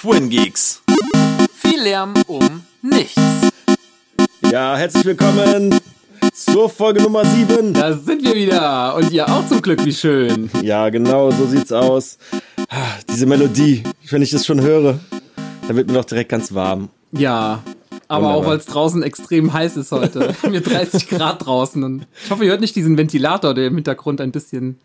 Twin Geeks. Viel Lärm um nichts. Ja, herzlich willkommen zur Folge Nummer 7. Da sind wir wieder. Und ihr auch zum Glück, wie schön. Ja, genau, so sieht's aus. Ah, Diese Melodie, wenn ich das schon höre, dann wird mir doch direkt ganz warm. Ja. Aber Wunderbar. auch weil es draußen extrem heiß ist heute. Wir 30 Grad draußen. Und ich hoffe, ihr hört nicht diesen Ventilator, der im Hintergrund ein bisschen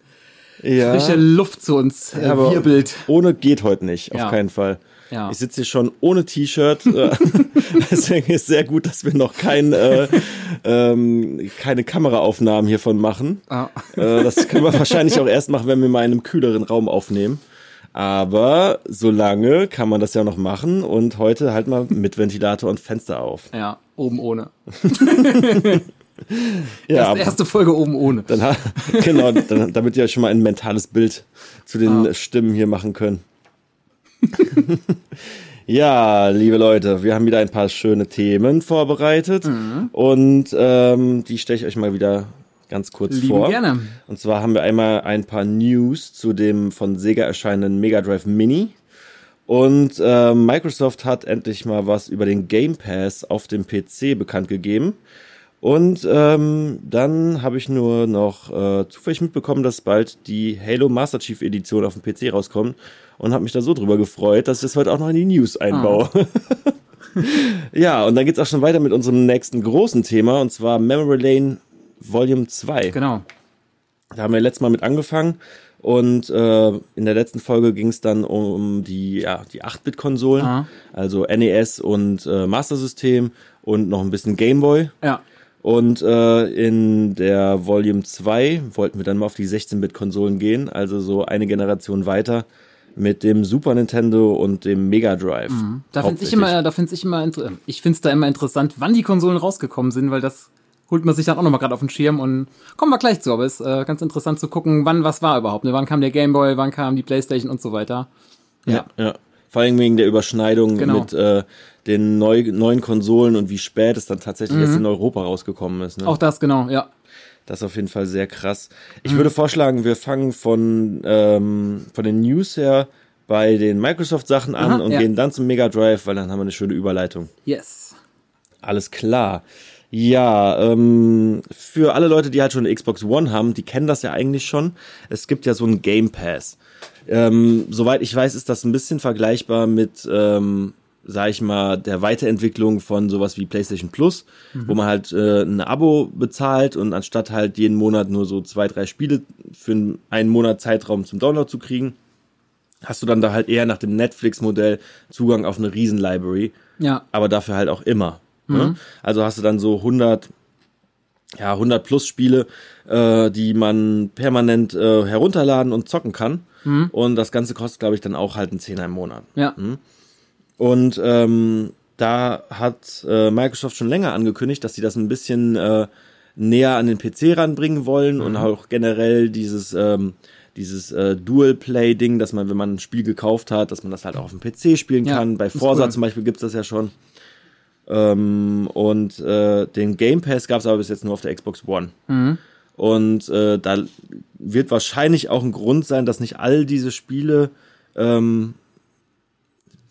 Ja, frische Luft zu uns äh, aber wirbelt. ohne geht heute nicht, auf Ja. keinen Fall. Ja. Ich sitze hier schon ohne T-Shirt, äh, deswegen ist sehr gut, dass wir noch kein, äh, ähm, keine Kameraaufnahmen hiervon machen. Ah. Äh, das können wir wahrscheinlich auch erst machen, wenn wir mal in einem kühleren Raum aufnehmen. Aber solange kann man das ja noch machen und heute halt mal mit Ventilator und Fenster auf. Ja, oben ohne. Ja, die erste Folge oben ohne. dann, genau, dann, damit ihr euch schon mal ein mentales Bild zu den Ah. Stimmen hier machen könnt. ja, liebe Leute, wir haben wieder ein paar schöne Themen vorbereitet Mhm. und ähm, die stelle ich euch mal wieder ganz kurz Lieben vor. gerne. Und zwar haben wir einmal ein paar News zu dem von Sega erscheinenden Mega Drive Mini. Und äh, Microsoft hat endlich mal was über den Game Pass auf dem PC bekannt gegeben. Und ähm, dann habe ich nur noch äh, zufällig mitbekommen, dass bald die Halo Master Chief Edition auf dem PC rauskommt und habe mich da so drüber gefreut, dass ich das heute auch noch in die News einbaue. ja, und dann geht's auch schon weiter mit unserem nächsten großen Thema und zwar Memory Lane Volume 2. Genau. Da haben wir letztes Mal mit angefangen und äh, in der letzten Folge ging es dann um die, ja, die 8-Bit-Konsolen, Aha. also NES und äh, Master System und noch ein bisschen Gameboy. Ja. Und äh, in der Volume 2 wollten wir dann mal auf die 16-Bit-Konsolen gehen, also so eine Generation weiter mit dem Super Nintendo und dem Mega Drive. Mhm. Da finde ich immer, da finde ich immer, ich finde es da immer interessant, wann die Konsolen rausgekommen sind, weil das holt man sich dann auch nochmal gerade auf den Schirm und kommen wir gleich zu. Aber es ist äh, ganz interessant zu gucken, wann was war überhaupt. Ne? Wann kam der Gameboy, wann kam die Playstation und so weiter. Ja, ja. Vor allem wegen der Überschneidung Genau. mit äh, den neu, neuen Konsolen und wie spät es dann tatsächlich erst in Europa rausgekommen ist. Ne? Mhm. Auch das, genau, ja. Das ist auf jeden Fall sehr krass. Ich Mhm. würde vorschlagen, wir fangen von, ähm, von den News her bei den Microsoft-Sachen an Aha, und ja. gehen dann zum Mega Drive, weil dann haben wir eine schöne Überleitung. Yes. Alles klar. Ja, ähm, für alle Leute, die halt schon eine Xbox One haben, die kennen das ja eigentlich schon. Es gibt ja so einen Game Pass. Ähm, soweit ich weiß, ist das ein bisschen vergleichbar mit, ähm, sag ich mal, der Weiterentwicklung von sowas wie PlayStation Plus, wo man halt äh, ein Abo bezahlt und anstatt halt jeden Monat nur so zwei, drei Spiele für einen Monat Zeitraum zum Download zu kriegen, hast du dann da halt eher nach dem Netflix-Modell Zugang auf eine Riesen-Library Ja. aber dafür halt auch immer. Ne? Also hast du dann so 100, ja, 100 plus Spiele, äh, die man permanent äh, herunterladen und zocken kann. Und das Ganze kostet, glaube ich, dann auch halt einen Zehner im Monat. Ja. Und ähm, da hat äh, Microsoft schon länger angekündigt, dass sie das ein bisschen äh, näher an den PC ranbringen wollen und auch generell dieses ähm, dieses äh, Dual-Play-Ding, dass man, wenn man ein Spiel gekauft hat, dass man das halt auch auf dem PC spielen Ja, kann. Bei Forza cool. zum Beispiel gibt's das ja schon. Ähm, und äh, den Game Pass gab's aber bis jetzt nur auf der Xbox One. Mhm. Und äh, da wird wahrscheinlich auch ein Grund sein, dass nicht all diese Spiele ähm,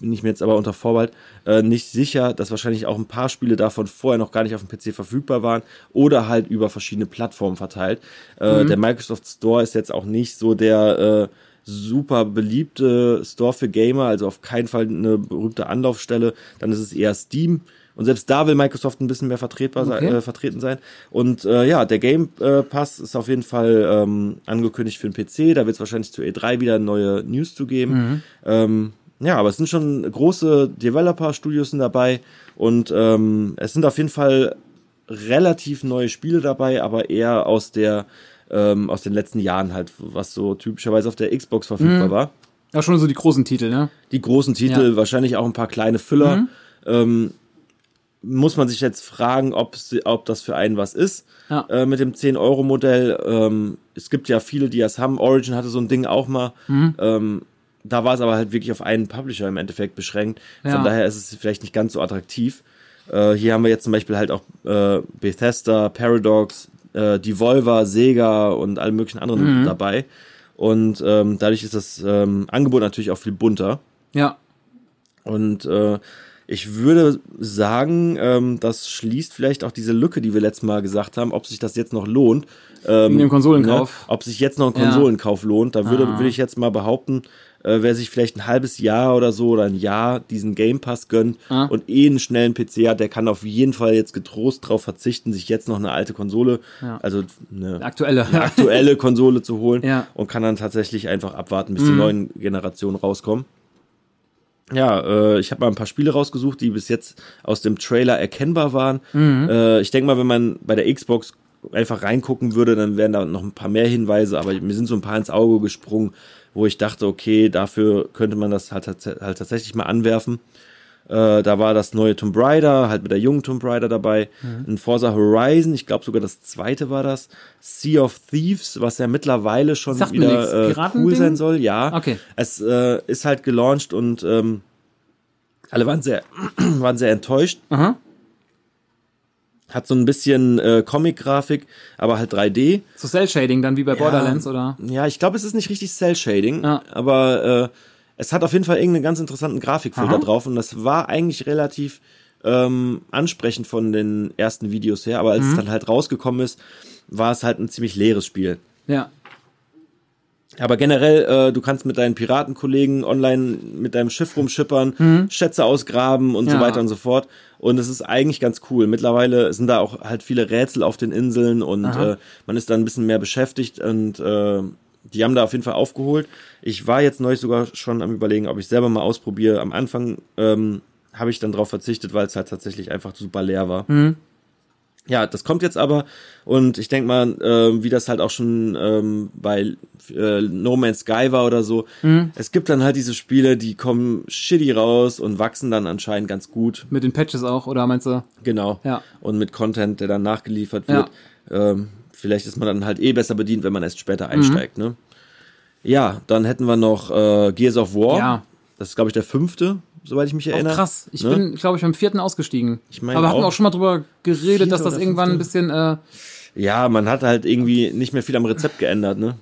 bin ich mir jetzt aber unter Vorbehalt äh, nicht sicher, dass wahrscheinlich auch ein paar Spiele davon vorher noch gar nicht auf dem PC verfügbar waren oder halt über verschiedene Plattformen verteilt. Äh, Der Microsoft Store ist jetzt auch nicht so der äh, super beliebte Store für Gamer, also auf keinen Fall eine berühmte Anlaufstelle. Dann ist es eher Steam. Und selbst da will Microsoft ein bisschen mehr vertretbar sein, Okay. äh, vertreten sein. Und äh, ja, der Game äh, Pass ist auf jeden Fall ähm, angekündigt für den PC. Da wird es wahrscheinlich zu E3 wieder neue News zu geben. Ähm, ja, aber es sind schon große Developer-Studios dabei und ähm, es sind auf jeden Fall relativ neue Spiele dabei, aber eher aus der ähm, aus den letzten Jahren halt, was so typischerweise auf der Xbox verfügbar war. Ja, schon so die großen Titel, ne? Die großen Titel, Ja. wahrscheinlich auch ein paar kleine Füller. Ähm, muss man sich jetzt fragen, ob, sie- ob das für einen was ist Ja. äh, mit dem 10-Euro-Modell. Ähm, es gibt ja viele, die das haben. Origin hatte so ein Ding auch mal. Mhm. Ähm, da war es aber halt wirklich auf einen Publisher im Endeffekt beschränkt. Von Ja. daher ist es vielleicht nicht ganz so attraktiv. Äh, hier haben wir jetzt zum Beispiel halt auch äh, Bethesda, Paradox, äh, Devolver, Sega und alle möglichen anderen Mhm. dabei. Und ähm, dadurch ist das ähm, Angebot natürlich auch viel bunter. Ja. Und äh, ich würde sagen, ähm, das schließt vielleicht auch diese Lücke, die wir letztes Mal gesagt haben, ob sich das jetzt noch lohnt. Ähm, Wegen dem Konsolenkauf. Ne, ob sich jetzt noch ein Ja. Konsolenkauf lohnt. Da würde, Ah. würde ich jetzt mal behaupten, äh, wer sich vielleicht ein halbes Jahr oder so oder ein Jahr diesen Game Pass gönnt Ah. und eh einen schnellen PC hat, der kann auf jeden Fall jetzt getrost drauf verzichten, sich jetzt noch eine alte Konsole, Ja. also eine Aktuelle. eine aktuelle Konsole zu holen Ja. und kann dann tatsächlich einfach abwarten, bis die Mhm. neuen Generationen rauskommen. Ja, äh, ich habe mal ein paar Spiele rausgesucht, die bis jetzt aus dem Trailer erkennbar waren. Mhm. Äh, ich denke mal, wenn man bei der Xbox einfach reingucken würde, dann wären da noch ein paar mehr Hinweise, aber mir sind so ein paar ins Auge gesprungen, wo ich dachte, okay, dafür könnte man das halt, halt tatsächlich mal anwerfen. Äh, da war das neue Tomb Raider, halt mit der jungen Tomb Raider dabei. Mhm. Ein Forza Horizon, ich glaube sogar das zweite war das. Sea of Thieves, was ja mittlerweile schon Sagt wieder äh, cool sein soll. Ja, Okay. es äh, ist halt gelauncht und ähm, alle waren sehr, waren sehr enttäuscht. Aha. Hat so ein bisschen äh, Comic-Grafik, aber halt 3D. So Cell-Shading dann wie bei Borderlands, oder? Ja, ich glaube, es ist nicht richtig Cell-Shading, Ja. aber äh, es hat auf jeden Fall irgendeinen ganz interessanten Grafikfilter Aha. drauf und das war eigentlich relativ ähm, ansprechend von den ersten Videos her, aber als Mhm. es dann halt rausgekommen ist, war es halt ein ziemlich leeres Spiel. Ja. Aber generell, äh, du kannst mit deinen Piratenkollegen online mit deinem Schiff rumschippern, Schätze ausgraben und so Mhm. Ja. weiter und so fort. Und es ist eigentlich ganz cool. Mittlerweile sind da auch halt viele Rätsel auf den Inseln und Aha. äh, man ist da ein bisschen mehr beschäftigt und äh, die haben da auf jeden Fall aufgeholt. Ich war jetzt neulich sogar schon am überlegen, ob ich selber mal ausprobiere. Am Anfang ähm, habe ich dann drauf verzichtet, weil es halt tatsächlich einfach super leer war. Mhm. Ja, das kommt jetzt aber und ich denke mal, äh, wie das halt auch schon ähm, bei äh, No Man's Sky war oder so, Mhm. es gibt dann halt diese Spiele, die kommen shitty raus und wachsen dann anscheinend ganz gut, Mit den Patches auch, oder meinst du? genau. Ja. Und mit Content, der dann nachgeliefert wird. Ähm, vielleicht ist man dann halt eh besser bedient, wenn man erst Mhm. später einsteigt, ne? Ja, dann hätten wir noch äh, Gears of War. Ja. Das ist, glaube ich, der fünfte, soweit ich mich Auch erinnere. krass. Ich Ne? bin, glaube ich, beim vierten ausgestiegen. Ich meine Aber hatten wir auch. auch schon mal drüber geredet, dass das irgendwann ein bisschen, äh, Ja, man hat halt irgendwie nicht mehr viel am Rezept geändert, ne?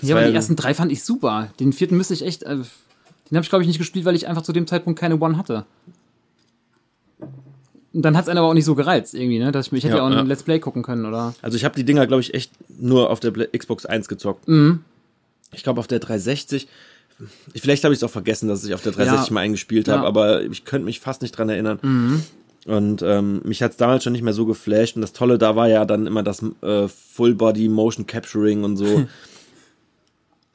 Das ja, aber die ersten drei fand ich super. Den vierten müsste ich echt, äh, den habe ich, glaube ich, nicht gespielt, weil ich einfach zu dem Zeitpunkt keine One hatte. Und dann hat es einen aber auch nicht so gereizt, irgendwie, ne? Dass ich, ich hätte Ja, ja, auch ein ja. Let's Play gucken können, oder? Also ich habe die Dinger, glaube ich, echt nur auf der Xbox 1 gezockt. Mhm. Ich glaube auf der 360. Ich, vielleicht habe ich es auch vergessen, dass ich auf der 360 Ja. mal eingespielt habe, Ja. aber ich könnte mich fast nicht dran erinnern. Mhm. Und ähm, mich hat es damals schon nicht mehr so geflasht. Und das Tolle da war ja dann immer das äh, Full Body Motion Capturing und so.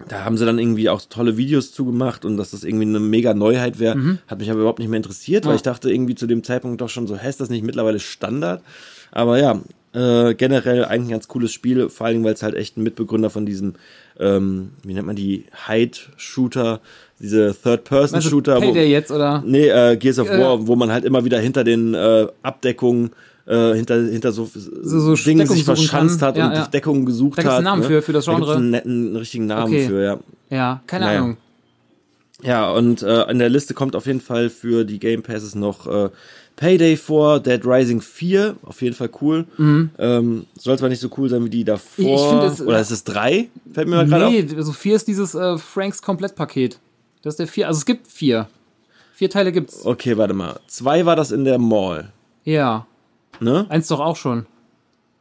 da haben sie dann irgendwie auch tolle Videos zugemacht und dass das irgendwie eine mega Neuheit wäre, hat mich aber überhaupt nicht mehr interessiert, weil Mhm. Ja. ich dachte irgendwie zu dem Zeitpunkt doch schon so, hä, ist das nicht mittlerweile Standard? Aber ja, äh, generell eigentlich ein ganz cooles Spiel, vor allem weil es halt echt ein Mitbegründer von diesem, ähm, wie nennt man die, Hide-Shooter, diese Third-Person-Shooter, wo, Payday jetzt, oder? Nee, äh, Gears of Äh, War, wo man halt immer wieder hinter den äh, Abdeckungen, äh, hinter, hinter so, so Dingen Deckung sich verschanzt hat Ja, und ja. Deckungen gesucht Da gibt's hat. einen Namen ne? für- für das Da Genre? einen netten, einen richtigen Namen Okay. für, ja. Ja, keine Naja. Ahnung. Ja, und äh, in der Liste kommt auf jeden Fall für die Game Passes noch äh, Payday vor, Dead Rising 4, auf jeden Fall cool. Ähm, soll zwar nicht so cool sein wie die davor. Mhm. Find es- Oder ist es 3? Fällt mir mal gerade auf. Nee, also vier ist dieses äh, Franks Komplettpaket. Das ist der vier. Also es gibt vier. Vier Teile gibt's. Okay, warte mal. 2 war das in der Mall, Ja. ne? Eins doch auch schon.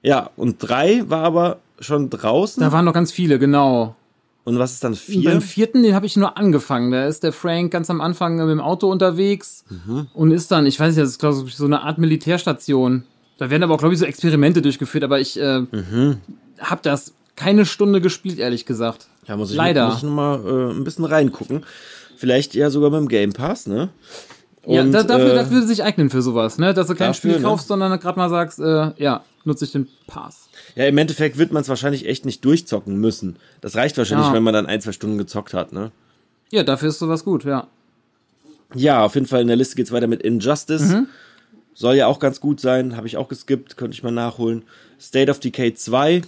Ja, und 3 war aber schon draußen. Da waren noch ganz viele, genau. Und was ist dann 4? Beim vierten, den habe ich nur angefangen. Da ist der Frank ganz am Anfang mit dem Auto unterwegs und ist dann, ich weiß nicht, das ist glaube ich so eine Art Militärstation. Da werden aber auch, glaube ich, so Experimente durchgeführt, aber ich äh, habe das keine Stunde gespielt, ehrlich gesagt. Ja, muss ich, Leider. Muss ich noch mal äh, ein bisschen reingucken. Vielleicht ja sogar mit dem Game Pass, ne? ja, Und, da, dafür, äh, das würde sich eignen für sowas, ne? Dass du kein Dafür, Spiel ne? kaufst, sondern gerade mal sagst, äh, ja, nutze ich den Pass. Ja, im Endeffekt wird man es wahrscheinlich echt nicht durchzocken müssen. Das reicht wahrscheinlich, Ja. wenn man dann ein, zwei Stunden gezockt hat, ne? Ja, dafür ist sowas gut, ja. Ja, auf jeden Fall in der Liste geht's weiter mit Injustice. Mhm. Soll ja auch ganz gut sein, habe ich auch geskippt, könnte ich mal nachholen. State of Decay 2.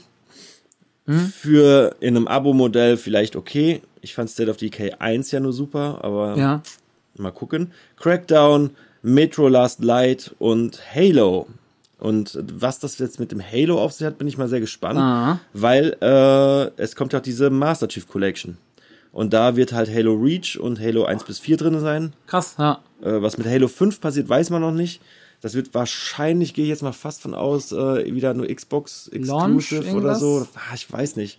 Mhm. Für in einem Abo-Modell vielleicht okay. Ich fand State of Decay 1 ja nur super, aber Ja. mal gucken. Crackdown, Metro Last Light und Halo. Und was das jetzt mit dem Halo auf sich hat, bin ich mal sehr gespannt, Ah. weil äh, es kommt ja auch diese Master Chief Collection. Und da wird halt Halo Reach und Halo 1 bis 4 drin sein. Krass, ja. Äh, was mit Halo 5 passiert, weiß man noch nicht. Das wird wahrscheinlich, gehe ich jetzt mal fast von aus, äh, wieder nur Xbox Exclusive oder so. Ah, ich weiß nicht.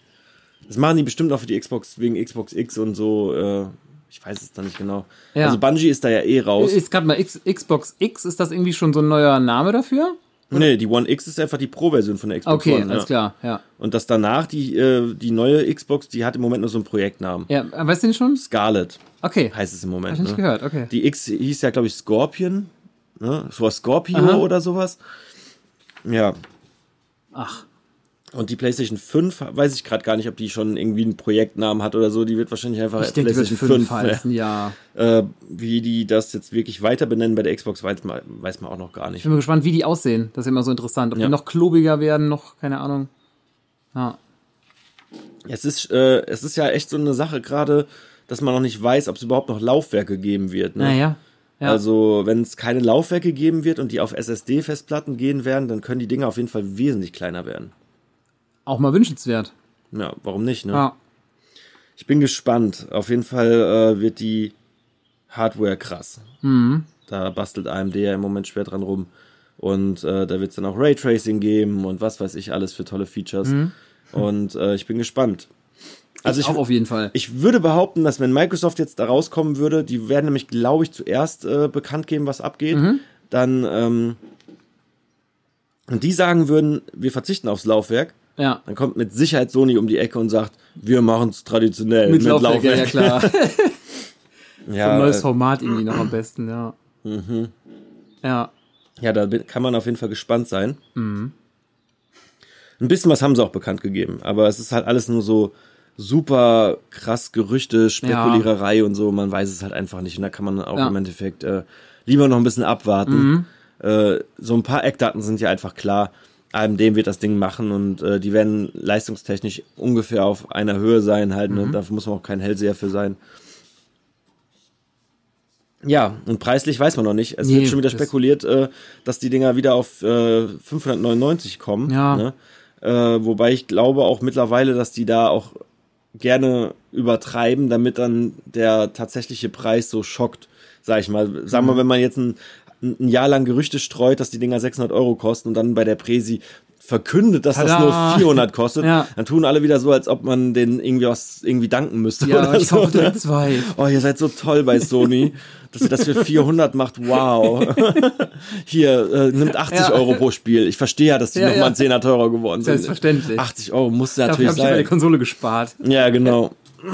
Das machen die bestimmt auch für die Xbox, wegen Xbox X und so. Äh, ich weiß es dann nicht genau. Ja. Also Bungie ist da ja eh raus. Ist gerade mal X, Xbox X, ist das irgendwie schon so ein neuer Name dafür? Nee, die One X ist einfach die Pro-Version von der Xbox Okay, One. alles ja. klar, ja. Und das danach, die, äh, die neue Xbox, die hat im Moment nur so einen Projektnamen. Ja, äh, weißt du den schon? Scarlet Okay, heißt es im Moment. hab ich nicht ne? gehört, okay. Die X hieß ja, glaube ich, Scorpion. Ne? So was Scorpio Aha. oder sowas. Ja. Ach, Und die PlayStation 5, weiß ich gerade gar nicht, ob die schon irgendwie einen Projektnamen hat oder so. Die wird wahrscheinlich einfach ich denke, PlayStation 5 5. heißen, ja. Äh, wie die das jetzt wirklich weiter benennen bei der Xbox, weiß man, weiß man auch noch gar nicht. Ich bin mal gespannt, wie die aussehen. Das ist immer so interessant. Ob Ja. die noch klobiger werden, noch, keine Ahnung. Ja. Es ist, äh, es ist ja echt so eine Sache gerade, dass man noch nicht weiß, ob es überhaupt noch Laufwerke geben wird. Ne? Naja. Ja. Also, wenn es keine Laufwerke geben wird und die auf SSD-Festplatten gehen werden, dann können die Dinge auf jeden Fall wesentlich kleiner werden. Auch mal wünschenswert. Ja, warum nicht, ne? Ja. Ich bin gespannt. Auf jeden Fall äh, wird die Hardware krass. Mhm. Da bastelt AMD ja im Moment schwer dran rum. Und äh, da wird es dann auch Raytracing geben und was weiß ich alles für tolle Features. Und äh, ich bin gespannt. Also ich ich, auch auf jeden Fall. ich würde behaupten, dass wenn Microsoft jetzt da rauskommen würde, die werden nämlich, glaube ich, zuerst äh, bekannt geben, was abgeht. Dann ähm, und die sagen würden, wir verzichten aufs Laufwerk, Ja. dann kommt mit Sicherheit Sony um die Ecke und sagt, wir machen es traditionell Mit, Laufwerk, ja, ja, klar. Ja, Ein neues äh, Format irgendwie noch am besten, ja. Mhm. Ja. ja, da kann man auf jeden Fall gespannt sein. Mhm. Ein bisschen was haben sie auch bekannt gegeben, aber es ist halt alles nur so super krass Gerüchte, Spekuliererei und so. Man weiß es halt einfach nicht und da kann man auch Ja. im Endeffekt äh, lieber noch ein bisschen abwarten. Äh, so ein paar Eckdaten sind ja einfach klar. AMD wird das Ding machen und äh, die werden leistungstechnisch ungefähr auf einer Höhe sein halt. Ne? Dafür muss man auch kein Hellseher für sein. Ja, und preislich weiß man noch nicht. Es Nee, wird schon wieder spekuliert, äh, dass die Dinger wieder auf äh, 599 kommen. Ja. Ne? Äh, wobei ich glaube auch mittlerweile, dass die da auch gerne übertreiben, damit dann der tatsächliche Preis so schockt, sag ich mal. Sagen Mhm. wir, wenn man jetzt ein, ein Jahr lang Gerüchte streut, dass die Dinger 600 Euro kosten und dann bei der Präsi verkündet, dass das Tada! nur 400 kostet, Ja. dann tun alle wieder so, als ob man denen irgendwie was irgendwie danken müsste. Ja, oder ich so, kaufe ne? zwei. Oh, ihr seid so toll bei Sony, dass ihr das für 400 macht. Wow. Hier, äh, nimmt 80 Ja. Euro pro Spiel. Ich verstehe ja, dass die Ja, nochmal ja. einen Zehner teurer geworden sind. Selbstverständlich. 80 Euro Dafür natürlich habe ich bei der sein. Konsole gespart. Ja, genau.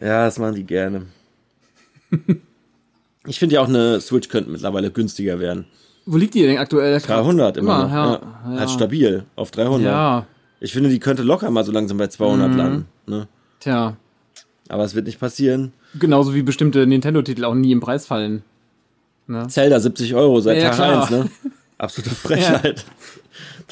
ja, das machen die gerne. Ich finde ja auch eine Switch könnte mittlerweile günstiger werden. Wo liegt die denn aktuell? 300 immer, Immer, noch. ja. Ja. Halt stabil auf 300. Ja, Ich finde, die könnte locker mal so langsam bei 200 Mhm. landen. Ne? tja. Aber es wird nicht passieren. Genauso wie bestimmte Nintendo-Titel auch nie im Preis fallen. Zelda 70 Euro seit Ja, Tag klar. 1, ne? Absolute Frechheit.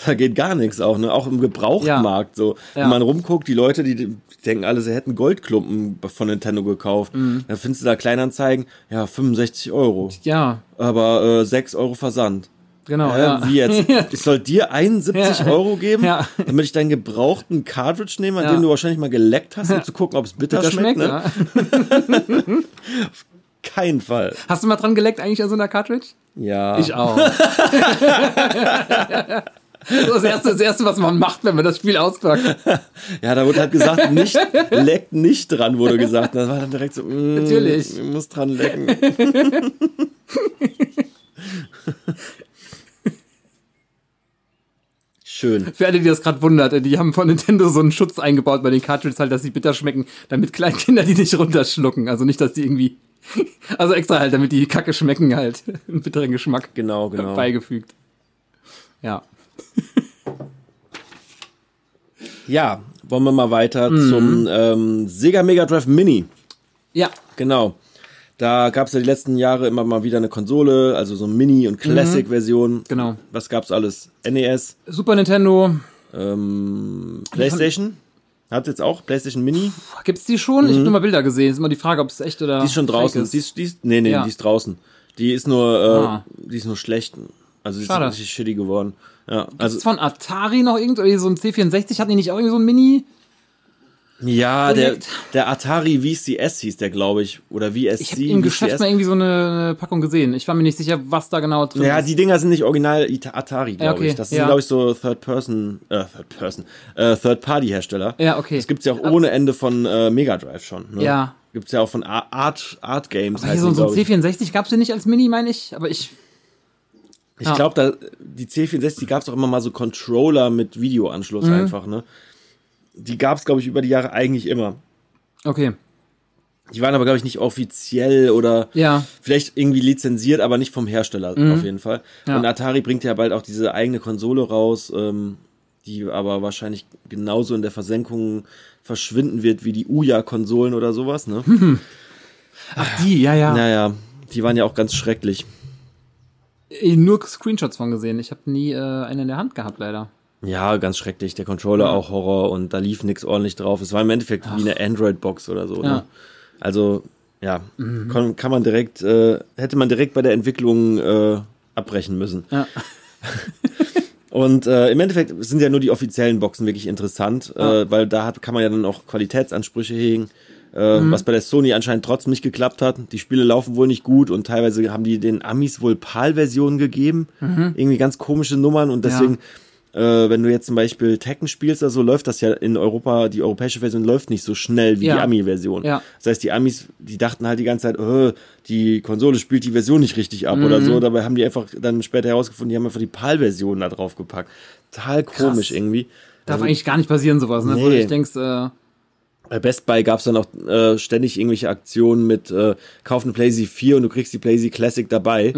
Da geht gar nichts auch, ne? Auch im Gebrauchtmarkt so. Ja. Wenn man rumguckt, die Leute, die, die denken alle, sie hätten Goldklumpen von Nintendo gekauft. Mhm. Dann findest du da Kleinanzeigen, ja, 65 Euro. Ja, Aber äh, 6 Euro Versand. genau. Hä, ja. Wie jetzt? Ich soll dir 71 Ja. Euro geben, Ja. damit ich deinen gebrauchten Cartridge nehme, an Ja. dem du wahrscheinlich mal geleckt hast, um zu gucken, ob es bitter, Das schmeckt. schmeckt, ne? ja. Kein Fall. Hast du mal dran geleckt eigentlich an so einer Cartridge? Ja. Ich auch. Das erste, das erste, was man macht, wenn man das Spiel auspackt. Ja, da wurde halt gesagt, nicht, leckt nicht dran, wurde gesagt. Das war dann direkt so, mm, Natürlich. Ich muss dran lecken. Schön. Für alle, die das gerade wundert, die haben von Nintendo so einen Schutz eingebaut bei den Cartridges halt, dass sie bitter schmecken, damit Kleinkinder die nicht runterschlucken. Also nicht, dass die irgendwie. Also extra halt, damit die Kacke schmecken halt. Einen bitteren Geschmack Genau, genau. beigefügt. Ja. Ja, wollen wir mal weiter Mhm. zum ähm, Sega Mega Drive Mini. Ja. Genau. Da gab es ja die letzten Jahre immer mal wieder eine Konsole, also so Mini- und Classic-Version. Genau. Was gab's alles? NES, Super Nintendo. ähm, PlayStation. Hat jetzt auch PlayStation Mini. Gibt's die schon? Ich habe nur mal Bilder gesehen. Ist immer die Frage, ob es echt oder. Mhm. Die ist schon draußen. ist. Die ist, die ist, nee, nee, Ja. die ist draußen. Die ist nur, äh, Ah. die ist nur schlecht. Also die Schade. ist richtig shitty geworden. Ja, Also ist von Atari noch irgend oder so ein C64 hatten die nicht auch irgendwie so ein Mini? Ja, der, Projekt. der Atari VCS hieß der, glaube ich. Oder VSC. Ich habe im Geschäft mal irgendwie so eine, Packung gesehen. Ich war mir nicht sicher, was da genau drin Ja, ist. die Dinger sind nicht original Atari, glaube okay, ich. Das sind, ja. glaube ich, so Third-Person, äh, Third-Person, äh, Third-Party-Hersteller. Ja, okay. Das gibt's ja auch ohne Ende von äh, Mega Drive schon. Ne? Ja. Gibt's ja auch von Ar- Art, Art Games. Heißen so, so ein glaub ich. C64 gab's den nicht als Mini, meine ich. Aber ich. Ich Ja. glaube, da die C64 gab's auch immer mal so Controller mit Videoanschluss Mhm. einfach, ne? Die gab's, glaube ich, über die Jahre eigentlich immer. Okay. Die waren aber, glaube ich, nicht offiziell oder Ja. vielleicht irgendwie lizenziert, aber nicht vom Hersteller auf jeden Fall. Ja. Und Atari bringt ja bald auch diese eigene Konsole raus, ähm, die aber wahrscheinlich genauso in der Versenkung verschwinden wird wie die Ouya-Konsolen oder sowas, ne? Ach, die, ja, ja. Naja, die waren ja auch ganz schrecklich. Eh, Nur Screenshots von gesehen. Ich habe nie äh, eine in der Hand gehabt, leider. Ja, ganz schrecklich. Der Controller auch Horror und da lief nix ordentlich drauf. Es war im Endeffekt wie eine Android-Box oder so. Ja. Ne? Also, ja, kann, kann man direkt, äh, hätte man direkt bei der Entwicklung äh, abbrechen müssen. Ja. Und äh, im Endeffekt sind ja nur die offiziellen Boxen wirklich interessant, äh, weil da hat, kann man ja dann auch Qualitätsansprüche hegen, äh, was bei der Sony anscheinend trotzdem nicht geklappt hat. Die Spiele laufen wohl nicht gut und teilweise haben die den Amis wohl PAL-Versionen gegeben, irgendwie ganz komische Nummern und deswegen, äh, wenn du jetzt zum Beispiel Tekken spielst oder so, läuft das ja in Europa, die europäische Version läuft nicht so schnell wie Ja. die Ami-Version. Ja. Das heißt, die Amis, die dachten halt die ganze Zeit, oh, die Konsole spielt die Version nicht richtig ab oder Mhm. so. Dabei haben die einfach dann später herausgefunden, die haben einfach die PAL-Version da drauf gepackt. Total komisch irgendwie. Darf Also, eigentlich gar nicht passieren, sowas, ne? Wo Nee. du dich denkst, äh, bei Best Buy gab es dann auch äh, ständig irgendwelche Aktionen mit äh, kauf eine PlayStation 4 und du kriegst die PlayStation Classic dabei.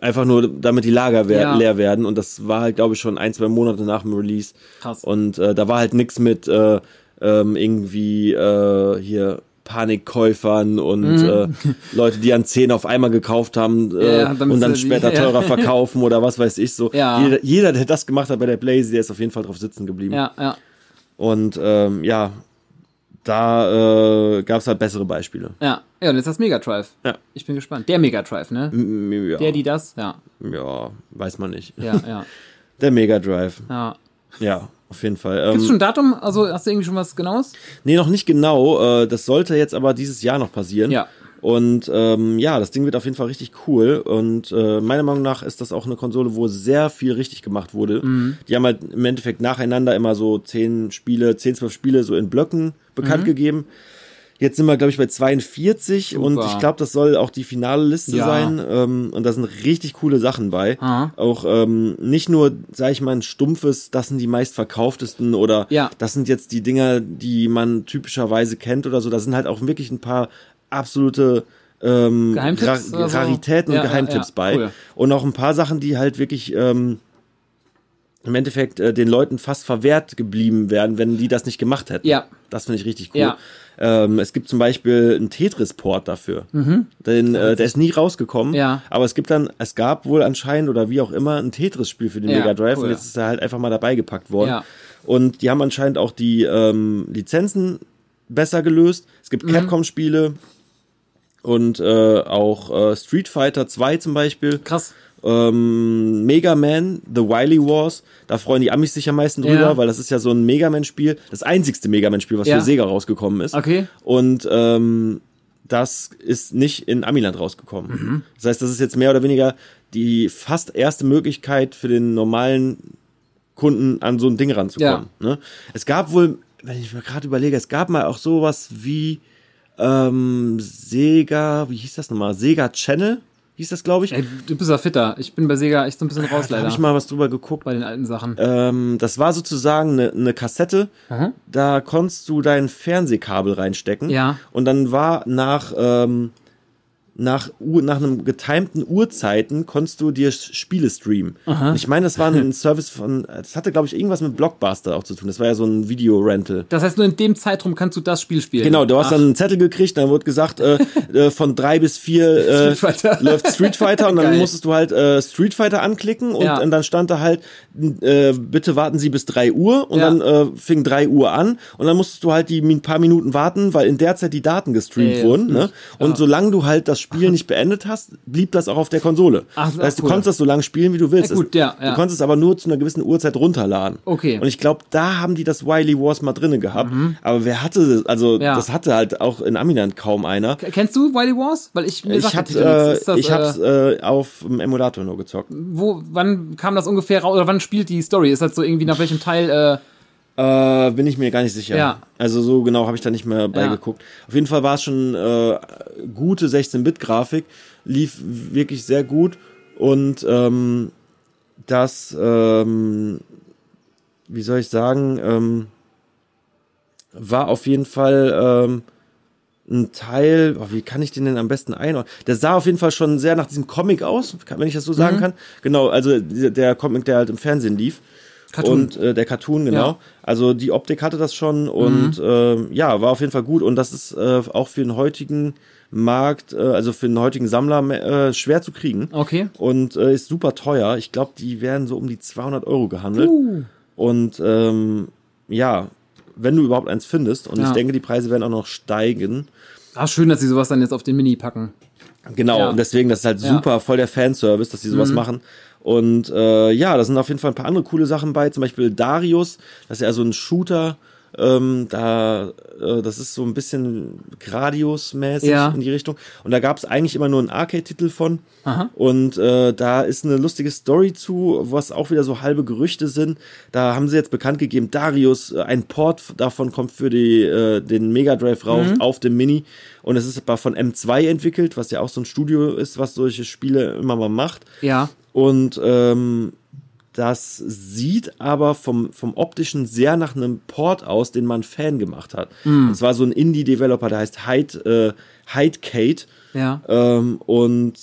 Einfach nur, damit die Lager wer Mhm. Ja. leer werden. Und das war halt, glaube ich, schon ein, zwei Monate nach dem Release. Krass. Und äh, da war halt nix mit äh, ähm, irgendwie äh, hier Panikkäufern und äh, Leute, die an 10 auf einmal gekauft haben äh, Mhm. Ja, und dann später ja. teurer verkaufen oder was weiß ich so. Ja. Jeder, jeder, der das gemacht hat bei der Blaze, der ist auf jeden Fall drauf sitzen geblieben. ja, ja. Und ähm, ja, da äh, gab es halt bessere Beispiele. Ja, ja, und jetzt das Mega Drive. Ja. Ich bin gespannt. Der Mega Drive, ne? M- Ja, Der, die das? Ja, ja, weiß man nicht. ja, ja. Der Mega Drive. ja. Ja, auf jeden Fall. Ähm, schon ein Datum? Also hast du irgendwie schon was Genaues? nee, noch nicht genau. Äh, das sollte jetzt aber dieses Jahr noch passieren. Ja. Und ähm, ja, das Ding wird auf jeden Fall richtig cool. Und äh, meiner Meinung nach ist das auch eine Konsole, wo sehr viel richtig gemacht wurde. Mhm. Die haben halt im Endeffekt nacheinander immer so zehn Spiele, zehn, zwölf Spiele so in Blöcken bekannt Mhm. gegeben. Jetzt sind wir, glaube ich, bei 42 und Super. ich glaube, das soll auch die finale Liste Ja. sein. Ähm, und da sind richtig coole Sachen bei. Aha. Auch ähm, nicht nur, sage ich mal, ein stumpfes, das sind die meistverkauftesten oder Ja. das sind jetzt die Dinger, die man typischerweise kennt oder so. Da sind halt auch wirklich ein paar absolute ähm, Geheimtipps Ra oder so? Raritäten Ja, und Geheimtipps ja. bei. Cool. Und auch ein paar Sachen, die halt wirklich ähm, im Endeffekt äh, den Leuten fast verwehrt geblieben wären, wenn die das nicht gemacht hätten. Ja. Das finde ich richtig cool. Ja. Ähm, es gibt zum Beispiel einen Tetris-Port dafür. Den, äh, der ist nie rausgekommen. Mhm. Ja. Aber es gibt dann, es gab wohl anscheinend oder wie auch immer ein Tetris-Spiel für den Ja, Mega Drive cool. und jetzt ist er halt einfach mal dabei gepackt worden. Ja. Und die haben anscheinend auch die ähm, Lizenzen besser gelöst. Es gibt Mhm. Capcom-Spiele und äh, auch äh, Street Fighter 2 zum Beispiel. Krass. Ähm, Mega Man, The Wily Wars, da freuen die Amis sich am meisten drüber, Ja. weil das ist ja so ein Mega Man-Spiel, das einzigste Mega Man-Spiel, was Ja. für Sega rausgekommen ist. Okay. Und ähm, das ist nicht in Amiland rausgekommen. Mhm. Das heißt, das ist jetzt mehr oder weniger die fast erste Möglichkeit für den normalen Kunden an so ein Ding ranzukommen. Ne? Es gab wohl, wenn ich mir gerade überlege, es gab mal auch sowas wie ähm, Sega, wie hieß das nochmal? Sega Channel hieß das, glaube ich. Ey, du bist ja fitter. Ich bin bei Sega echt so ein bisschen raus, Da leider. habe ich mal was drüber geguckt. bei den alten Sachen. Ähm, das war sozusagen eine, eine Kassette. Aha. Da konntest du dein Fernsehkabel reinstecken. Ja. Und dann war nach, ähm, nach, nach einem getimten Uhrzeiten konntest du dir Spiele streamen. Ich meine, das war ein Service von, das hatte, glaube ich, irgendwas mit Blockbuster auch zu tun. Das war ja so ein Video-Rental. Das heißt, nur in dem Zeitraum kannst du das Spiel spielen. Genau, du hast Ach, dann einen Zettel gekriegt, dann wurde gesagt, äh, äh, von drei bis vier äh, Street Fighter. läuft Street Fighter und dann Geil. musstest du halt äh, Street Fighter anklicken und, Ja. und dann stand da halt, äh, bitte warten Sie bis drei Uhr und Ja. dann äh, fing drei Uhr an und dann musstest du halt die min- paar Minuten warten, weil in der Zeit die Daten gestreamt Ey, wurden. Ne? Und solange du halt das Spiel nicht beendet hast, blieb das auch auf der Konsole. Ach, das heißt, du cool. konntest das so lange spielen, wie du willst. Ja, gut, ja, ja. Du konntest es aber nur zu einer gewissen Uhrzeit runterladen. Okay. Und ich glaube, da haben die das Wily Wars mal drinne gehabt. Aber wer hatte das? Also, Mhm. Ja. das hatte halt auch in Aminant kaum einer. Kennst du Wily Wars? Weil ich mir Ich sagt hab, äh, das, ich hab's äh, äh, auf dem Emulator nur gezockt. wo, wann kam das ungefähr raus? Oder wann spielt die Story? Ist das so irgendwie nach welchem Teil? Äh, Äh, bin ich mir gar nicht sicher. Ja. Also so genau habe ich da nicht mehr beigeguckt. Auf jeden Fall war es schon äh, gute 16-Bit-Grafik, lief wirklich sehr gut und ähm, das, ähm, wie soll ich sagen, ähm, war auf jeden Fall ähm, ein Teil, oh, wie kann ich den denn am besten einordnen? Der sah auf jeden Fall schon sehr nach diesem Comic aus, wenn ich das so Mhm. sagen kann. Genau, also der Comic, der halt im Fernsehen lief. Cartoon. Und äh, der Cartoon, genau. Ja. Mhm. Also die Optik hatte das schon und ähm, ja, war auf jeden Fall gut. Und das ist äh, auch für den heutigen Markt, äh, also für den heutigen Sammler äh, schwer zu kriegen. okay. Und äh, ist super teuer. Ich glaube, die werden so um die 200 Euro gehandelt. Uh. Und ähm, ja, wenn du überhaupt eins findest. Und Ja. ich denke, die Preise werden auch noch steigen. Ah, schön, dass sie sowas dann jetzt auf den Mini packen. Genau, Ja. und deswegen, das ist halt. Mhm. super, voll der Fanservice, dass die sowas machen. Und äh, ja, da sind auf jeden Fall ein paar andere coole Sachen bei, zum Beispiel Darius, das ist ja so ein Shooter, ähm, da, äh, das ist so ein bisschen Gradius-mäßig Ja. in die Richtung. Und da gab es eigentlich immer nur einen Arcade-Titel von. Aha. Und äh, da ist eine lustige Story zu, was auch wieder so halbe Gerüchte sind. Da haben sie jetzt bekannt gegeben, Darius, äh, ein Port davon kommt für die, äh, den Mega Drive raus Mhm. auf dem Mini. Und es ist aber von M2 entwickelt, was ja auch so ein Studio ist, was solche Spiele immer mal macht. Ja. Und ähm, das sieht aber vom, vom optischen sehr nach einem Port aus, den man Fan gemacht hat. Hm. Und zwar so ein Indie-Developer, der heißt Hyde, äh, Hyde Kate. Ja. Ähm, und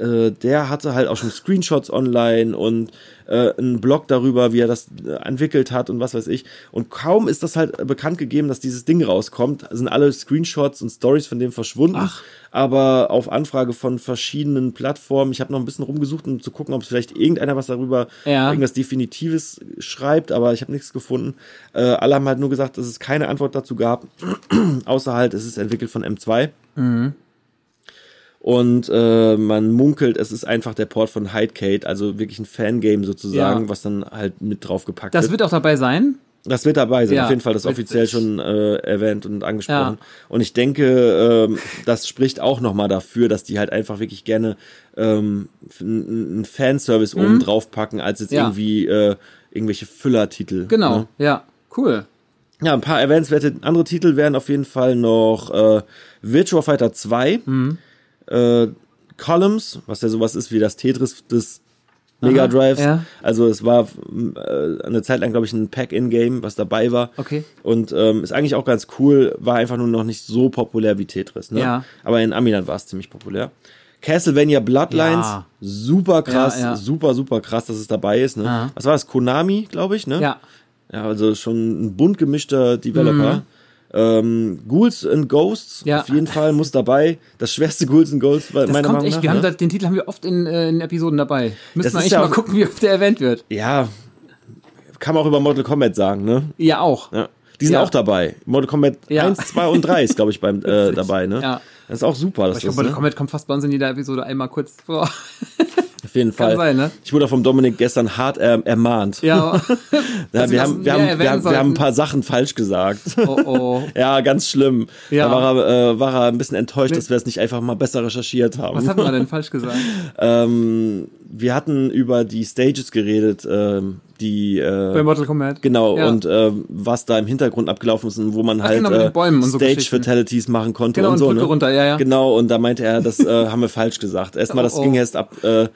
äh, der hatte halt auch schon Screenshots online und äh, einen Blog darüber, wie er das äh, entwickelt hat und was weiß ich. Und kaum ist das halt bekannt gegeben, dass dieses Ding rauskommt, sind alle Screenshots und Stories von dem verschwunden. Ach. Aber auf Anfrage von verschiedenen Plattformen. Ich habe noch ein bisschen rumgesucht, um zu gucken, ob es vielleicht irgendeiner was darüber, Ja. irgendwas Definitives schreibt, aber ich habe nichts gefunden. Äh, alle haben halt nur gesagt, dass es keine Antwort dazu gab, außer halt, es ist entwickelt von M2. Und äh, man munkelt, es ist einfach der Port von Hidekate, also wirklich ein Fangame sozusagen, Ja. was dann halt mit draufgepackt Das wird. wird auch dabei sein. Das wird dabei sein, Ja, auf jeden Fall, das witzig. offiziell schon äh, erwähnt und angesprochen. Ja. Und ich denke, ähm, das spricht auch nochmal dafür, dass die halt einfach wirklich gerne ähm, einen Fanservice oben drauf packen, als jetzt Mhm. Ja. irgendwie äh, irgendwelche Füllertitel. Genau. Ne? Ja. Cool. Ja, ein paar erwähnenswerte andere Titel wären auf jeden Fall noch äh, Virtua Fighter 2, Mhm. Äh, Columns, was ja sowas ist wie das Tetris des Mega Drives. ja. Also es war äh, eine Zeit lang, glaube ich, ein Pack-in-Game, was dabei war. Okay. Und ähm, ist eigentlich auch ganz cool, war einfach nur noch nicht so populär wie Tetris. Ne? Ja. Aber in Amiland war es ziemlich populär. Castlevania Bloodlines, Ja. super krass, Ja, super, super krass, dass es dabei ist. Ne? Aha. Was war das? Konami, glaube ich, ne? Ja. Ja, also schon ein bunt gemischter Developer. Ähm, Ghouls and Ghosts. Ja. auf jeden Fall muss dabei. Das schwerste Ghouls and Ghosts, Das meiner kommt Meinung echt, nach. wir haben ne? da, den Titel haben wir oft in, äh, in Episoden dabei. Müssen wir eigentlich ja mal auch- gucken, wie oft der erwähnt wird. ja, kann man auch über Mortal Kombat sagen, ne? Ja, auch. Ja. Die sind Ja. auch dabei. Mortal Kombat Ja. 1, 2 und 3 ist, glaube ich, beim, äh, dabei, ne? Ja. Das ist auch super. Das Ich glaube, Mortal ne? Kombat kommt fast bei uns in jeder Episode einmal kurz vor. Auf jeden Fall. sein, ne? Ich wurde vom Dominik gestern hart ähm, ermahnt. Ja. Ja, wir das haben, wir, haben, wir, haben, wir haben ein paar Sachen falsch gesagt. Oh, oh. ja, ganz schlimm. Ja. Da war er, äh, war er ein bisschen enttäuscht, dass wir es nicht einfach mal besser recherchiert haben. Was hatten wir denn falsch gesagt? Ähm, wir hatten über die Stages geredet, ähm, die äh, Bei Mortal Kombat. genau Ja. und ähm, was da im Hintergrund abgelaufen ist und wo man Ach, halt genau, äh, so Stage Geschichten. Fatalities machen konnte Genau, und und so. Ne? runter, ja, ja. Genau und da meinte er, das äh, haben wir falsch gesagt. Erstmal, das Oh, oh. ging erst ab äh,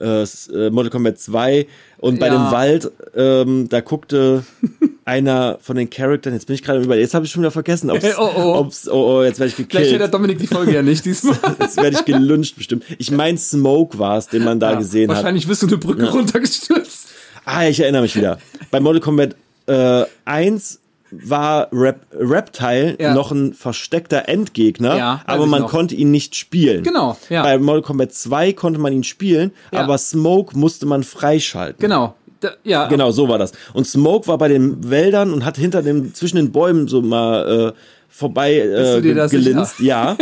äh, äh, Mortal Kombat 2 und bei Ja. dem Wald, ähm, da guckte einer von den Charakteren, jetzt bin ich gerade über, jetzt habe ich schon wieder vergessen, ob's, Oh, oh. ob's, oh, oh, jetzt werde ich Vielleicht hört der gekillt. Dominik die Folge ja nicht diesmal. Jetzt werde ich gelünscht bestimmt. Ich mein Smoke war es, den man da Ja, gesehen hat. Wahrscheinlich bist du eine Brücke runtergestürzt. Ah, ich erinnere mich wieder. Bei Mortal Kombat äh, 1 war Rap Reptile Ja. noch ein versteckter Endgegner, Ja, aber man noch. konnte ihn nicht spielen. Genau, ja. Bei Mortal Kombat 2 konnte man ihn spielen, aber Smoke musste man freischalten. Genau. Da, ja, Genau, so war das. Und Smoke war bei den Wäldern und hat hinter dem, zwischen den Bäumen so mal äh, vorbei äh, gelinst. Ja.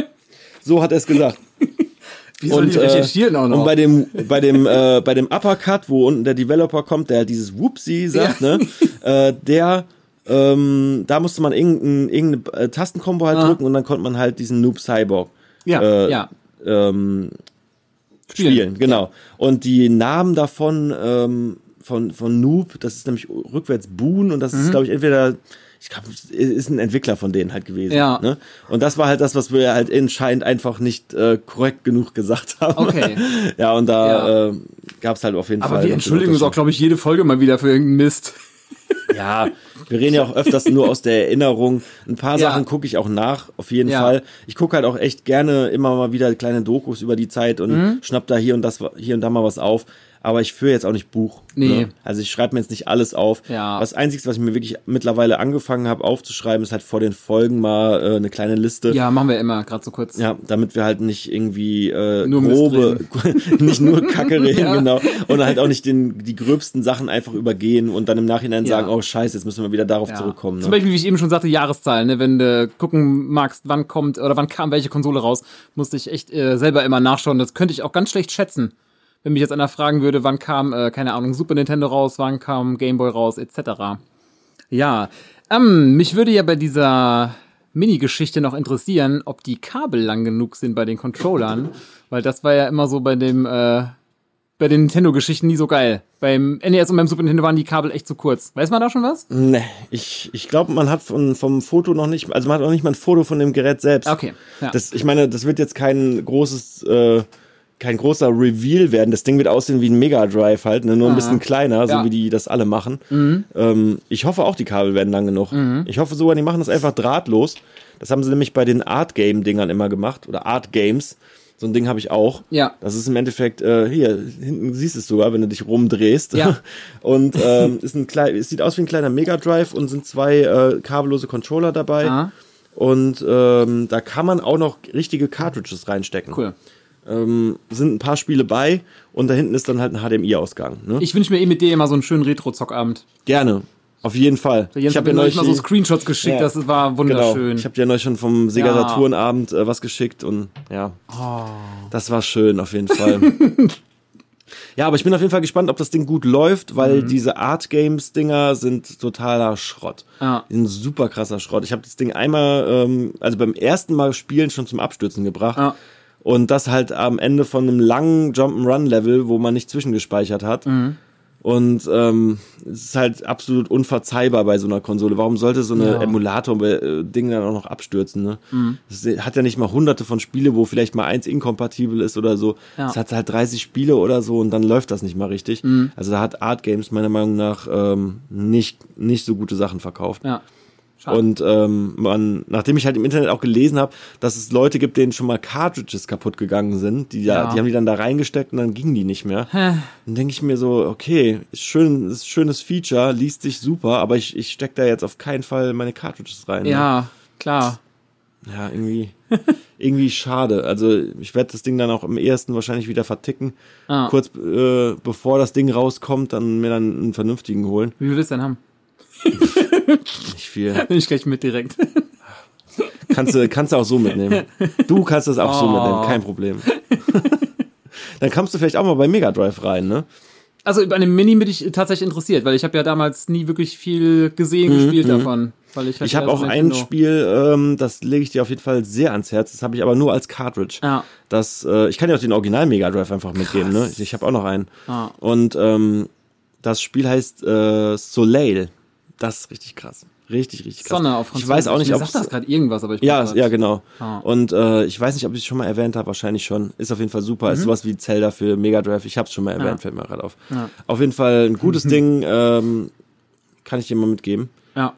so hat er es gesagt. Wie soll und, die äh, recherchieren auch noch? Und bei dem, bei dem, äh, bei dem Uppercut, wo unten der Developer kommt, der dieses Whoopsie sagt, Ja. ne, äh, der, ähm, da musste man irgendein, irgendeine äh, Tastenkombo halt Ah. drücken und dann konnte man halt diesen Noob Cyborg ja, äh, ja. ähm, Spielen. spielen. genau. Und die Namen davon ähm, von von Noob, das ist nämlich rückwärts Boon und das Mhm. ist glaube ich entweder ich glaube, ist ein Entwickler von denen halt gewesen. Ja. Ne? Und das war halt das, was wir halt anscheinend einfach nicht äh, korrekt genug gesagt haben. Okay. ja, und da Ja. äh, gab es halt auf jeden Fall. Aber wir entschuldigen uns auch, glaube ich, jede Folge mal wieder für irgendeinen Mist. Ja, wir reden ja auch öfters nur aus der Erinnerung. Ein paar Ja. Sachen gucke ich auch nach, auf jeden Ja. Fall. Ich gucke halt auch echt gerne immer mal wieder kleine Dokus über die Zeit und Mhm. schnapp da hier und das hier und da mal was auf. Aber ich führe jetzt auch nicht Buch. Nee. Ne? Also ich schreibe mir jetzt nicht alles auf. Ja. Das Einzige, was ich mir wirklich mittlerweile angefangen habe aufzuschreiben, ist halt vor den Folgen mal äh, eine kleine Liste. Ja, machen wir immer, gerade so kurz. Ja, damit wir halt nicht irgendwie äh, Nur grobe, nicht nur Kacke reden, Ja. genau. Und halt auch nicht den, die gröbsten Sachen einfach übergehen und dann im Nachhinein Ja. sagen, oh scheiße, jetzt müssen wir wieder darauf Ja. zurückkommen. Zum Ne? Beispiel, wie ich eben schon sagte, Jahreszahlen. Ne? Wenn du gucken magst, wann kommt oder wann kam welche Konsole raus, musste ich echt äh, selber immer nachschauen. Das könnte ich auch ganz schlecht schätzen. Wenn mich jetzt einer fragen würde, wann kam, äh, keine Ahnung, Super Nintendo raus, wann kam Game Boy raus, etc. Ja, ähm, mich würde ja bei dieser Mini-Geschichte noch interessieren, ob die Kabel lang genug sind bei den Controllern, weil das war ja immer so bei dem, äh, bei den Nintendo-Geschichten nie so geil. Beim NES und beim Super Nintendo waren die Kabel echt zu kurz. Weiß man da schon was? Nee, ich, ich glaube, man hat von, vom Foto noch nicht, also man hat auch nicht mal ein Foto von dem Gerät selbst. Okay, ja. Das, ich meine, das wird jetzt kein großes, äh, kein großer Reveal werden. Das Ding wird aussehen wie ein Mega Drive halt, ne? nur ein Aha. bisschen kleiner, so Ja. Mhm. wie die das alle machen. Ähm, ich hoffe auch, die Kabel werden lang genug. Ich hoffe sogar, die machen das einfach drahtlos. Das haben sie nämlich bei den Art Game Dingern immer gemacht oder Art Games. So ein Ding habe ich auch. Ja. Das ist im Endeffekt, äh, hier, hinten siehst du es sogar, wenn du dich rumdrehst. Ja. Und ähm, ist ein klein, es sieht aus wie ein kleiner Mega Drive und sind zwei äh, kabellose Controller dabei. Ah. Und ähm, da kann man auch noch richtige Cartridges reinstecken. Cool. Ähm, sind ein paar Spiele bei und da hinten ist dann halt ein HDMI-Ausgang. Ne? Ich wünsche mir eh mit dir immer so einen schönen Retro-Zockabend. Gerne. Auf jeden Fall. Jens ich habe ja neulich mal so Screenshots geschickt, Ja. das war Genau. wunderschön. Ich habe dir neulich schon vom Sega Ja. Saturn Abend äh, was geschickt und ja, oh. das war schön auf jeden Fall. ja, aber ich bin auf jeden Fall gespannt, ob das Ding gut läuft, weil diese Art Games Dinger sind totaler Schrott. Ja. Sind super krasser Schrott. Ich habe das Ding einmal, ähm, also beim ersten Mal spielen schon zum Abstürzen gebracht. Ja. Und das halt am Ende von einem langen Jump'n'Run-Level, wo man nicht zwischengespeichert hat. Mhm. Und ähm, es ist halt absolut unverzeihbar bei so einer Konsole. Warum sollte so eine Ja. Mhm. Emulator-Ding dann auch noch abstürzen? Ne? Es hat ja nicht mal hunderte von Spiele, wo vielleicht mal eins inkompatibel ist oder so. Ja. Es hat halt 30 Spiele oder so und dann läuft das nicht mal richtig. Mhm. Also da hat Art Games meiner Meinung nach ähm, nicht, nicht so gute Sachen verkauft. Ja. Schade. Und ähm, man, nachdem ich halt im Internet auch gelesen habe, dass es Leute gibt, denen schon mal Cartridges kaputt gegangen sind, die, ja. Die haben die dann da reingesteckt und dann gingen die nicht mehr. Dann denke ich mir so, okay, ist schön, ist schönes Feature, liest sich super, aber ich, ich steck da jetzt auf keinen Fall meine Cartridges rein. Ne? ja, klar. Ja, irgendwie, irgendwie schade. Also ich werde das Ding dann auch im ersten wahrscheinlich wieder verticken. Ah. Kurz äh, bevor das Ding rauskommt, dann mir dann einen vernünftigen holen. Wie willst du denn haben? Nicht viel. Nehme ich gleich mit direkt. Kannst du, kannst du auch so mitnehmen. Du kannst das auch so Oh. mitnehmen, kein Problem. Dann kommst du vielleicht auch mal bei Mega Drive rein, ne? Also bei einem Mini bin ich tatsächlich interessiert, weil ich habe ja damals nie wirklich viel gesehen, gespielt davon. Weil ich halt Mhm, Ich habe auch so ein Nintendo- Spiel, ähm, das lege ich dir auf jeden Fall sehr ans Herz. Das habe ich aber nur als Cartridge. Ja. Das, äh, ich kann dir auch den Original Mega Drive einfach mitgeben, ne? Ich, ich habe auch noch einen. Ah. Und ähm, das Spiel heißt äh, Soleil. Das ist richtig krass. Richtig, richtig krass. Sonne auf ich Französisch. weiß auch nicht, ob sagt das gerade irgendwas, aber ich Ja, grad- ja, genau. Ah. Und äh, ich weiß nicht, ob ich es schon mal erwähnt habe, wahrscheinlich schon. Ist auf jeden Fall super. Ist sowas wie Zelda für Mega Drive. Ich habe es schon mal erwähnt, Mhm. Ja. fällt mir gerade auf. Ja. Auf jeden Fall ein gutes Ding. Ähm, kann ich dir mal mitgeben. Ja.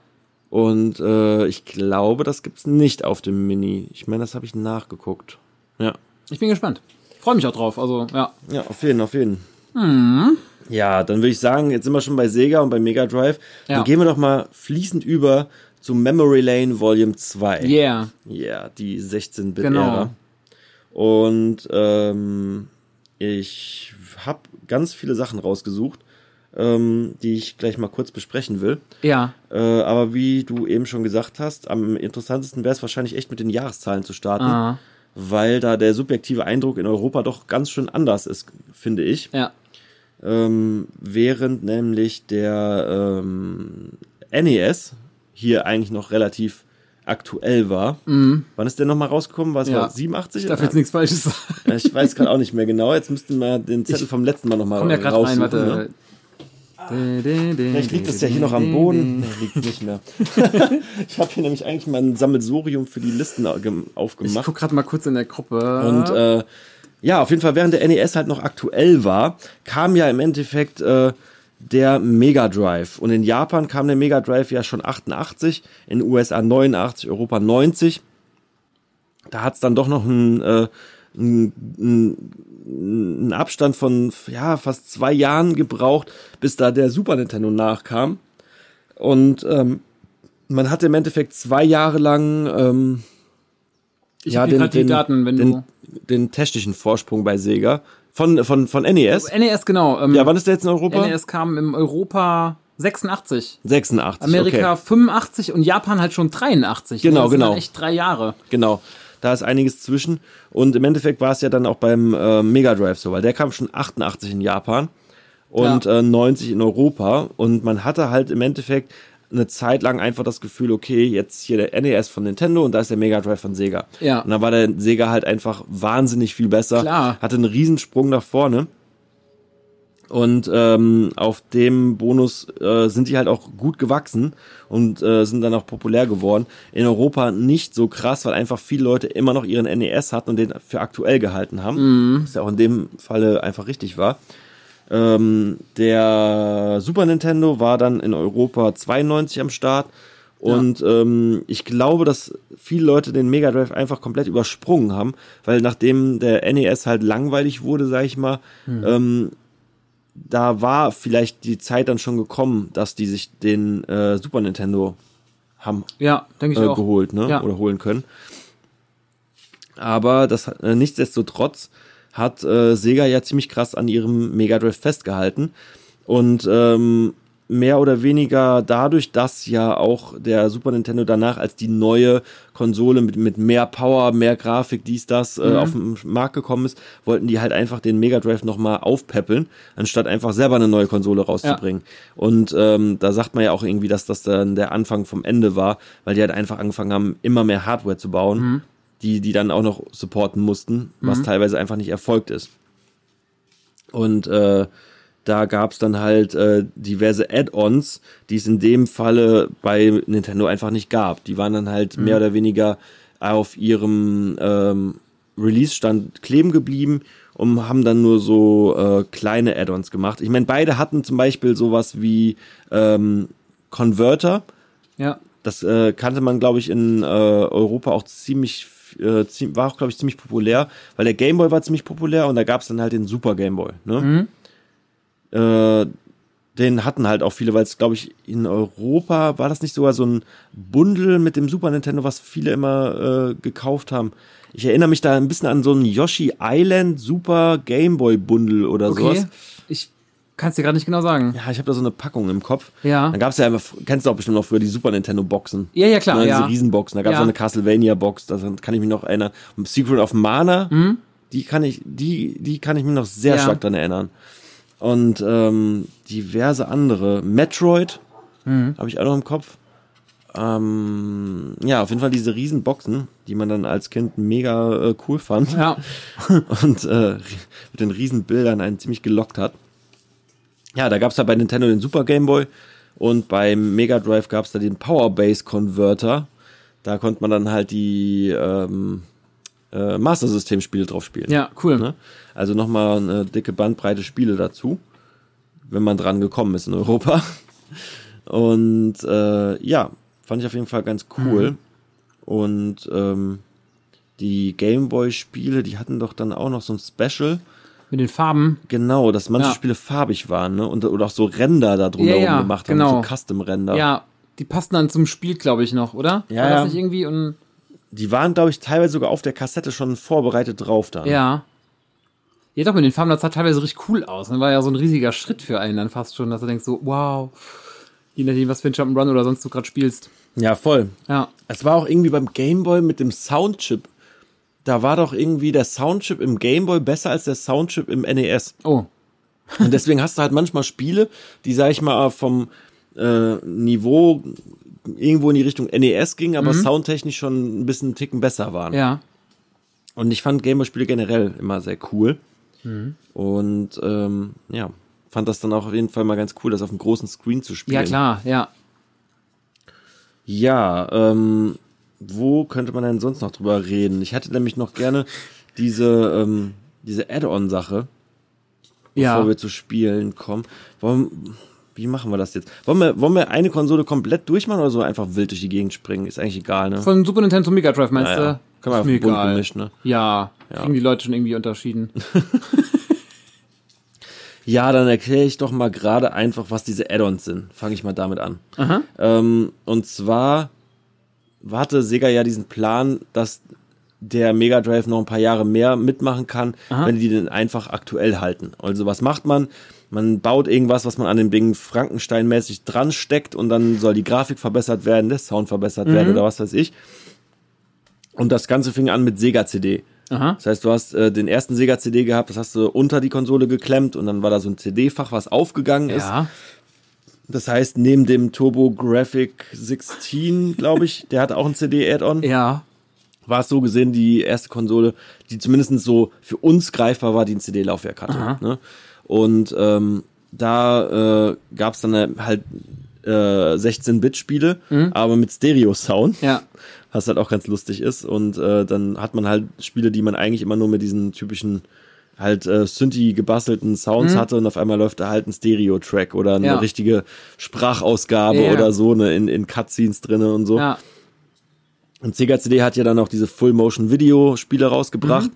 Und äh, ich glaube, das gibt's nicht auf dem Mini. Ich meine, das habe ich nachgeguckt. Ja. Ich bin gespannt. Freue mich auch drauf. Also, ja. Ja, auf jeden, auf jeden. Mhm. Ja, dann würde ich sagen, jetzt sind wir schon bei Sega und bei Mega Drive. Ja. Dann gehen wir doch mal fließend über zu Memory Lane Volume 2. Yeah. Ja, die 16-Bit-Ära. Genau. Und ähm, ich habe ganz viele Sachen rausgesucht, ähm, die ich gleich mal kurz besprechen will. Ja. Äh, aber wie du eben schon gesagt hast, am interessantesten wäre es wahrscheinlich echt mit den Jahreszahlen zu starten. Ah. weil da der subjektive Eindruck in Europa doch ganz schön anders ist, finde ich. Ja. Ähm, während nämlich der ähm, NES hier eigentlich noch relativ aktuell war. Wann ist der nochmal rausgekommen? War es Mhm. Ja. mal 87? Ich darf jetzt nichts Falsches sagen. Ich weiß gerade auch nicht mehr genau. Jetzt müssten wir den Zettel vom letzten Mal nochmal ja gerade rein, raussuchen. warte. Ne? Vielleicht liegt es ja hier noch am Boden. Nee, liegt nicht mehr. ich habe hier nämlich eigentlich mal ein Sammelsurium für die Listen au- gem- Ich aufgemacht. guck gerade mal kurz in der Gruppe. Und äh, ja, auf jeden Fall, während der NES halt noch aktuell war, kam ja im Endeffekt äh, der Mega Drive. Und in Japan kam der Mega Drive ja schon 88, in den USA 89, Europa 90. Da hat's dann doch noch einen, äh, einen, einen Abstand von ja, fast zwei Jahren gebraucht, bis da der Super Nintendo nachkam. Und ähm, man hatte im Endeffekt zwei Jahre lang ähm, ich hab hier gerade die Daten, wenn den, du. Den technischen Vorsprung bei Sega. Von, von, von NES. NES, genau. Ähm, Ja, wann ist der jetzt in Europa? NES kam im Europa 86. 86. Amerika okay. 85 und Japan halt schon 83. Genau, das sind genau. Halt echt drei Jahre. Genau. Da ist einiges zwischen. Und im Endeffekt war es ja dann auch beim äh, Mega Drive so, weil der kam schon 88 in Japan und Ja. äh, 90 in Europa. Und man hatte halt im Endeffekt eine Zeit lang einfach das Gefühl, okay, jetzt hier der NES von Nintendo und da ist der Mega Drive von Sega. Ja. Und dann war der Sega halt einfach wahnsinnig viel besser. Klar. Hatte einen Riesensprung nach vorne. Und ähm, auf dem Bonus äh, sind die halt auch gut gewachsen und äh, sind dann auch populär geworden. In Europa nicht so krass, weil einfach viele Leute immer noch ihren NES hatten und den für aktuell gehalten haben. Was ja auch in dem Falle einfach richtig war. Ähm, der Super Nintendo war dann in Europa 92 am Start. Und ähm, ich glaube, dass viele Leute den Mega Drive einfach komplett übersprungen haben, weil nachdem der NES halt langweilig wurde, sag ich mal, ähm, da war vielleicht die Zeit dann schon gekommen, dass die sich den äh, Super Nintendo haben Ja, denke ich äh, auch. geholt, ne? Ja. Oder holen können. Aber das hat- äh, nichtsdestotrotz hat äh, Sega ja ziemlich krass an ihrem Mega Drive festgehalten. Und ähm, mehr oder weniger dadurch, dass ja auch der Super Nintendo danach als die neue Konsole mit, mit mehr Power, mehr Grafik, dies, das äh, auf den Markt gekommen ist, wollten die halt einfach den Mega Drive nochmal aufpäppeln, anstatt einfach selber eine neue Konsole rauszubringen. Und ähm, da sagt man ja auch irgendwie, dass das dann der Anfang vom Ende war, weil die halt einfach angefangen haben, immer mehr Hardware zu bauen, die die dann auch noch supporten mussten, was teilweise einfach nicht erfolgt ist. Und äh, da gab's dann halt äh, diverse Add-ons, die es in dem Falle bei Nintendo einfach nicht gab. Die waren dann halt mehr oder weniger auf ihrem ähm, Release-Stand kleben geblieben und haben dann nur so äh, kleine Add-ons gemacht. Ich meine, beide hatten zum Beispiel sowas wie ähm, Converter. Ja. Das äh, kannte man, glaube ich, in äh, Europa auch ziemlich, äh, war auch, glaube ich, ziemlich populär, weil der Gameboy war ziemlich populär und da gab's dann halt den Super Gameboy. Ne? Äh, den hatten halt auch viele, weil es, glaube ich, in Europa war das nicht sogar so ein Bundle mit dem Super Nintendo, was viele immer äh, gekauft haben. Ich erinnere mich da ein bisschen an so einen Yoshi Island Super Gameboy Bundle oder Okay. sowas. Ich kann es dir gerade nicht genau sagen. Ja, ich habe da so eine Packung im Kopf. Ja. Dann gab's ja einfach, kennst du auch bestimmt noch früher die Super Nintendo Boxen. Ja, ja, klar, Ne, ja. Diese Riesenboxen. Da gab's Ja. auch eine Castlevania Box, das kann ich mich noch erinnern. Und Secret of Mana, die kann ich, die, die kann ich mich noch sehr Mhm. Ja. stark dran erinnern. Und ähm, diverse andere. Metroid Mhm. habe ich auch noch im Kopf. Ähm, ja, auf jeden Fall diese Riesenboxen, die man dann als Kind mega äh, cool fand Ja. und äh, mit den Riesenbildern einen ziemlich gelockt hat. Ja, da gab's da bei Nintendo den Super Game Boy und beim Mega Drive gab's da den Power Base Converter. Da konnte man dann halt die ähm, äh, Master System Spiele drauf spielen. Ja, cool. Ne? Also nochmal eine dicke Bandbreite Spiele dazu, wenn man dran gekommen ist in Europa. Und äh, ja, fand ich auf jeden Fall ganz cool. Mhm. Und ähm, die Gameboy-Spiele, die hatten doch dann auch noch so ein Special. Mit den Farben. Genau, dass manche Ja. Spiele farbig waren, ne? Und, oder auch so Ränder da drumherum Ja, ja, gemacht haben, genau. so Custom-Ränder. Ja, die passten dann zum Spiel, glaube ich, noch, oder? Ja, War das nicht irgendwie? Und Die waren, glaube ich, teilweise sogar auf der Kassette schon vorbereitet drauf dann. ja. Ja, doch, mit den Farben, das sah teilweise richtig cool aus. Das war ja so ein riesiger Schritt für einen dann fast schon, dass du denkst so, wow. Je nachdem, was für ein Jump'n'Run oder sonst du gerade spielst. ja, voll. Ja. Es war auch irgendwie beim Gameboy mit dem Soundchip da war doch irgendwie der Soundchip im Gameboy besser als der Soundchip im NES. Oh. Und deswegen hast du halt manchmal Spiele, die, sag ich mal, vom äh, Niveau irgendwo in die Richtung NES ging, aber soundtechnisch schon ein bisschen einen Ticken besser waren. Ja. Und ich fand Gameboy-Spiele generell immer sehr cool. Und ähm, ja, fand das dann auch auf jeden Fall mal ganz cool, das auf dem großen Screen zu spielen. Ja, klar, ja. Ja, ähm, wo könnte man denn sonst noch drüber reden? Ich hätte nämlich noch gerne diese, ähm, diese Add-on-Sache, Ja. bevor wir zu Spielen kommen. Wollen, wie machen wir das jetzt? Wollen wir, wollen wir eine Konsole komplett durchmachen oder so einfach wild durch die Gegend springen? Ist eigentlich egal, ne? Von Super Nintendo Mega Drive meinst Ja, ja. du? Können wir auf bunt gemischt, ne? Ja, Ja. kriegen die Leute schon irgendwie unterschieden. Ja, dann erkläre ich doch mal gerade einfach, was diese Add-ons sind. Fange ich mal damit an. Ähm, und zwar hatte Sega ja diesen Plan, dass der Mega Drive noch ein paar Jahre mehr mitmachen kann, wenn die den einfach aktuell halten. Also was macht man? Man baut irgendwas, was man an dem Ding Frankenstein-mäßig dran steckt und dann soll die Grafik verbessert werden, der Sound verbessert werden oder was weiß ich. Und das Ganze fing an mit Sega CD. Aha. Das heißt, du hast äh, den ersten Sega CD gehabt, das hast du unter die Konsole geklemmt und dann war da so ein CD-Fach, was aufgegangen ist. Das heißt, neben dem Turbo Graphic 16, glaube ich, der hatte auch ein CD-Add-on, Ja. war es so gesehen die erste Konsole, die zumindest so für uns greifbar war, die ein CD-Laufwerk hatte. Ne? Und ähm, da äh, gab es dann halt äh, 16-Bit-Spiele, aber mit Stereo-Sound Ja. was halt auch ganz lustig ist. Und äh, dann hat man halt Spiele, die man eigentlich immer nur mit diesen typischen halt äh, Synthi gebastelten Sounds hatte und auf einmal läuft da halt ein Stereo-Track oder eine Ja. richtige Sprachausgabe Ja. oder so, ne, in, in Cutscenes drinne und so. Ja. Und Sega CD hat ja dann auch diese Full-Motion-Video-Spiele rausgebracht. Mhm.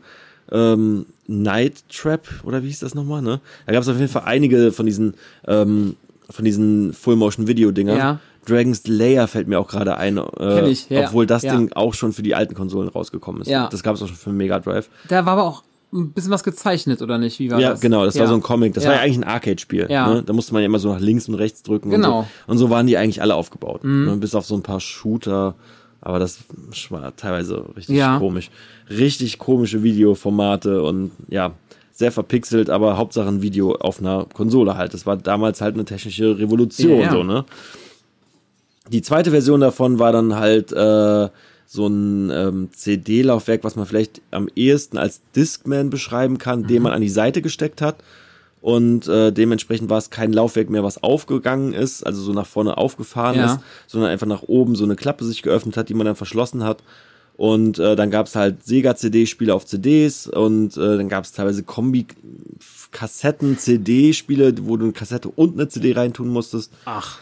Ähm, Night Trap, oder wie hieß das nochmal, ne? Da gab es auf jeden Fall einige von diesen, ähm, von diesen Full-Motion-Video-Dingern. Ja. Dragon's Lair fällt mir auch gerade ein, äh, ich, ja. obwohl das Ja. Ding auch schon für die alten Konsolen rausgekommen ist. Ja. Das gab es auch schon für Mega Drive. Da war aber auch ein bisschen was gezeichnet, oder nicht? Wie war Ja, das? genau, das ja. war so ein Comic. Das Ja. war ja eigentlich ein Arcade-Spiel. Ja. Ne? Da musste man ja immer so nach links und rechts drücken. Genau. Und Mhm. so. und so waren die eigentlich alle aufgebaut. Ne? Bis auf so ein paar Shooter. Aber das war teilweise richtig Ja. komisch. Richtig komische Videoformate und ja, sehr verpixelt, aber Hauptsache ein Video auf einer Konsole halt. Das war damals halt eine technische Revolution, so, ne? Die zweite Version davon war dann halt äh, so ein ähm, CD-Laufwerk, was man vielleicht am ehesten als Discman beschreiben kann, den man an die Seite gesteckt hat. Und äh, dementsprechend war es kein Laufwerk mehr, was aufgegangen ist, also so nach vorne aufgefahren Ja. ist, sondern einfach nach oben so eine Klappe sich geöffnet hat, die man dann verschlossen hat. Und äh, dann gab es halt Sega-CD-Spiele auf CDs und äh, dann gab es teilweise Kombi-Kassetten-CD-Spiele, wo du eine Kassette und eine CD reintun musstest. Ach.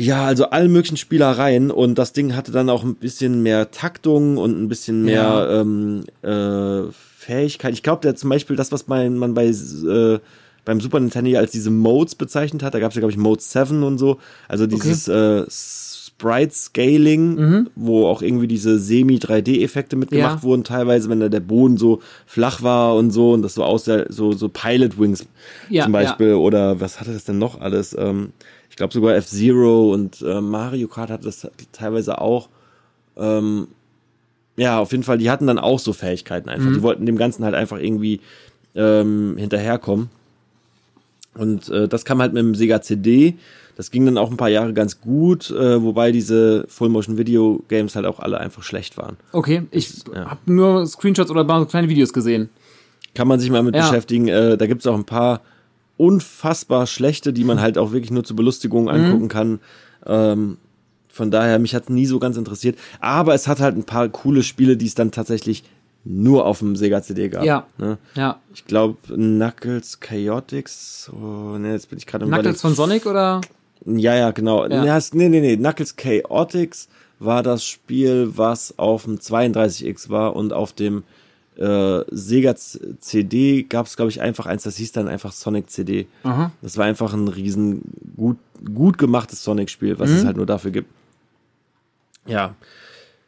Ja, also alle möglichen Spielereien und das Ding hatte dann auch ein bisschen mehr Taktung und ein bisschen mehr Ja. ähm, äh, Fähigkeit. Ich glaube, der zum Beispiel das, was man, man bei äh, beim Super Nintendo als diese Modes bezeichnet hat, da gab es ja, glaube ich, Mode 7 und so. Also dieses äh, Sprite Scaling, wo auch irgendwie diese Semi-3D-Effekte mitgemacht Ja. wurden, teilweise, wenn da der Boden so flach war und so und das so aussah, so, so Pilot Wings Ja, zum Beispiel oder was hatte das denn noch alles? Ähm, glaube sogar F-Zero und äh, Mario Kart hatte das teilweise auch. Ähm, ja, auf jeden Fall, die hatten dann auch so Fähigkeiten einfach. Die wollten dem Ganzen halt einfach irgendwie ähm, hinterherkommen. Und äh, das kam halt mit dem Sega CD. Das ging dann auch ein paar Jahre ganz gut, äh, wobei diese Full-Motion-Video-Games halt auch alle einfach schlecht waren. Okay, ich ja. habe nur Screenshots oder kleine Videos gesehen. Kann man sich mal mit Ja. beschäftigen. Äh, da gibt's auch ein paar unfassbar schlechte, die man halt auch wirklich nur zur Belustigung Mhm. angucken kann. Ähm, von daher, mich hat's nie so ganz interessiert. Aber es hat halt ein paar coole Spiele, die es dann tatsächlich nur auf dem Sega CD gab. Ja. Ne? Ja. Ich glaube, Knuckles Chaotix. Oh, ne, jetzt bin ich gerade im Knuckles von Sonic oder? Ja, ja, genau. Ja. Ja. Nee, nee, nee. Knuckles Chaotix war das Spiel, was auf dem 32X war und auf dem äh, Sega CD gab es, glaube ich, einfach eins, das hieß dann einfach Sonic CD. Aha. Das war einfach ein riesen gut, gut gemachtes Sonic-Spiel, was Mhm. es halt nur dafür gibt. Ja.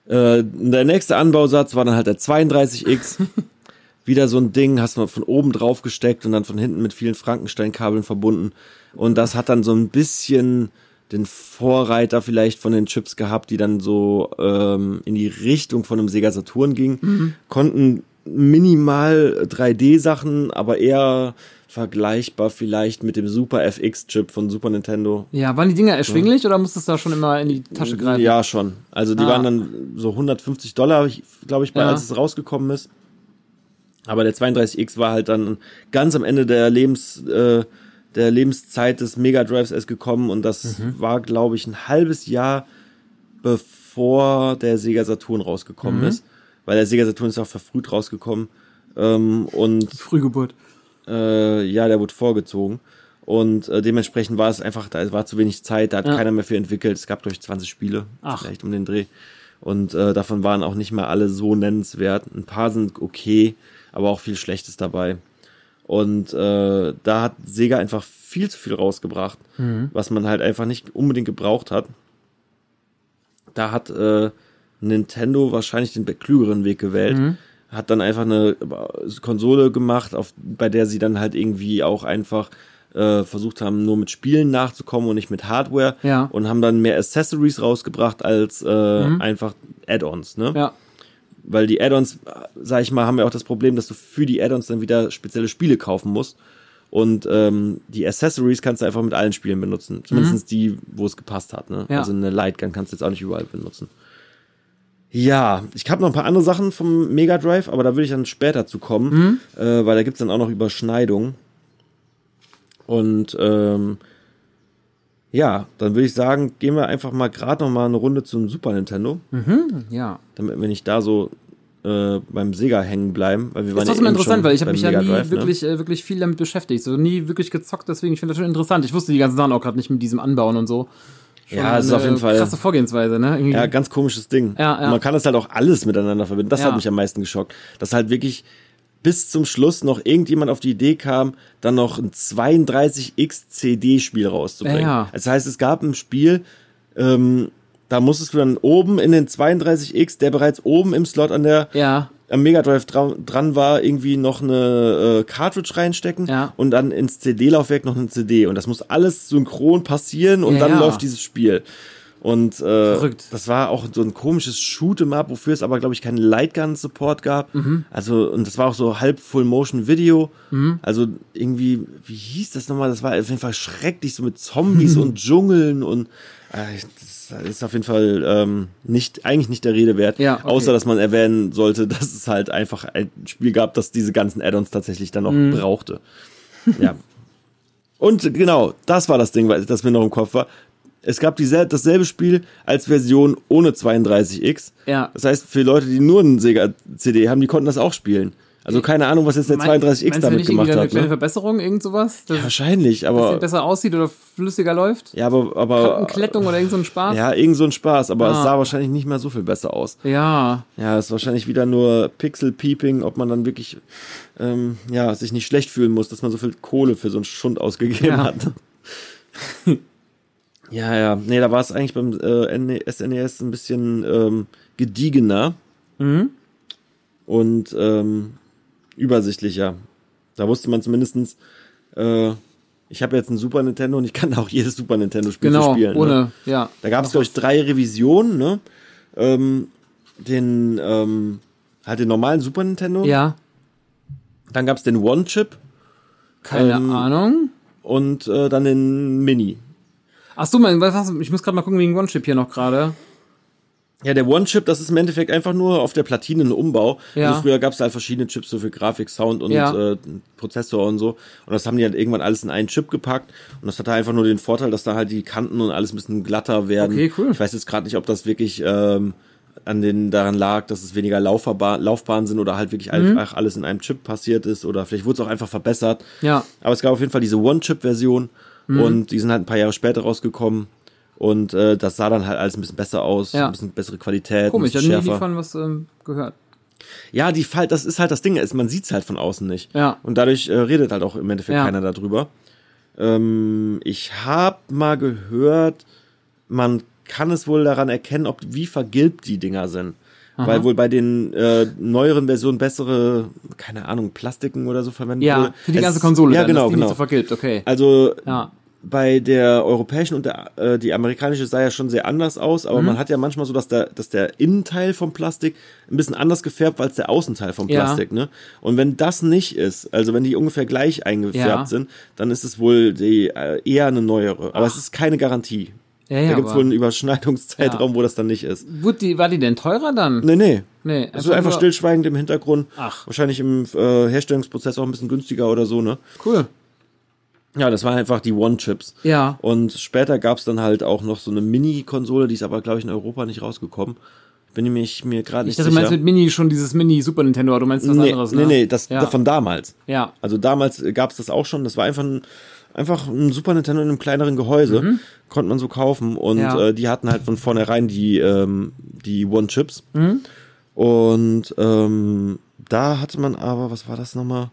Äh, der nächste Anbausatz war dann halt der 32X. Wieder so ein Ding, hast du von oben drauf gesteckt und dann von hinten mit vielen Frankenstein-Kabeln verbunden. Und das hat dann so ein bisschen den Vorreiter vielleicht von den Chips gehabt, die dann so ähm, in die Richtung von einem Sega Saturn gingen, Mhm. konnten minimal 3D-Sachen, aber eher vergleichbar vielleicht mit dem Super FX-Chip von Super Nintendo. Ja, waren die Dinger erschwinglich oder musstest du da schon immer in die Tasche greifen? Ja, schon. Also die Ah. waren dann so 150 Dollar, glaube ich, bei, Ja. als es rausgekommen ist. Aber der 32X war halt dann ganz am Ende der Lebens, äh, der Lebenszeit des Mega Drives erst gekommen und das Mhm. war, glaube ich, ein halbes Jahr bevor der Sega Saturn rausgekommen Mhm. ist. Weil der Sega Saturn ist auch verfrüht rausgekommen. Ähm, und Frühgeburt. äh, ja, der wurde vorgezogen. Und äh, dementsprechend war es einfach, da war zu wenig Zeit, da hat Ja. keiner mehr für entwickelt. Es gab durch 20 Spiele, Ach. vielleicht um den Dreh. Und äh, davon waren auch nicht mal alle so nennenswert. Ein paar sind okay, aber auch viel Schlechtes dabei. Und äh, da hat Sega einfach viel zu viel rausgebracht, was man halt einfach nicht unbedingt gebraucht hat. Da hat äh, Nintendo wahrscheinlich den klügeren Weg gewählt. Hat dann einfach eine Konsole gemacht, auf, bei der sie dann halt irgendwie auch einfach äh, versucht haben, nur mit Spielen nachzukommen und nicht mit Hardware. Ja. Und haben dann mehr Accessories rausgebracht als äh, einfach Add-ons. Ne? Ja. Weil die Add-ons, äh, sag ich mal, haben ja auch das Problem, dass du für die Add-ons dann wieder spezielle Spiele kaufen musst. Und ähm, die Accessories kannst du einfach mit allen Spielen benutzen. Zumindest die, wo es gepasst hat. Ne? Ja. Also eine Lightgun kannst du jetzt auch nicht überall benutzen. Ja, ich habe noch ein paar andere Sachen vom Mega Drive, aber da würde ich dann später zu kommen, äh, weil da gibt's dann auch noch Überschneidungen. Und ähm, ja, dann würde ich sagen, gehen wir einfach mal gerade noch mal eine Runde zum Super Nintendo, Ja. damit wir nicht da so äh, beim Sega hängen bleiben, weil wir Das waren ist trotzdem interessant, weil ich habe mich ja nie ne? wirklich, äh, wirklich viel damit beschäftigt. So nie wirklich gezockt, deswegen ich finde das schon interessant. Ich wusste die ganzen Sachen auch gerade nicht mit diesem Anbauen und so. Ja, ist auf jeden Fall- Krasse Vorgehensweise, ne? Irgendwie. Ja, ganz komisches Ding. Ja, ja. Und man kann das halt auch alles miteinander verbinden. Das Ja. hat mich am meisten geschockt. Dass halt wirklich bis zum Schluss noch irgendjemand auf die Idee kam, dann noch ein 32x CD-Spiel rauszubringen. Ja. Das heißt, es gab ein Spiel, ähm, da musstest du dann oben in den 32x, der bereits oben im Slot an der ja. Am Mega Drive dra dran war, irgendwie noch eine äh, Cartridge reinstecken Ja. und dann ins CD-Laufwerk noch eine CD. Und das muss alles synchron passieren und Ja, dann ja. läuft dieses Spiel. Und äh, Verrückt. das war auch so ein komisches Shoot'em Up, wofür es aber, glaube ich, keinen Lightgun-Support gab. Mhm. Also, und das war auch so halb Full-Motion-Video. Also irgendwie, wie hieß das nochmal? Das war auf jeden Fall schrecklich, so mit Zombies und Dschungeln und das ist auf jeden Fall ähm, nicht, eigentlich nicht der Rede wert. Ja, okay. Außer, dass man erwähnen sollte, dass es halt einfach ein Spiel gab, das diese ganzen Add-ons tatsächlich dann noch Mhm. brauchte. Ja. Und genau, das war das Ding, das mir noch im Kopf war. Es gab diesel dasselbe Spiel als Version ohne 32X. Ja. Das heißt, für Leute, die nur einen Sega-CD haben, die konnten das auch spielen. Also keine Ahnung, was jetzt der 32X Meinst du damit gemacht irgendwie eine hat. kleine Ne? Verbesserung, irgend sowas? Dass Ja, wahrscheinlich, es aber besser aussieht oder flüssiger läuft? ja, aber aber Kantenklettung oder irgend so ein Spaß? ja, irgend so ein Spaß, aber es Ah. sah wahrscheinlich nicht mehr so viel besser aus. Ja. Ja, es ist wahrscheinlich wieder nur Pixel-Peeping, ob man dann wirklich ähm, ja, sich nicht schlecht fühlen muss, dass man so viel Kohle für so einen Schund ausgegeben Ja. hat. ja, ja. Nee, da war es eigentlich beim äh, SNES ein bisschen ähm, gediegener Mhm. und ähm, übersichtlicher. Da wusste man zumindestens, äh, ich habe jetzt ein Super Nintendo und ich kann auch jedes Super Nintendo-Spiel Genau, spielen. Ne? ohne, ja. Da gab es, glaube ich, drei Revisionen, ne? Ähm, den, ähm, halt den normalen Super Nintendo. Ja. Dann gab es den One-Chip Keine Ähm, Ahnung. und äh, dann den Mini. Ach so, mein, was, ich muss gerade mal gucken wegen One-Chip hier noch gerade. Ja, der One-Chip, das ist im Endeffekt einfach nur auf der Platine ein Umbau. Ja. Also früher gab es halt verschiedene Chips, so für Grafik, Sound und Ja. äh, Prozessor und so. Und das haben die halt irgendwann alles in einen Chip gepackt. Und das hatte einfach nur den Vorteil, dass da halt die Kanten und alles ein bisschen glatter werden. Okay, cool. Ich weiß jetzt gerade nicht, ob das wirklich ähm, an den daran lag, dass es weniger Laufbahn, Laufbahnen sind oder halt wirklich Mhm. einfach alles in einem Chip passiert ist oder vielleicht wurde es auch einfach verbessert. Ja. Aber es gab auf jeden Fall diese One-Chip-Version Mhm. und die sind halt ein paar Jahre später rausgekommen. Und äh, das sah dann halt alles ein bisschen besser aus, Ja. ein bisschen bessere Qualität, Komisch, ich habe nie davon was ähm, gehört. Ja, die Fall, das ist halt das Ding, ist, man sieht's halt von außen nicht. Ja. Und dadurch äh, redet halt auch im Endeffekt Ja. keiner darüber. Ähm, ich habe mal gehört, man kann es wohl daran erkennen, ob wie vergilbt die Dinger sind. Weil wohl bei den äh, neueren Versionen bessere, keine Ahnung, Plastiken oder so verwendet Ja, wurde. für die Es- ganze Konsole Ja, dann, genau, genau. nicht so vergilbt, okay. Also Ja. Bei der europäischen und der, äh, die amerikanische sah ja schon sehr anders aus, aber man hat ja manchmal so, dass der, dass der Innenteil vom Plastik ein bisschen anders gefärbt war als der Außenteil vom Ja. Plastik, ne? Und wenn das nicht ist, also wenn die ungefähr gleich eingefärbt Ja. sind, dann ist es wohl die, äh, eher eine neuere. Aber es ist keine Garantie. Ja, ja, da gibt es wohl einen Überschneidungszeitraum, Ja. wo das dann nicht ist. Wurde die, war die denn teurer dann? Nee, nee. Nee, Es ist einfach stillschweigend im Hintergrund. Ach. Wahrscheinlich im äh, Herstellungsprozess auch ein bisschen günstiger oder so, ne? Cool. Ja, das waren einfach die One-Chips. Ja. Und später gab es dann halt auch noch so eine Mini-Konsole, die ist aber, glaube ich, in Europa nicht rausgekommen. Bin ich mir gerade Ich nicht dachte, du sicher. meinst mit Mini schon dieses Mini Super Nintendo, aber du meinst was nee, anderes, nee, ne? nee, das ja. von damals. Ja. Also damals gab es das auch schon. Das war einfach ein, einfach ein Super Nintendo in einem kleineren Gehäuse. Konnte man so kaufen. Und Mhm. Ja. äh, die hatten halt von vornherein die, ähm, die One-Chips. Mhm. Und ähm, da hatte man aber, was war das nochmal?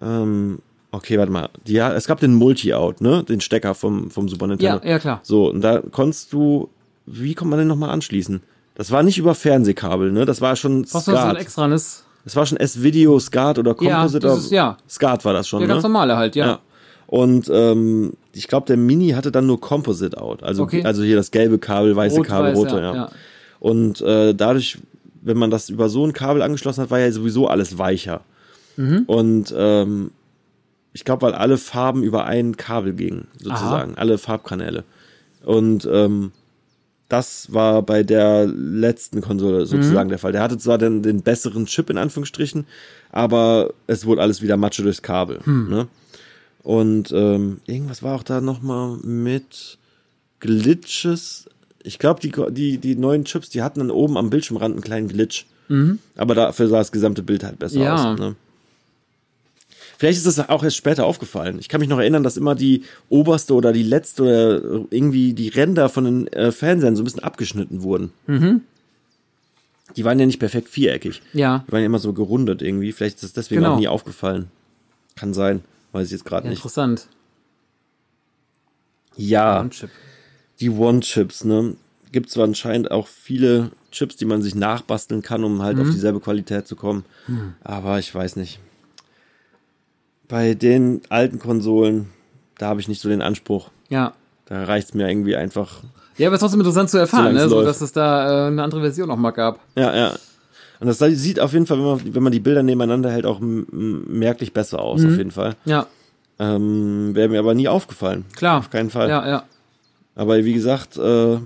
Ähm, okay, warte mal. Die, es gab den Multi-Out, ne? Den Stecker vom, vom Super Nintendo. Ja, ja, klar. So, und da konntest du, wie kommt man den nochmal anschließen? Das war nicht über Fernsehkabel, ne? Das war schon noch so ein SCART. extranes? Das war schon S-Video, SCART oder Ja, Composite. dieses- oder- ja. SCART war das schon, Der ne? ganz normale halt, ja. Ja. Und ähm, ich glaube, der Mini hatte dann nur Composite Out. Also, Okay. also hier das gelbe Kabel, weiße Rot, Kabel, weiß, rote, ja, ja. ja. Und äh, dadurch, wenn man das über so ein Kabel angeschlossen hat, war ja sowieso alles weicher. Mhm. Und ähm, ich glaube, weil alle Farben über ein Kabel gingen, sozusagen, alle Farbkanäle. Und ähm, das war bei der letzten Konsole Mhm. sozusagen der Fall. Der hatte zwar den, den besseren Chip in Anführungsstrichen, aber es wurde alles wieder Matsche durchs Kabel. Hm. Ne? Und ähm, irgendwas war auch da nochmal mit Glitches. Ich glaube, die, die, die neuen Chips, die hatten dann oben am Bildschirmrand einen kleinen Glitch. Aber dafür sah das gesamte Bild halt besser Mhm. Ja. aus. Ne? Vielleicht ist das auch erst später aufgefallen. Ich kann mich noch erinnern, dass immer die oberste oder die letzte oder irgendwie die Ränder von den äh, Fernsehern so ein bisschen abgeschnitten wurden. Mhm. Die waren ja nicht perfekt viereckig. Ja. Die waren ja immer so gerundet irgendwie. Vielleicht ist das deswegen Genau. auch nie aufgefallen. Kann sein. Weiß ich jetzt gerade ja nicht. interessant. Ja, One-Chip. die One-Chips, ne? Gibt zwar anscheinend auch viele Chips, die man sich nachbasteln kann, um halt Mhm. auf dieselbe Qualität zu kommen. Aber ich weiß nicht. Bei den alten Konsolen, da habe ich nicht so den Anspruch. Ja. Da reicht's mir irgendwie einfach. Ja, aber es ist trotzdem interessant zu erfahren, es ne? so, dass es da äh, eine andere Version noch mal gab. Ja, ja. Und das sieht auf jeden Fall, wenn man, wenn man die Bilder nebeneinander hält, auch merklich besser aus, Mhm. auf jeden Fall. Ja, Ähm, Wäre mir aber nie aufgefallen. klar. Auf keinen Fall. Ja, ja. Aber wie gesagt, äh,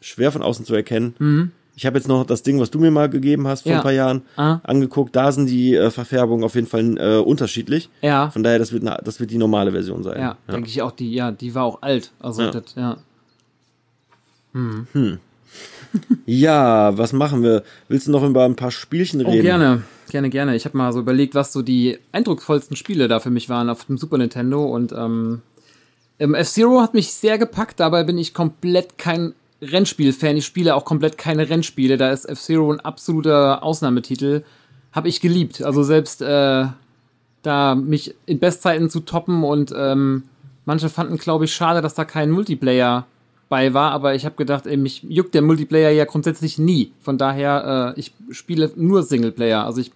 schwer von außen zu erkennen. Mhm. Ich habe jetzt noch das Ding, was du mir mal gegeben hast vor Ja. ein paar Jahren, Ah. angeguckt. Da sind die äh, Verfärbungen auf jeden Fall äh, unterschiedlich. Ja. Von daher, das wird, na- das wird die normale Version sein. Ja, denke ich auch, die, ja, die war auch alt. Also, Ja. das, ja. ja, was machen wir? Willst du noch über ein paar Spielchen Oh, reden? gerne, gerne, gerne. Ich habe mal so überlegt, was so die eindrucksvollsten Spiele da für mich waren auf dem Super Nintendo und ähm, ähm, F-Zero hat mich sehr gepackt, dabei bin ich komplett kein Rennspiel-Fan. Ich spiele auch komplett keine Rennspiele, da ist F-Zero ein absoluter Ausnahmetitel. Habe ich geliebt. Also selbst äh, da mich in Bestzeiten zu toppen und ähm, manche fanden, glaube ich, schade, dass da kein Multiplayer bei war, aber ich habe gedacht, ey, mich juckt der Multiplayer ja grundsätzlich nie. Von daher, äh, ich spiele nur Singleplayer. Also ich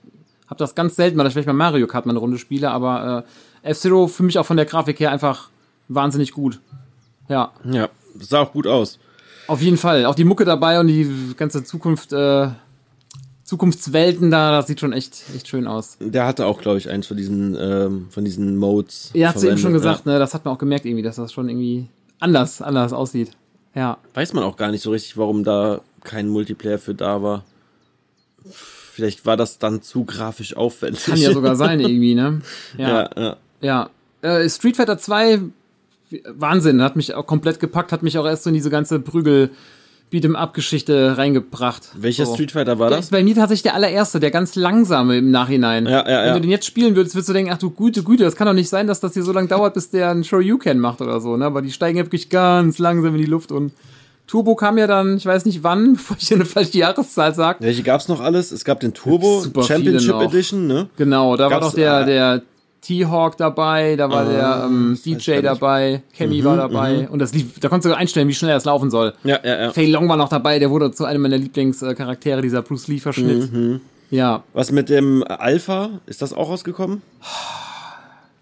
habe das ganz selten, weil ich vielleicht mal Mario Kart mal eine Runde spiele, aber äh, F-Zero für mich auch von der Grafik her einfach wahnsinnig gut. Ja, Ja, sah auch gut aus. Auf jeden Fall. Auch die Mucke dabei und die ganze Zukunft, äh, Zukunftswelten da, das sieht schon echt, echt schön aus. Der hatte auch, glaube ich, eins von diesen, ähm, von diesen Modes. Ihr habt es eben schon gesagt, ne? Das hat man auch gemerkt irgendwie, dass das schon irgendwie anders, anders aussieht. Ja. Ja. Weiß man auch gar nicht so richtig, warum da kein Multiplayer für da war. Vielleicht war das dann zu grafisch aufwendig. Kann ja sogar sein irgendwie, ne? ja, ja. Ja. Äh, Street Fighter 2, Wahnsinn, hat mich auch komplett gepackt, hat mich auch erst so in diese ganze Prügel Beat'em Up Geschichte reingebracht. Welcher so. Street Fighter war das? bei mir tatsächlich der allererste, der ganz langsame im Nachhinein. Ja, ja, Wenn ja. du den jetzt spielen würdest, würdest du denken, ach du gute Güte, das kann doch nicht sein, dass das hier so lange dauert, bis der einen Shoryuken macht oder so, ne? Aber die steigen ja wirklich ganz langsam in die Luft und Turbo kam ja dann, ich weiß nicht wann, bevor ich eine falsche Jahreszahl sag. Welche gab's noch alles? Es gab den Turbo Championship. Edition, ne? Genau, da war Gab's, doch der, äh, der T-Hawk dabei, da war der ähm, das weiß ich DJ dabei, Cammy war dabei und das lief, da konntest du einstellen, wie schnell das laufen soll. Ja, ja, ja. Fei Long war noch dabei, der wurde zu einem meiner Lieblingscharaktere, dieser Bruce Lee-Verschnitt. Ja, Was mit dem Alpha? Ist das auch rausgekommen?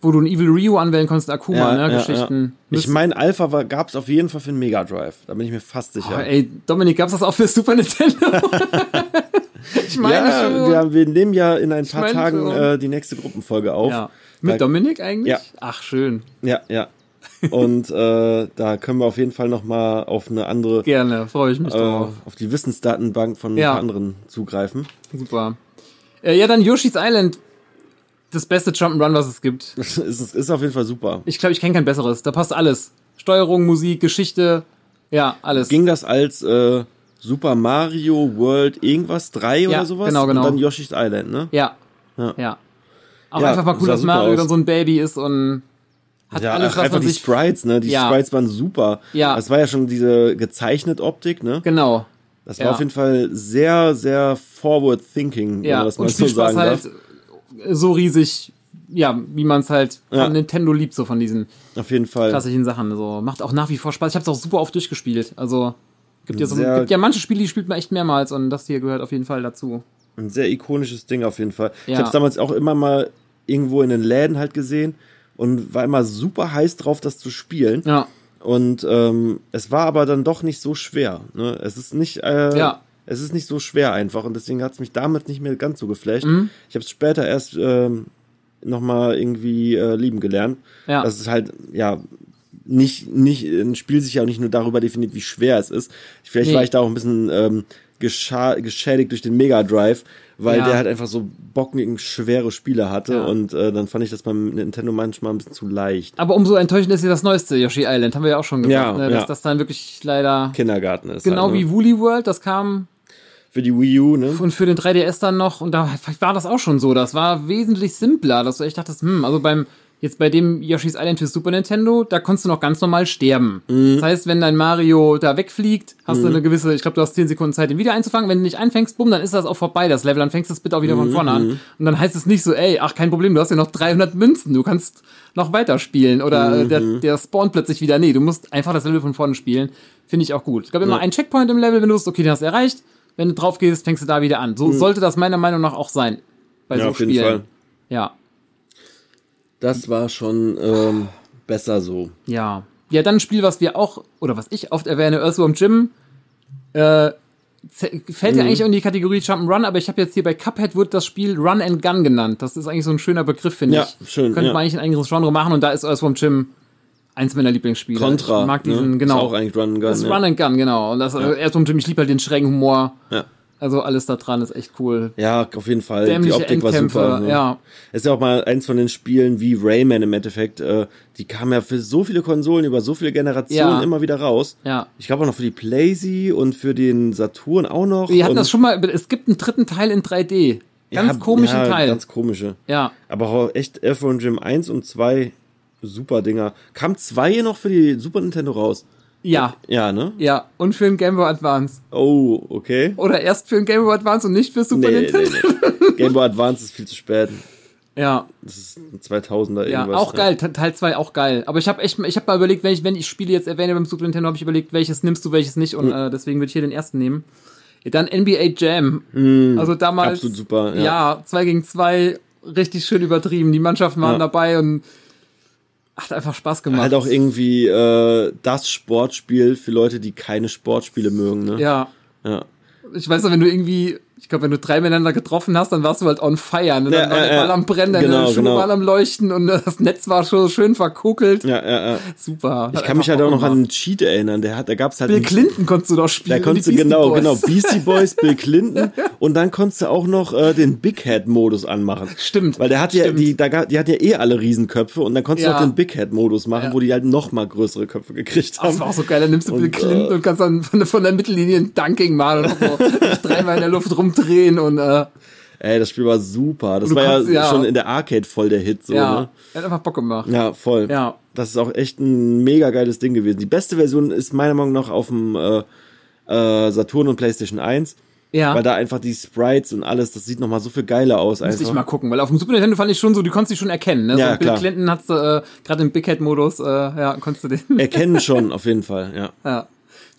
wo du einen Evil Ryu anwählen konntest, Akuma, Ja, ne, ja, Geschichten. Ja. Ich meine, Alpha gab es auf jeden Fall für den Mega Drive. Da bin ich mir fast sicher. Oh, ey, Dominik, gab's das auch für Super Nintendo? ich meine ja, schon. wir, wir nehmen ja in ein paar Tagen äh, die nächste Gruppenfolge auf. ja. Mit Da- Dominik eigentlich? Ja. Ach, schön. Ja, ja. Und äh, da können wir auf jeden Fall noch mal auf eine andere, Gerne, freue ich mich äh, drauf. auf die Wissensdatenbank von Ja. anderen zugreifen. Super. Äh, ja, dann Yoshi's Island. Das beste Jump'n'Run, was es gibt. ist, ist auf jeden Fall super. Ich glaube, ich kenne kein besseres. Da passt alles. Steuerung, Musik, Geschichte. Ja, alles. Ging das als äh, Super Mario World irgendwas 3 Ja, oder sowas? genau, genau. Und dann Yoshi's Island, ne? Ja. Ja. Ja. Auch Ja, einfach mal cool, dass Mario aus. dann so ein Baby ist und hat ja, alles, ach, einfach die. Sprites, ne? Die Ja. Sprites waren super. Ja. Das war ja schon diese gezeichnet Optik, ne? Genau. Das war Ja. auf jeden Fall sehr, sehr forward thinking, wenn Ja. man das mal Und so sagen halt darf. so riesig, ja, wie man es halt Ja. von Nintendo liebt, so von diesen Auf jeden Fall. klassischen Sachen. So macht auch nach wie vor Spaß. Ich habe es auch super oft durchgespielt. Also gibt ja so gibt ja manche Spiele, die spielt man echt mehrmals und das hier gehört auf jeden Fall dazu. Ein sehr ikonisches Ding auf jeden Fall. Ich Ja. habe es damals auch immer mal irgendwo in den Läden halt gesehen und war immer super heiß drauf, das zu spielen. Ja. Und ähm, es war aber dann doch nicht so schwer. Ne? Es ist nicht, äh, Ja. es ist nicht so schwer einfach und deswegen hat es mich damals nicht mehr ganz so geflasht. Mhm. Ich habe es später erst ähm, nochmal irgendwie äh, lieben gelernt. Ja. Das ist halt, ja, nicht, nicht, ein Spiel sich ja auch nicht nur darüber definiert, wie schwer es ist. Vielleicht Nee. war ich da auch ein bisschen ähm, geschädigt durch den Mega Drive, weil Ja. der halt einfach so bocken schwere Spiele hatte Ja. und äh, dann fand ich das beim Nintendo manchmal ein bisschen zu leicht. Aber umso enttäuschend ist ja das neueste Yoshi Island, haben wir ja auch schon gesagt, Ja, ne, dass das dann wirklich leider Kindergarten ist. genau halt, ne? wie Woolly World, das kam für die Wii U, ne? und für den 3DS dann noch und da war das auch schon so, das war wesentlich simpler, dass du echt dachtest, hm, also beim jetzt bei dem Yoshi's Island für Super Nintendo, da konntest du noch ganz normal sterben. Mhm. Das heißt, wenn dein Mario da wegfliegt, hast du eine gewisse, ich glaube, du hast 10 Sekunden Zeit, den wieder einzufangen. Wenn du nicht einfängst, bumm, dann ist das auch vorbei, das Level, dann fängst du es bitte auch wieder von Mhm. vorne an. Und dann heißt es nicht so, ey, ach, kein Problem, du hast ja noch 300 Münzen, du kannst noch weiterspielen oder äh, der, Mhm. der spawnt plötzlich wieder. Nee, du musst einfach das Level von vorne spielen. Finde ich auch gut. Es gab immer Ja. einen Checkpoint im Level, wenn du es, okay, den hast du erreicht. Wenn du drauf gehst, fängst du da wieder an. So sollte das meiner Meinung nach auch sein. Bei Mhm. Ja, so auf jeden Spielen. Fall. Ja, Das war schon ähm, besser so. ja. Ja, dann ein Spiel, was wir auch, oder was ich oft erwähne, Earthworm Jim, äh, fällt Mhm. ja eigentlich in die Kategorie Jump'n'Run, aber ich habe jetzt hier bei Cuphead wird das Spiel Run and Gun genannt. Das ist eigentlich so ein schöner Begriff, finde Ja, ich. schön, Könnte ja. man eigentlich ein eigenes Genre machen und da ist Earthworm Jim eins meiner Lieblingsspiele. Contra. Ich mag diesen, ne? genau. Ist auch eigentlich Run and Gun. das ist ja. Run and Gun, genau. Und das, also Earthworm Jim, ich liebe halt den schrägen Humor. Ja. Also alles da dran ist echt cool. ja, auf jeden Fall. Dämliche die Optik war Endkämpfe, super. Ne? ja. Ist ja auch mal eins von den Spielen wie Rayman im Endeffekt. Äh, die kamen ja für so viele Konsolen über so viele Generationen Ja. immer wieder raus. Ja. Ich glaube auch noch für die PlayZ und für den Saturn auch noch. Wir hatten das schon mal, es gibt einen dritten Teil in 3D. Ganz ja, komischen ja, Teil. Ganz komische. ja. Aber auch echt Earthworm Jim 1 und 2 super Dinger. Kam 2 noch für die Super Nintendo raus? Ja. Ja, ne? Ja. Und für den Game Boy Advance. Oh, okay. Oder erst für den Game Boy Advance und nicht für Super Nee, nee, Nintendo. nee. Game Boy Advance ist viel zu spät. Ja, Das ist ein 2000er ja, irgendwas. auch geil. Te- Teil 2 auch geil. Aber ich habe echt, ich habe mal überlegt, wenn ich, wenn ich Spiele jetzt erwähne beim Super Nintendo, habe ich überlegt, welches nimmst du, welches nicht. Und äh, deswegen würde ich hier den ersten nehmen. Ja, dann NBA Jam. also damals. absolut super, ja. Ja, 2 gegen 2, richtig schön übertrieben. Die Mannschaften waren Ja. dabei und hat einfach Spaß gemacht. Halt auch irgendwie äh, das Sportspiel für Leute, die keine Sportspiele mögen, ne? Ja. Ja. Ich weiß noch, wenn du irgendwie, glaube, wenn du drei miteinander getroffen hast, dann warst du halt on fire. Ne? Dann Ja, war der ja, Ball am Brennen, deine Genau, Schuhe genau. waren am Leuchten und das Netz war schon schön verkokelt. Ja, ja, ja. Super. Ich kann mich halt auch noch an einen Cheat erinnern. Der hat, da gab's halt Bill Clinton konntest du doch spielen. Da konntest du Beastie genau, Boys. genau, Beastie Boys, Bill Clinton und dann konntest du auch noch äh, den Big Head Modus anmachen. Stimmt, Weil der hat ja stimmt. die da, die hat ja eh alle Riesenköpfe und dann konntest Ja. du auch den Big Head Modus machen, Ja. wo die halt noch mal größere Köpfe gekriegt Ach, Das haben. war auch so geil. Dann nimmst du Bill Und, Clinton äh, und kannst dann von, von der Mittellinie ein Dunking machen und so dreimal in der Luft rumdrehen und äh, Ey, das Spiel war super. Das war ja, konntest- ja. schon in der Arcade voll der Hit so, ja, ne? hat einfach Bock gemacht. Ja, voll. Ja. Das ist auch echt ein mega geiles Ding gewesen. Die beste Version ist meiner Meinung nach auf dem äh, äh, Saturn und PlayStation 1, Ja. weil da einfach die Sprites und alles, das sieht noch mal so viel geiler aus ich einfach. mal gucken, weil auf dem Super Nintendo fand ich schon so, du konntest dich schon erkennen. Ne? Ja, so Bill klar. Clinton hast du äh, gerade im Big Head Modus, äh, ja, konntest du den. Erkennen schon, auf jeden Fall, ja. Ja.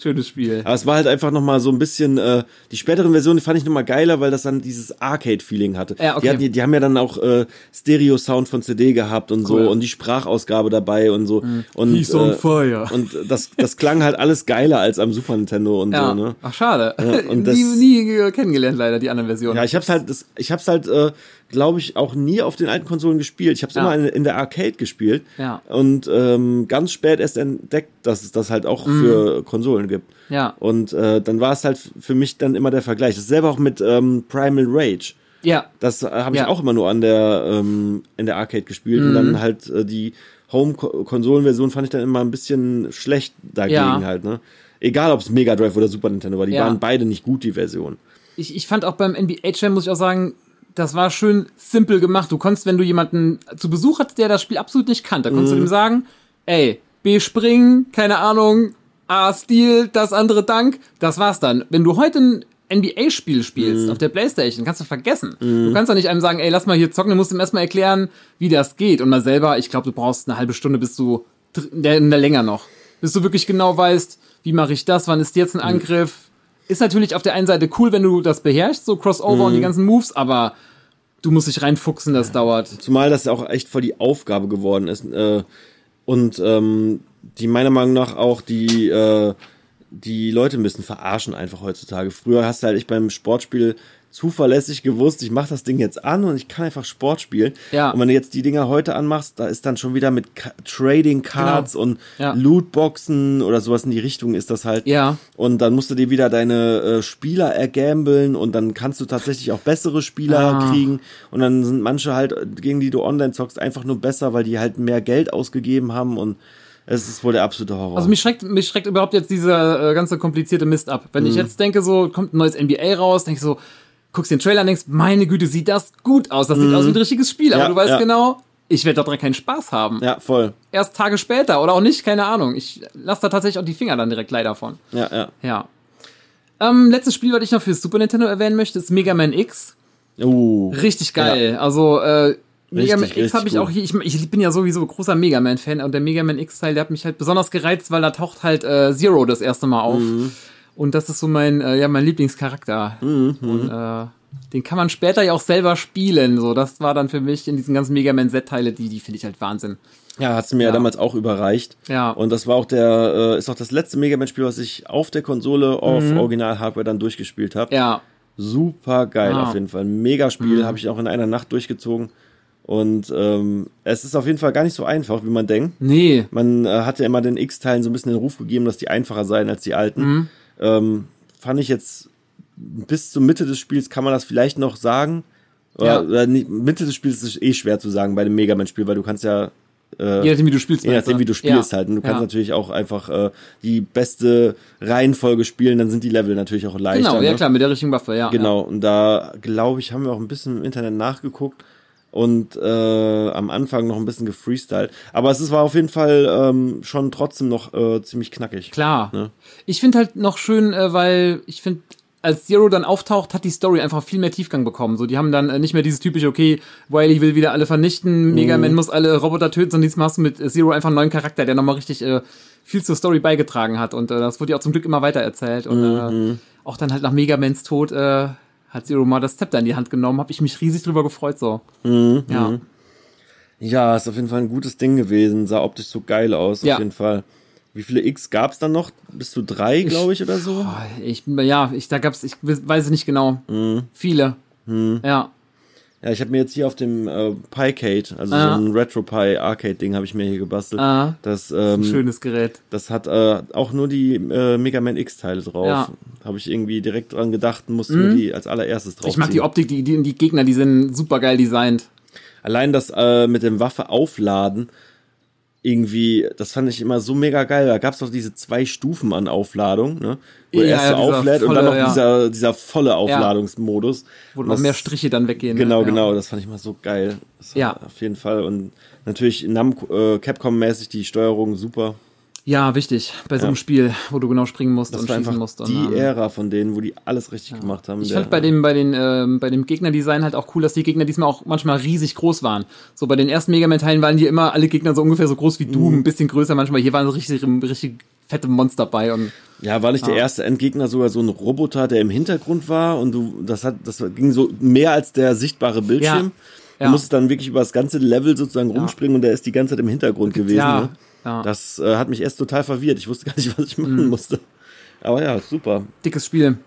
Schönes Spiel. Aber es war halt einfach nochmal so ein bisschen, äh, die späteren Versionen fand ich nochmal geiler, weil das dann dieses Arcade-Feeling hatte. Ja, okay. die, hatten, die haben ja dann auch äh, Stereo-Sound von CD gehabt und Cool. Mhm. so und die Sprachausgabe dabei und so. Und, He's on äh, fire. und das, das klang halt alles geiler als am Super Nintendo und Ja. so, ne? Ach, schade. und das- nie, nie kennengelernt, leider, die anderen Versionen. Ja, ich hab's halt, das, ich hab's halt, äh, glaube ich, auch nie auf den alten Konsolen gespielt. Ich hab's Ja. immer in, in der Arcade gespielt. Ja. Und ähm, ganz spät erst entdeckt, dass es das halt auch für Konsolen gibt. Mhm. Ja. Und äh, dann war es halt für mich dann immer der Vergleich. Das ist selber auch mit ähm, Primal Rage. ja. Das äh, habe ich Ja. auch immer nur an der ähm, in der Arcade gespielt und Mhm. dann halt äh, die Home-Konsolen-Version fand ich dann immer ein bisschen schlecht dagegen Ja. halt. Ne? Egal, ob es Mega Drive oder Super Nintendo war, die Ja. waren beide nicht gut die Version. ich, ich fand auch beim NBA Jam, muss ich auch sagen, das war schön simpel gemacht. Du konntest, wenn du jemanden zu Besuch hattest, der das Spiel absolut nicht kannte, konntest du dem sagen, ey, B springen, keine Ahnung, A Stil, das andere Dank, das war's dann. Wenn du heute ein NBA-Spiel spielst auf der Playstation, kannst du vergessen. Du kannst doch nicht einem sagen, ey, lass mal hier zocken, du musst ihm erstmal erklären, wie das geht. Und mal selber, ich glaube, du brauchst eine halbe Stunde, bis du, dr- der, der länger noch, bis du wirklich genau weißt, wie mache ich das, wann ist jetzt ein Angriff. Ist natürlich auf der einen Seite cool, wenn du das beherrschst, so Crossover und die ganzen Moves, aber du musst dich reinfuchsen, das dauert. Zumal das ja auch echt voll die Aufgabe geworden ist. Äh, und ähm, die meiner Meinung nach auch die, äh, die Leute müssen verarschen einfach heutzutage. Früher hast du halt echt beim Sportspiel zuverlässig gewusst, ich mache das Ding jetzt an und ich kann einfach Sport spielen. Ja. Und wenn du jetzt die Dinger heute anmachst, da ist dann schon wieder mit Ka Trading Cards Genau. und Ja. Lootboxen oder sowas in die Richtung ist das halt. Ja. Und dann musst du dir wieder deine äh, Spieler ergambeln und dann kannst du tatsächlich auch bessere Spieler Ah. kriegen. Und dann sind manche halt, gegen die du online zockst, einfach nur besser, weil die halt mehr Geld ausgegeben haben und es ist wohl der absolute Horror. Also mich schreckt, mich schreckt überhaupt jetzt dieser äh, ganze komplizierte Mist ab. Wenn Mhm. ich jetzt denke, so kommt ein neues NBA raus, denke ich so, guckst den Trailer und denkst, meine Güte, sieht das gut aus. Das sieht aus wie ein richtiges Spiel. Aber Mhm. Ja, du weißt ja. genau, ich werde daran keinen Spaß haben. ja, voll. Erst Tage später oder auch nicht, keine Ahnung. Ich lasse da tatsächlich auch die Finger dann direkt leider von. Ja, ja. Ja. Ähm, letztes Spiel, was ich noch für Super Nintendo erwähnen möchte, ist Mega Man X. Uh, Richtig geil. Also, äh, Mega Man X habe ich auch hier. Ich, ich bin ja sowieso großer Mega Man-Fan und der Mega Man X-Teil, der hat mich halt besonders gereizt, weil da taucht halt äh, Zero das erste Mal auf. Mhm. Und das ist so mein, äh, ja, mein Lieblingscharakter. Mhm, Und äh, den kann man später ja auch selber spielen. So, das war dann für mich in diesen ganzen Mega Man Z-Teile, die, die finde ich halt Wahnsinn. ja, hat's mir ja. Ja. damals auch überreicht. Ja. Und das war auch der, äh, ist auch das letzte Mega Man-Spiel, was ich auf der Konsole auf Original-Hardware dann durchgespielt habe. Mhm. Ja. Super geil Ah. auf jeden Fall. Mega Spiel, Mhm. habe ich auch in einer Nacht durchgezogen. Und ähm, es ist auf jeden Fall gar nicht so einfach, wie man denkt. Nee. Man äh, hat ja immer den X-Teilen so ein bisschen den Ruf gegeben, dass die einfacher seien als die alten. Mhm. Ähm, fand ich jetzt bis zur Mitte des Spiels kann man das vielleicht noch sagen. Oder, Ja. oder nicht, Mitte des Spiels ist es eh schwer zu sagen bei dem Mega Man-Spiel, weil du kannst ja Je nachdem, wie du spielst. je nachdem, wie du spielst Ja. halt. Und du kannst ja. natürlich auch einfach äh, die beste Reihenfolge spielen, dann sind die Level natürlich auch leichter. Genau, ja ne? klar, mit der richtigen Waffe, ja. Genau, und da glaube ich, haben wir auch ein bisschen im Internet nachgeguckt und äh, am Anfang noch ein bisschen gefreestylt. Aber es ist, war auf jeden Fall ähm, schon trotzdem noch äh, ziemlich knackig. Klar. Ne? Ich finde halt noch schön, äh, weil ich finde, als Zero dann auftaucht, hat die Story einfach viel mehr Tiefgang bekommen. So, die haben dann äh, nicht mehr dieses typische, okay, Wily will wieder alle vernichten, Mega Mhm. Man muss alle Roboter töten, sondern diesmal hast du mit äh, Zero einfach einen neuen Charakter, der nochmal richtig äh, viel zur Story beigetragen hat. Und äh, das wurde ja auch zum Glück immer weiter erzählt. Und Mhm. äh, auch dann halt nach Mega Mans Tod äh, hat Zero mal das Zepter in die Hand genommen, habe ich mich riesig drüber gefreut. So. Mhm. Ja. Ja, ist auf jeden Fall ein gutes Ding gewesen. Sah optisch so geil aus, Ja. auf jeden Fall. Wie viele X gab's dann noch? Bis zu drei, glaube ich, oder so? Ich ja, ich, da gab's, ich weiß es nicht genau. Mhm. Viele. Ja. Ja, ich habe mir jetzt hier auf dem äh, Piecade, also Ah. so ein RetroPie Arcade-Ding, habe ich mir hier gebastelt. Ah. Das, ähm, Ein schönes Gerät. das hat äh, auch nur die äh, Mega Man X-Teile drauf. Ja. Habe ich irgendwie direkt dran gedacht und musste mir die als allererstes drauf Ich mag die Optik, die, die, die Gegner, die sind super geil designt. Allein das äh, mit dem Waffe aufladen, irgendwie, das fand ich immer so mega geil. Da gab's doch diese zwei Stufen an Aufladung, ne? Wo Ja, er erst so ja, auflädt und dann volle, noch ja. dieser, dieser volle Aufladungsmodus. Wo noch mehr Striche dann weggehen. Genau, ja. genau, das fand ich mal so geil. Das Ja. Auf jeden Fall. Und natürlich Namco, äh, Capcom-mäßig die Steuerung super. Ja, wichtig. Bei so einem Ja. Spiel, wo du genau springen musst Das und schießen musst. Und, die ähm, Ära von denen, wo die alles richtig gemacht haben. Ich fand bei dem, bei den, ähm, bei dem Gegnerdesign halt auch cool, dass die Gegner diesmal auch manchmal riesig groß waren. So bei den ersten Mega Man Teilen waren die immer alle Gegner so ungefähr so groß wie Mhm. du, ein bisschen größer manchmal. Hier waren sie richtig, richtig fette Monster bei und. Ja, war nicht der erste Endgegner sogar so ein Roboter, der im Hintergrund war und du, das hat, das ging so mehr als der sichtbare Bildschirm. Ja. Du musstest dann wirklich über das ganze Level sozusagen rumspringen und der ist die ganze Zeit im Hintergrund gewesen. Ja, Ne? Ja. Mhm. Das äh, hat mich erst total verwirrt. Ich wusste gar nicht, was ich machen musste. Aber ja, super. Dickes Spiel.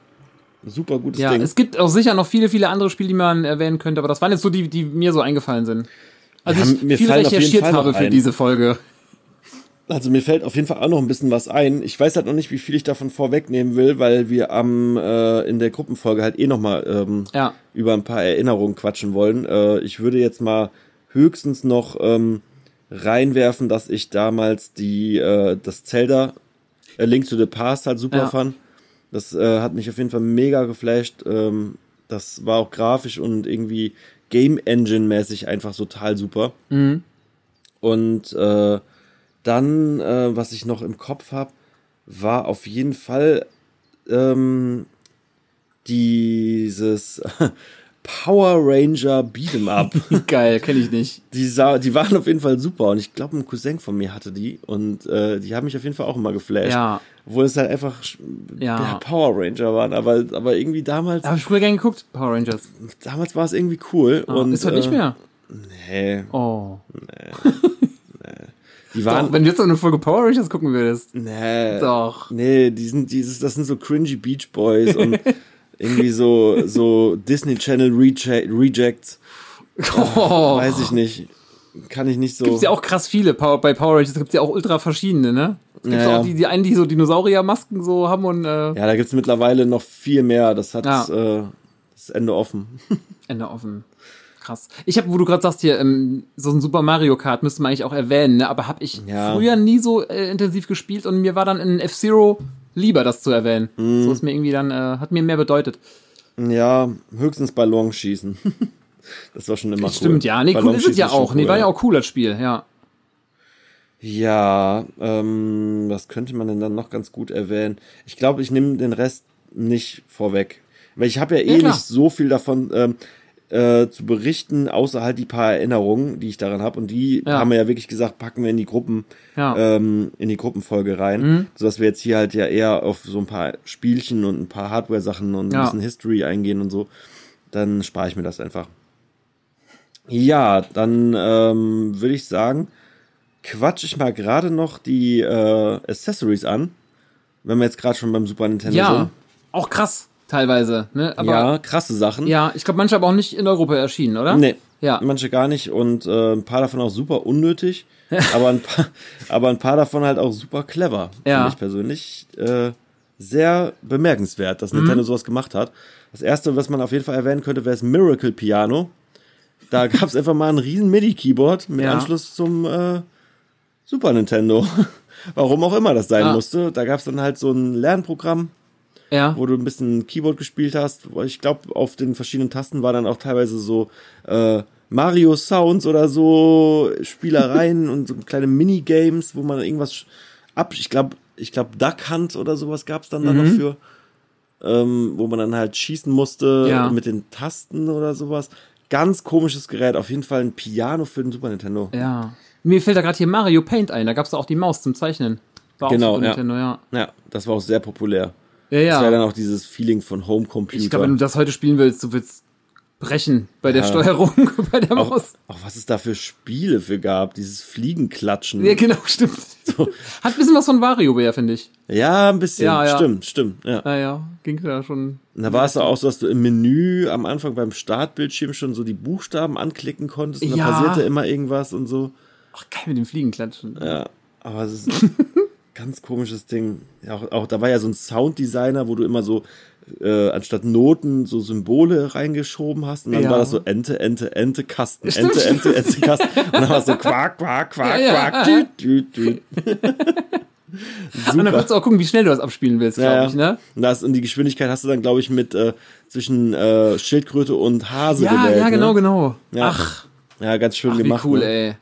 Super gutes Ja, Ding. es gibt auch sicher noch viele, viele andere Spiele, die man erwähnen könnte, aber das waren jetzt so die, die mir so eingefallen sind. Also Ja, ich mir viel fallen auf jeden recherchiert habe für ein. diese Folge. Also mir fällt auf jeden Fall auch noch ein bisschen was ein. Ich weiß halt noch nicht, wie viel ich davon vorwegnehmen will, weil wir am äh, in der Gruppenfolge halt eh noch mal ähm, Ja. über ein paar Erinnerungen quatschen wollen. Äh, ich würde jetzt mal höchstens noch ähm, reinwerfen, dass ich damals die äh, das Zelda A Link to the Past halt super Ja. fand. Das äh, hat mich auf jeden Fall mega geflasht. Ähm, das war auch grafisch und irgendwie Game Engine mäßig einfach total super. Mhm. Und äh, dann, äh, was ich noch im Kopf habe, war auf jeden Fall ähm, dieses Power Ranger Beat'em Up. Geil, kenne ich nicht. die, sah, die waren auf jeden Fall super und ich glaube, ein Cousin von mir hatte die und äh, die haben mich auf jeden Fall auch immer geflasht. Ja. Obwohl es halt einfach Ja. ja, Power Ranger waren, aber, aber irgendwie damals, Da habe ich früher gerne geguckt, Power Rangers. damals war es irgendwie cool. Ah, und, ist heute nicht äh, mehr. Nee, Oh. die waren. Doch, wenn du jetzt so eine Folge Power Rangers gucken würdest. nee, Doch. Nee, die sind, dieses, das sind so cringy Beach Boys und irgendwie so, so Disney Channel Reje Rejects. Oh. Weiß ich nicht. Kann ich nicht so. Gibt's ja auch krass viele. Power, bei Power Rangers gibt's ja auch ultra verschiedene, ne? Es gibt Ja, auch die, die einen, die so Dinosauriermasken so haben und äh, ja, da gibt's mittlerweile noch viel mehr. Das hat Ja. äh, das Ende offen. Ende offen. Krass. Ich habe, wo du gerade sagst hier, ähm, so ein Super Mario Kart müsste man eigentlich auch erwähnen, ne? aber habe ich Ja. früher nie so äh, intensiv gespielt und mir war dann in F-Zero lieber, das zu erwähnen. Mhm. So ist mir irgendwie dann, äh, hat mir mehr bedeutet. Ja, höchstens Ballonschießen. das war schon immer cool. Stimmt, ja. Nee, cool ist es ja auch. schon Nee, cool, war ja auch cool, das Spiel, ja. Ja, ähm, was könnte man denn dann noch ganz gut erwähnen? Ich glaube, ich nehme den Rest nicht vorweg. Weil ich habe ja eh Ja, nicht so viel davon ähm, äh, zu berichten, außer halt die paar Erinnerungen, die ich daran habe. Und die Ja. haben wir ja wirklich gesagt, packen wir in die Gruppen, Ja. ähm, in die Gruppenfolge rein. Mhm. Sodass wir jetzt hier halt ja eher auf so ein paar Spielchen und ein paar Hardware-Sachen und ein Ja. bisschen History eingehen und so. Dann spare ich mir das einfach. Ja, dann ähm, würde ich sagen, quatsch ich mal gerade noch die äh, Accessories an. Wenn wir jetzt gerade schon beim Super Nintendo Ja. sind. Auch krass, teilweise, ne? Aber ja, krasse Sachen. ja, ich glaube, manche aber auch nicht in Europa erschienen, oder? Nee, Ja. manche gar nicht und äh, ein paar davon auch super unnötig, aber, ein paar, aber ein paar davon halt auch super clever, Ja. finde ich persönlich. Äh, sehr bemerkenswert, dass Mhm. Nintendo sowas gemacht hat. Das erste, was man auf jeden Fall erwähnen könnte, wäre das Miracle Piano. Da gab es einfach mal ein riesen MIDI-Keyboard mit Ja. Anschluss zum äh, Super Nintendo. Warum auch immer das sein Ah. musste. Da gab es dann halt so ein Lernprogramm, Ja. wo du ein bisschen Keyboard gespielt hast. Ich glaube, auf den verschiedenen Tasten war dann auch teilweise so äh, Mario Sounds oder so Spielereien und so kleine Minigames, wo man irgendwas ab. Ich glaube, ich glaube Duck Hunt oder sowas gab es dann noch Mhm. für, ähm, wo man dann halt schießen musste Ja. mit den Tasten oder sowas. Ganz komisches Gerät. Auf jeden Fall ein Piano für den Super Nintendo. Ja. Mir fällt da gerade hier Mario Paint ein. Da gab's da auch die Maus zum Zeichnen. War Genau, auch Super ja. Nintendo, ja. Ja, das war auch sehr populär. Ja, Das war ja. dann auch dieses Feeling von Homecomputer. Ich glaube, wenn du das heute spielen willst, du willst brechen bei der Ja. Steuerung, bei der auch, Maus. auch was es da für Spiele für gab, dieses Fliegenklatschen. Ja, genau, stimmt. Hat ein bisschen was von WarioWare, finde ich. Ja, ein bisschen. Ja, ja. Stimmt, stimmt. Ja. Naja, ging da schon. Und da war es doch auch so, dass du im Menü am Anfang beim Startbildschirm schon so die Buchstaben anklicken konntest und dann Ja. passierte immer irgendwas und so. Ach, geil mit dem Fliegenklatschen. Ja, aber es ist ganz komisches Ding. Auch, auch da war ja so ein Sounddesigner, wo du immer so äh, anstatt Noten so Symbole reingeschoben hast und dann Ja. war das so Ente, Ente, Ente, Kasten, Stimmt. Ente, Ente, Ente, Kasten und dann war es so Quack, Quack, Quack, Ja, ja. Quack, düt, düt, düt. Und dann kannst du auch gucken, wie schnell du das abspielen willst, glaube Ja, ich, ne? Und, das, und die Geschwindigkeit hast du dann, glaube ich, mit äh, zwischen äh, Schildkröte und Hase Ja, gewählt. ja, genau, ne? genau. Ja. Ach, Ja, ganz schön ach, wie gemacht. cool, ne? ey.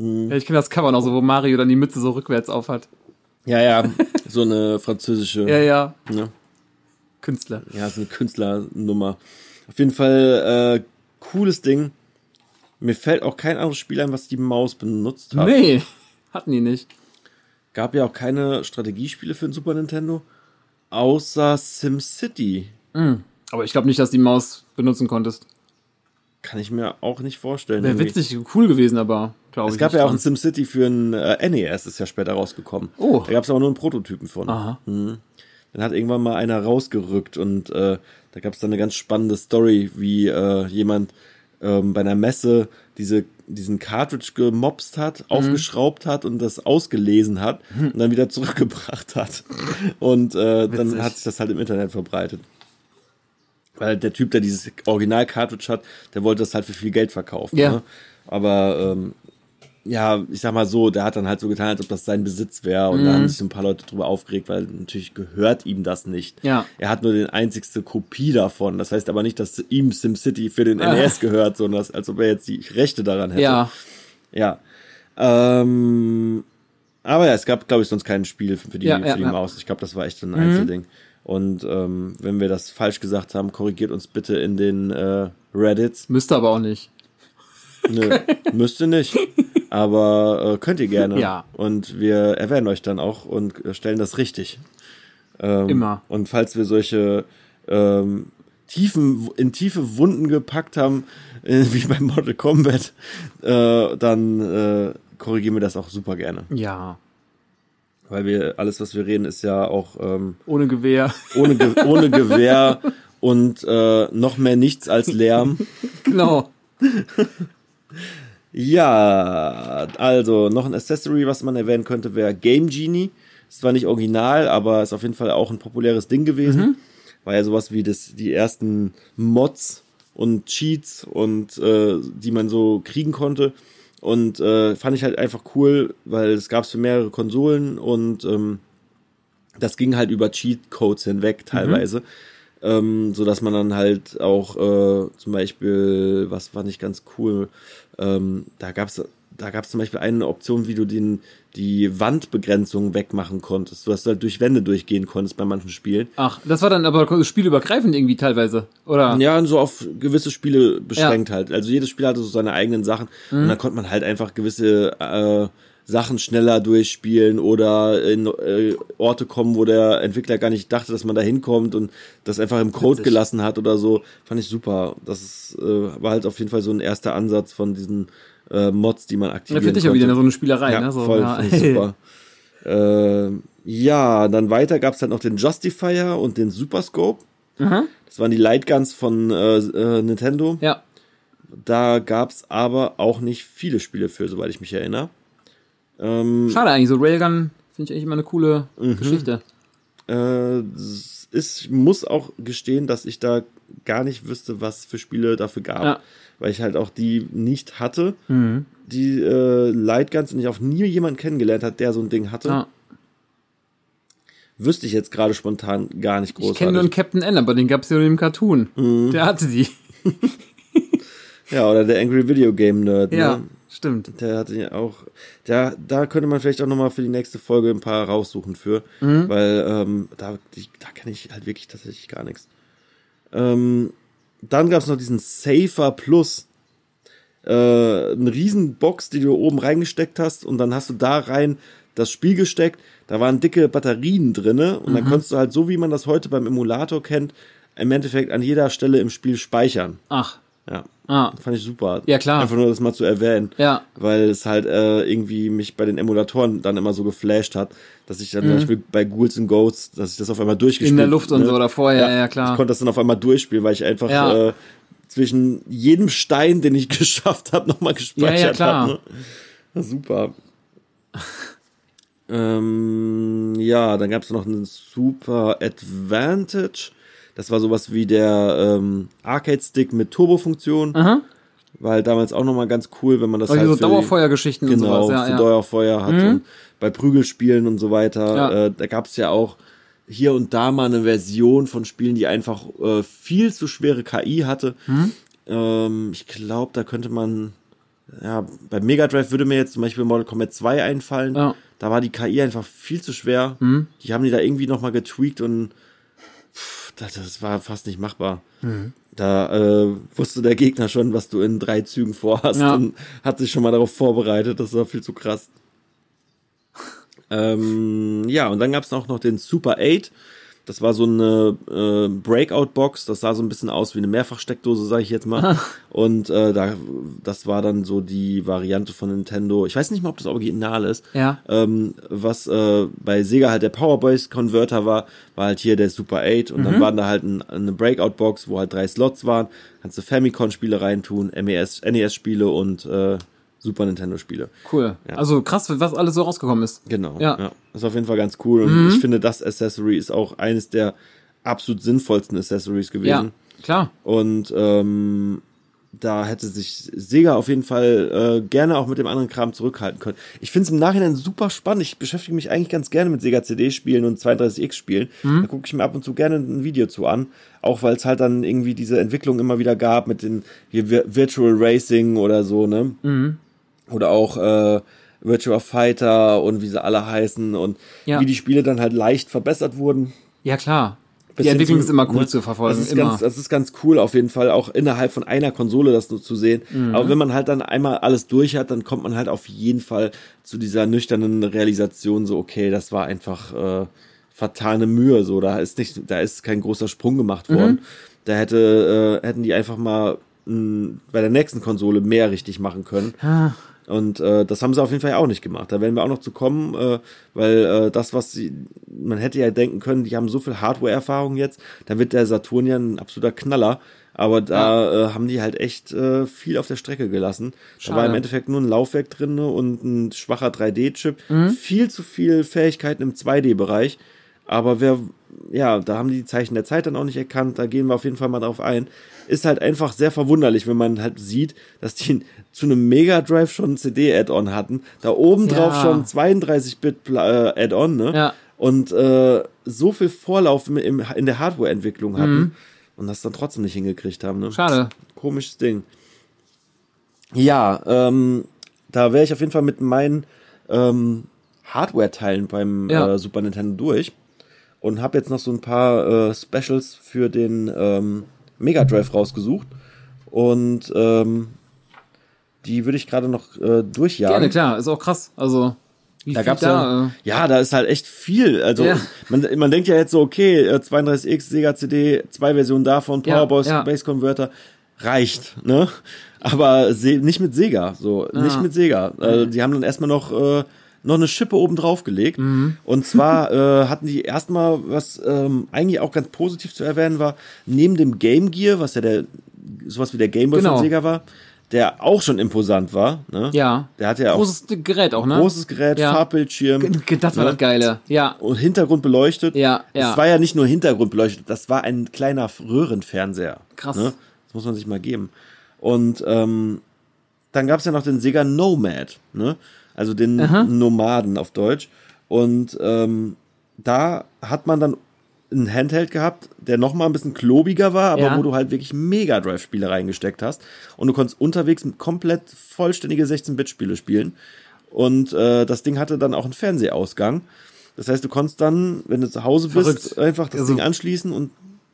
Ja, ich kenne das Cover noch so, wo Mario dann die Mütze so rückwärts aufhat. Ja, ja, so eine französische, Ja, ja. ne? Künstler. ja, so eine Künstlernummer. Auf jeden Fall äh, cooles Ding. Mir fällt auch kein anderes Spiel ein, was die Maus benutzt hat. Nee, hatten die nicht. gab ja auch keine Strategiespiele für den Super Nintendo, außer SimCity. Mhm. Aber ich glaube nicht, dass die Maus benutzen konntest. Kann ich mir auch nicht vorstellen. Wäre witzig, cool gewesen, aber glaube ich. Es gab ja auch dran. ein SimCity für ein äh, NES, ist ja später rausgekommen. Oh. Da gab es aber nur einen Prototypen von. Aha. Mhm. Dann hat irgendwann mal einer rausgerückt und äh, da gab es dann eine ganz spannende Story, wie äh, jemand ähm, bei einer Messe diese, diesen Cartridge gemopst Mhm. hat, aufgeschraubt hat und das ausgelesen hat und dann wieder zurückgebracht hat. Und äh, dann hat sich das halt im Internet verbreitet. Weil der Typ, der dieses Original-Cartridge hat, der wollte das halt für viel Geld verkaufen. Ja. Ne? Aber ähm, ja, ich sag mal so, der hat dann halt so getan, als ob das sein Besitz wäre. Und da haben sich so ein paar Leute drüber aufgeregt, weil natürlich gehört ihm das nicht. Ja. Er hat nur den einzigste Kopie davon. Das heißt aber nicht, dass ihm SimCity für den Ah. NES gehört, sondern dass, als ob er jetzt die Rechte daran hätte. Ja, Ja. Ähm, aber ja, es gab, glaube ich, sonst kein Spiel für die, Ja, für die ja. Mhm. Maus. Ich glaube, das war echt so ein Einzelding. Und ähm, wenn wir das falsch gesagt haben, korrigiert uns bitte in den äh, Reddits. müsste aber auch nicht. Nö, müsste nicht. Aber äh, könnt ihr gerne. Ja. Und wir erwähnen euch dann auch und stellen das richtig. Ähm, Immer. Und falls wir solche ähm, tiefen, in tiefe Wunden gepackt haben, äh, wie bei Mortal Kombat, äh, dann äh, korrigieren wir das auch super gerne. Ja, Weil wir, alles, was wir reden, ist ja auch ähm, ohne Gewehr. ohne, Ge ohne Gewehr und äh, noch mehr nichts als Lärm. genau. Ja, also noch ein Accessory, was man erwähnen könnte, wäre Game Genie. Ist zwar nicht original, aber ist auf jeden Fall auch ein populäres Ding gewesen. War ja sowas wie das, die ersten Mods und Cheats und äh, die man so kriegen konnte. Und äh, fand ich halt einfach cool, weil es gab es für mehrere Konsolen und ähm, das ging halt über Cheat-Codes hinweg teilweise. Ähm, so dass man dann halt auch äh, zum Beispiel, was fand ich ganz cool, ähm, da gab's da gab's zum Beispiel eine Option, wie du den, die Wandbegrenzung wegmachen konntest. Du hast halt durch Wände durchgehen konntest bei manchen Spielen. Ach, das war dann aber spielübergreifend irgendwie teilweise, oder? Ja, und so auf gewisse Spiele beschränkt halt. Also jedes Spiel hatte so seine eigenen Sachen und dann konnte man halt einfach gewisse äh, Sachen schneller durchspielen oder in äh, Orte kommen, wo der Entwickler gar nicht dachte, dass man da hinkommt und das einfach im Code Witzig. gelassen hat oder so. Fand ich super. Das ist, äh, war halt auf jeden Fall so ein erster Ansatz von diesen äh, Mods, die man Da aktivieren finde ich ja wieder so eine Spielerei, Ja, ne? So, voll, ja. super. äh, ja, dann weiter gab's dann noch den Justifier und den Superscope. Mhm. Das waren die Lightguns von äh, äh, Nintendo. ja. Da gab's aber auch nicht viele Spiele für, soweit ich mich erinnere. Ähm, Schade eigentlich, so Railgun finde ich eigentlich immer eine coole Mhm. Geschichte. Äh, es ich muss auch gestehen, dass ich da gar nicht wüsste, was für Spiele dafür gab. Ja. Weil ich halt auch die nicht hatte. Mhm. Die äh, Lightguns und ich auch nie jemanden kennengelernt hat, der so ein Ding hatte. Ja. Wüsste ich jetzt gerade spontan gar nicht Ich kenne nur einen Captain N, aber den gab's ja nur im Cartoon. Mhm. Der hatte die. Ja, oder der Angry Video Game Nerd. Ja, Ne? Stimmt. Der hatte ja auch, der, da könnte man vielleicht auch nochmal für die nächste Folge ein paar raussuchen für, Mhm. weil ähm, da, die, da kenne ich halt wirklich tatsächlich gar nichts. Ähm, dann gab es noch diesen Safer Plus. Äh, eine riesen Box, die du oben reingesteckt hast und dann hast du da rein das Spiel gesteckt. Da waren dicke Batterien drinne und Mhm. dann konntest du halt so, wie man das heute beim Emulator kennt, im Endeffekt an jeder Stelle im Spiel speichern. Ach, Ja, ah, fand ich super. Ja, klar. Einfach nur das mal zu erwähnen ja. weil es halt äh, irgendwie mich bei den Emulatoren dann immer so geflasht hat, dass ich dann zum Beispiel bei Ghouls and Ghosts, dass ich das auf einmal durchgespielt Mhm. In der Luft und ne? so oder vorher, ja, klar. Ich konnte das dann auf einmal durchspielen, weil ich einfach Ja. äh, zwischen jedem Stein, den ich geschafft habe, nochmal gespeichert Ja, ja, klar. habe. Ne? Super. ähm, ja, dann gab es noch einen Super Advantage. Das war sowas wie der ähm, Arcade-Stick mit Turbo-Funktion. Aha. War halt damals auch nochmal ganz cool, wenn man das Solche halt so Dauerfeuergeschichten und genau, sowas, ja, für ja. Dauerfeuer hat und bei Prügelspielen und so weiter. Ja. Äh, da gab es ja auch hier und da mal eine Version von Spielen, die einfach äh, viel zu schwere KI hatte. Mhm. Ähm, ich glaube, da könnte man, ja, bei Mega Drive würde mir jetzt zum Beispiel Mortal Kombat 2 einfallen. Ja. Mhm. Da war die KI einfach viel zu schwer. Die haben die da irgendwie nochmal getweakt und das, war fast nicht machbar. Mhm. Da äh, wusste der Gegner schon, was du in drei Zügen vorhast Ja. und hat sich schon mal darauf vorbereitet. Das war viel zu krass. Ähm, ja, und dann gab es auch noch den Super 8. Das war so eine äh, Breakout-Box. Das sah so ein bisschen aus wie eine Mehrfachsteckdose, sage ich jetzt mal. und äh, da, das war dann so die Variante von Nintendo. Ich weiß nicht mal, ob das Original ist. Ja. Ähm, was äh, bei Sega halt der Powerboys-Converter war, war halt hier der Super 8. Und Mhm. dann waren da halt ein, eine Breakout-Box, wo halt drei Slots waren. Kannst du Famicom-Spiele reintun, E MES, NES-Spiele und äh, Super Nintendo-Spiele. Cool. Ja. Also krass, was alles so rausgekommen ist. Genau. Ja. Mhm. Ja. Ist auf jeden Fall ganz cool. Und ich finde, das Accessory ist auch eines der absolut sinnvollsten Accessories Ja, gewesen. klar. Und ähm, da hätte sich Sega auf jeden Fall äh, gerne auch mit dem anderen Kram zurückhalten können. Ich finde es im Nachhinein super spannend. Ich beschäftige mich eigentlich ganz gerne mit Sega CD-Spielen und 32X-Spielen. Da gucke ich mir ab und zu gerne ein Video zu an. Auch weil es halt dann irgendwie diese Entwicklung immer wieder gab mit den hier Virtual Racing oder so, ne? Oder auch äh, Virtual Fighter und wie sie alle heißen und Ja. wie die Spiele dann halt leicht verbessert wurden. Ja, klar. Die Entwicklung zu- ist immer cool ne? zu verfolgen. Das ist, immer. ganz, das ist ganz cool auf jeden Fall, auch innerhalb von einer Konsole das nur zu sehen. Mhm. Aber wenn man halt dann einmal alles durch hat, dann kommt man halt auf jeden Fall zu dieser nüchternen Realisation, so, okay, das war einfach äh, fatale Mühe, so, da ist nicht, da ist kein großer Sprung gemacht Mhm. worden. Da hätte, äh, hätten die einfach mal mh, bei der nächsten Konsole mehr richtig machen können. Ah, Und äh, das haben sie auf jeden Fall auch nicht gemacht. Da werden wir auch noch zu kommen, äh, weil äh, das, was sie, man hätte ja denken können, die haben so viel Hardware-Erfahrung jetzt, dann wird der Saturn ja ein absoluter Knaller. Aber da äh, haben die halt echt äh, viel auf der Strecke gelassen. Da Schade. war im Endeffekt nur ein Laufwerk drin ne, und ein schwacher 3D-Chip. Mhm. Viel zu viel Fähigkeiten im 2D-Bereich. Aber wer, ja, da haben die die Zeichen der Zeit dann auch nicht erkannt. Da gehen wir auf jeden Fall mal drauf ein. Ist halt einfach sehr verwunderlich, wenn man halt sieht, dass die zu einem Mega Drive schon ein CD-Add-on hatten. Da oben drauf Ja. schon 32-Bit-Add-on, ne? Ja. Und äh, so viel Vorlauf im, in der Hardware-Entwicklung hatten Mhm. und das dann trotzdem nicht hingekriegt haben, ne? schade. Komisches Ding. Ja, ähm, da wäre ich auf jeden Fall mit meinen ähm, Hardware-Teilen beim Ja. äh, Super Nintendo durch und habe jetzt noch so ein paar äh, Specials für den ähm, Mega Drive rausgesucht und ähm, die würde ich gerade noch äh, durchjagen. Gerne, klar. Ist auch krass. Also, wie Da gab's da? ja, äh, ja, da ist halt echt viel. Also Ja. man, man denkt ja jetzt so, okay, äh, 32X, Sega CD, zwei Versionen davon, Ja, Powerboys, ja. Base Converter, reicht, ne? Aber nicht mit Sega, so, nicht mit Sega. Äh, die haben dann erstmal noch äh, noch eine Schippe oben drauf gelegt. Mhm. Und zwar äh, hatten die erstmal, was ähm, eigentlich auch ganz positiv zu erwähnen war, neben dem Game Gear, was ja der sowas wie der Game Boy Genau. von Sega war, der auch schon imposant war. Ne? ja. Der hatte ja auch Großes Gerät auch, ne? großes Gerät, Ja. Farbbildschirm. G- Das war ne? das Geile. Ja. Und Hintergrund beleuchtet. Ja, ja. Es war ja nicht nur Hintergrund beleuchtet, das war ein kleiner Röhrenfernseher. Krass. Ne? Das muss man sich mal geben. Und ähm, dann gab es ja noch den Sega Nomad, ne? Also den Aha. Nomaden auf Deutsch. Und ähm, da hat man dann einen Handheld gehabt, der noch mal ein bisschen klobiger war, aber Ja. wo du halt wirklich Mega Drive Spiele reingesteckt hast und du konntest unterwegs komplett vollständige 16-Bit-Spiele spielen und äh, das Ding hatte dann auch einen Fernsehausgang. Das heißt, du konntest dann, wenn du zu Hause bist, Verrückt. einfach das Also- Ding anschließen und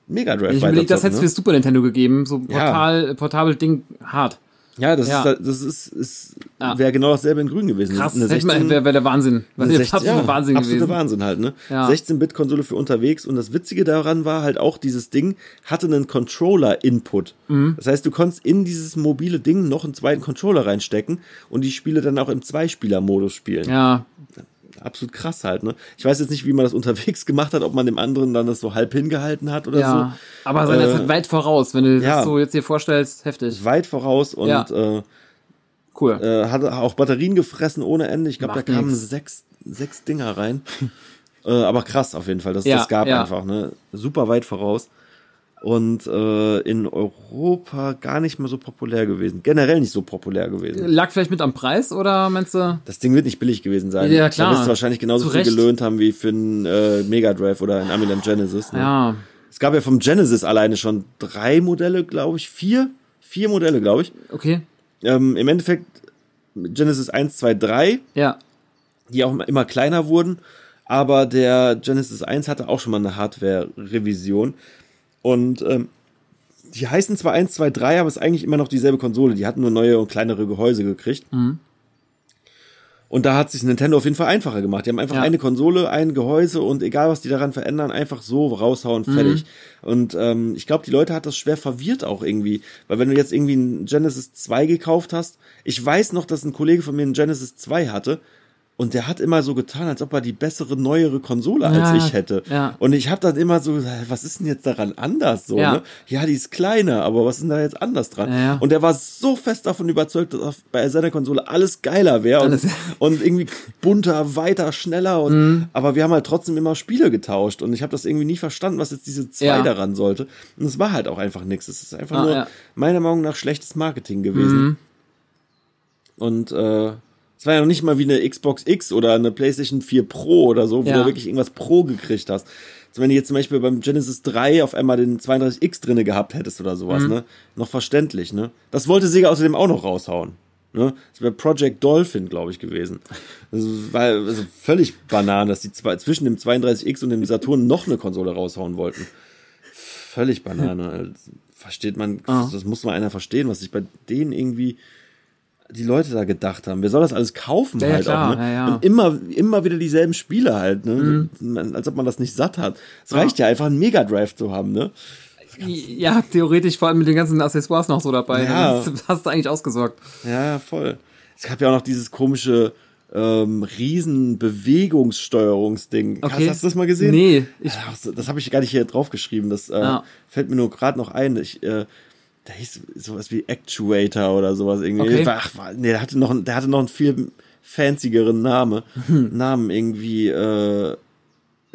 Mega Drive Ich überlege, das hätte es ne? für Super Nintendo gegeben. So Ja. portal, portabel Ding hart. Ja, das Ja. ist halt- das ist, ist Ja. wäre genau dasselbe in Grün gewesen. Krass. Eine Hätte man- 16 Wäre wär der Wahnsinn. Wäre der 16 absolute ja, Wahnsinn gewesen. Wahnsinn halt, ne? Ja. 16-Bit-Konsole für unterwegs und das Witzige daran war halt auch, dieses Ding hatte einen Controller-Input. Mhm. Das heißt, du konntest in dieses mobile Ding noch einen zweiten Controller reinstecken und die Spiele dann auch im Zweispieler-Modus spielen. Ja, Absolut krass halt, ne? Ich weiß jetzt nicht, wie man das unterwegs gemacht hat, ob man dem anderen dann das so halb hingehalten hat oder ja. Aber seine Äh, Zeit weit voraus, wenn du ja. das so jetzt hier vorstellst, heftig. so. Weit voraus und Ja. äh, Cool. äh, hatte auch Batterien gefressen ohne Ende. Ich glaube, da kamen nix. sechs, sechs Dinger rein. äh, aber krass auf jeden Fall. Das, Ja, das gab einfach, ne? Super weit voraus. Und äh, in Europa gar nicht mehr so populär gewesen. Generell nicht so populär gewesen. Lag vielleicht mit am Preis oder meinst du? Das Ding wird nicht billig gewesen sein. Ja, klar. Da wirst du wahrscheinlich genauso Zu viel gelöhnt haben wie für einen äh, Mega Drive oder ein Amiland Genesis. Ne? Ja. Es gab ja vom Genesis alleine schon drei Modelle, glaube ich. Vier? Vier Modelle, glaube ich. Okay. Ähm, Im Endeffekt Genesis 1, 2, 3. Ja. die auch immer kleiner wurden. Aber der Genesis 1 hatte auch schon mal eine Hardware-Revision. Und ähm, die heißen zwar 1, 2, 3, aber es ist eigentlich immer noch dieselbe Konsole. Die hatten nur neue und kleinere Gehäuse gekriegt. Und da hat sich Nintendo auf jeden Fall einfacher gemacht. Die haben einfach Ja. eine Konsole, ein Gehäuse und egal was die daran verändern, einfach so raushauen, Mhm. fertig. Und ähm, ich glaube, die Leute hat das schwer verwirrt auch irgendwie. Weil wenn du jetzt irgendwie ein Genesis 2 gekauft hast, ich weiß noch, dass ein Kollege von mir ein Genesis 2 hatte und der hat immer so getan, als ob er die bessere, neuere Konsole als Ja, ich hätte. ja. Und ich habe dann immer so, gesagt, was ist denn jetzt daran anders so? Ja. Ne? ja, die ist kleiner, aber was ist denn da jetzt anders dran? Und der war so fest davon überzeugt, dass bei seiner Konsole alles geiler wäre und, und irgendwie bunter, weiter, schneller. Und, Mhm. Aber wir haben halt trotzdem immer Spiele getauscht und ich habe das irgendwie nie verstanden, was jetzt diese zwei daran sollte. Und es war halt auch einfach nichts. Es ist einfach Ah, nur. Mhm. meiner Meinung nach schlechtes Marketing gewesen. Und äh, es war ja noch nicht mal wie eine Xbox X oder eine PlayStation 4 Pro oder so, wo Ja. du wirklich irgendwas Pro gekriegt hast. Also wenn du jetzt zum Beispiel beim Genesis 3 auf einmal den 32X drinne gehabt hättest oder sowas, Mhm. ne? Noch verständlich, ne? Das wollte Sega außerdem auch noch raushauen. Ne? Das wäre Project Dolphin, glaube ich, gewesen. Also, war also völlig Banane, dass die zwei, zwischen dem 32X und dem Saturn noch eine Konsole raushauen wollten. Völlig Banane. Also, Versteht man, Ah. das muss mal einer verstehen, was sich bei denen irgendwie die Leute da gedacht haben. Wer soll das alles kaufen Ja, halt klar, auch, ne? ja. Und immer, immer wieder dieselben Spiele halt, ne? Mhm. Als ob man das nicht satt hat. Es reicht ja einfach, einen Mega Drive zu haben, ne? Ja, theoretisch vor allem mit den ganzen Accessoires noch so dabei. Ja. Das hast du eigentlich ausgesorgt. Ja, ja, voll. Es gab ja auch noch dieses komische ähm, Riesen-Bewegungssteuerungsding. Hast, Okay. hast du das mal gesehen? Nee, so, das habe ich gar nicht hier draufgeschrieben. Das äh, Ja. fällt mir nur gerade noch ein. Ich, äh, der hieß sowas wie Actuator oder sowas irgendwie. Okay. Ach, war- nee, der hatte noch, einen- der hatte noch einen viel fanzigeren Name, Namen irgendwie. Äh,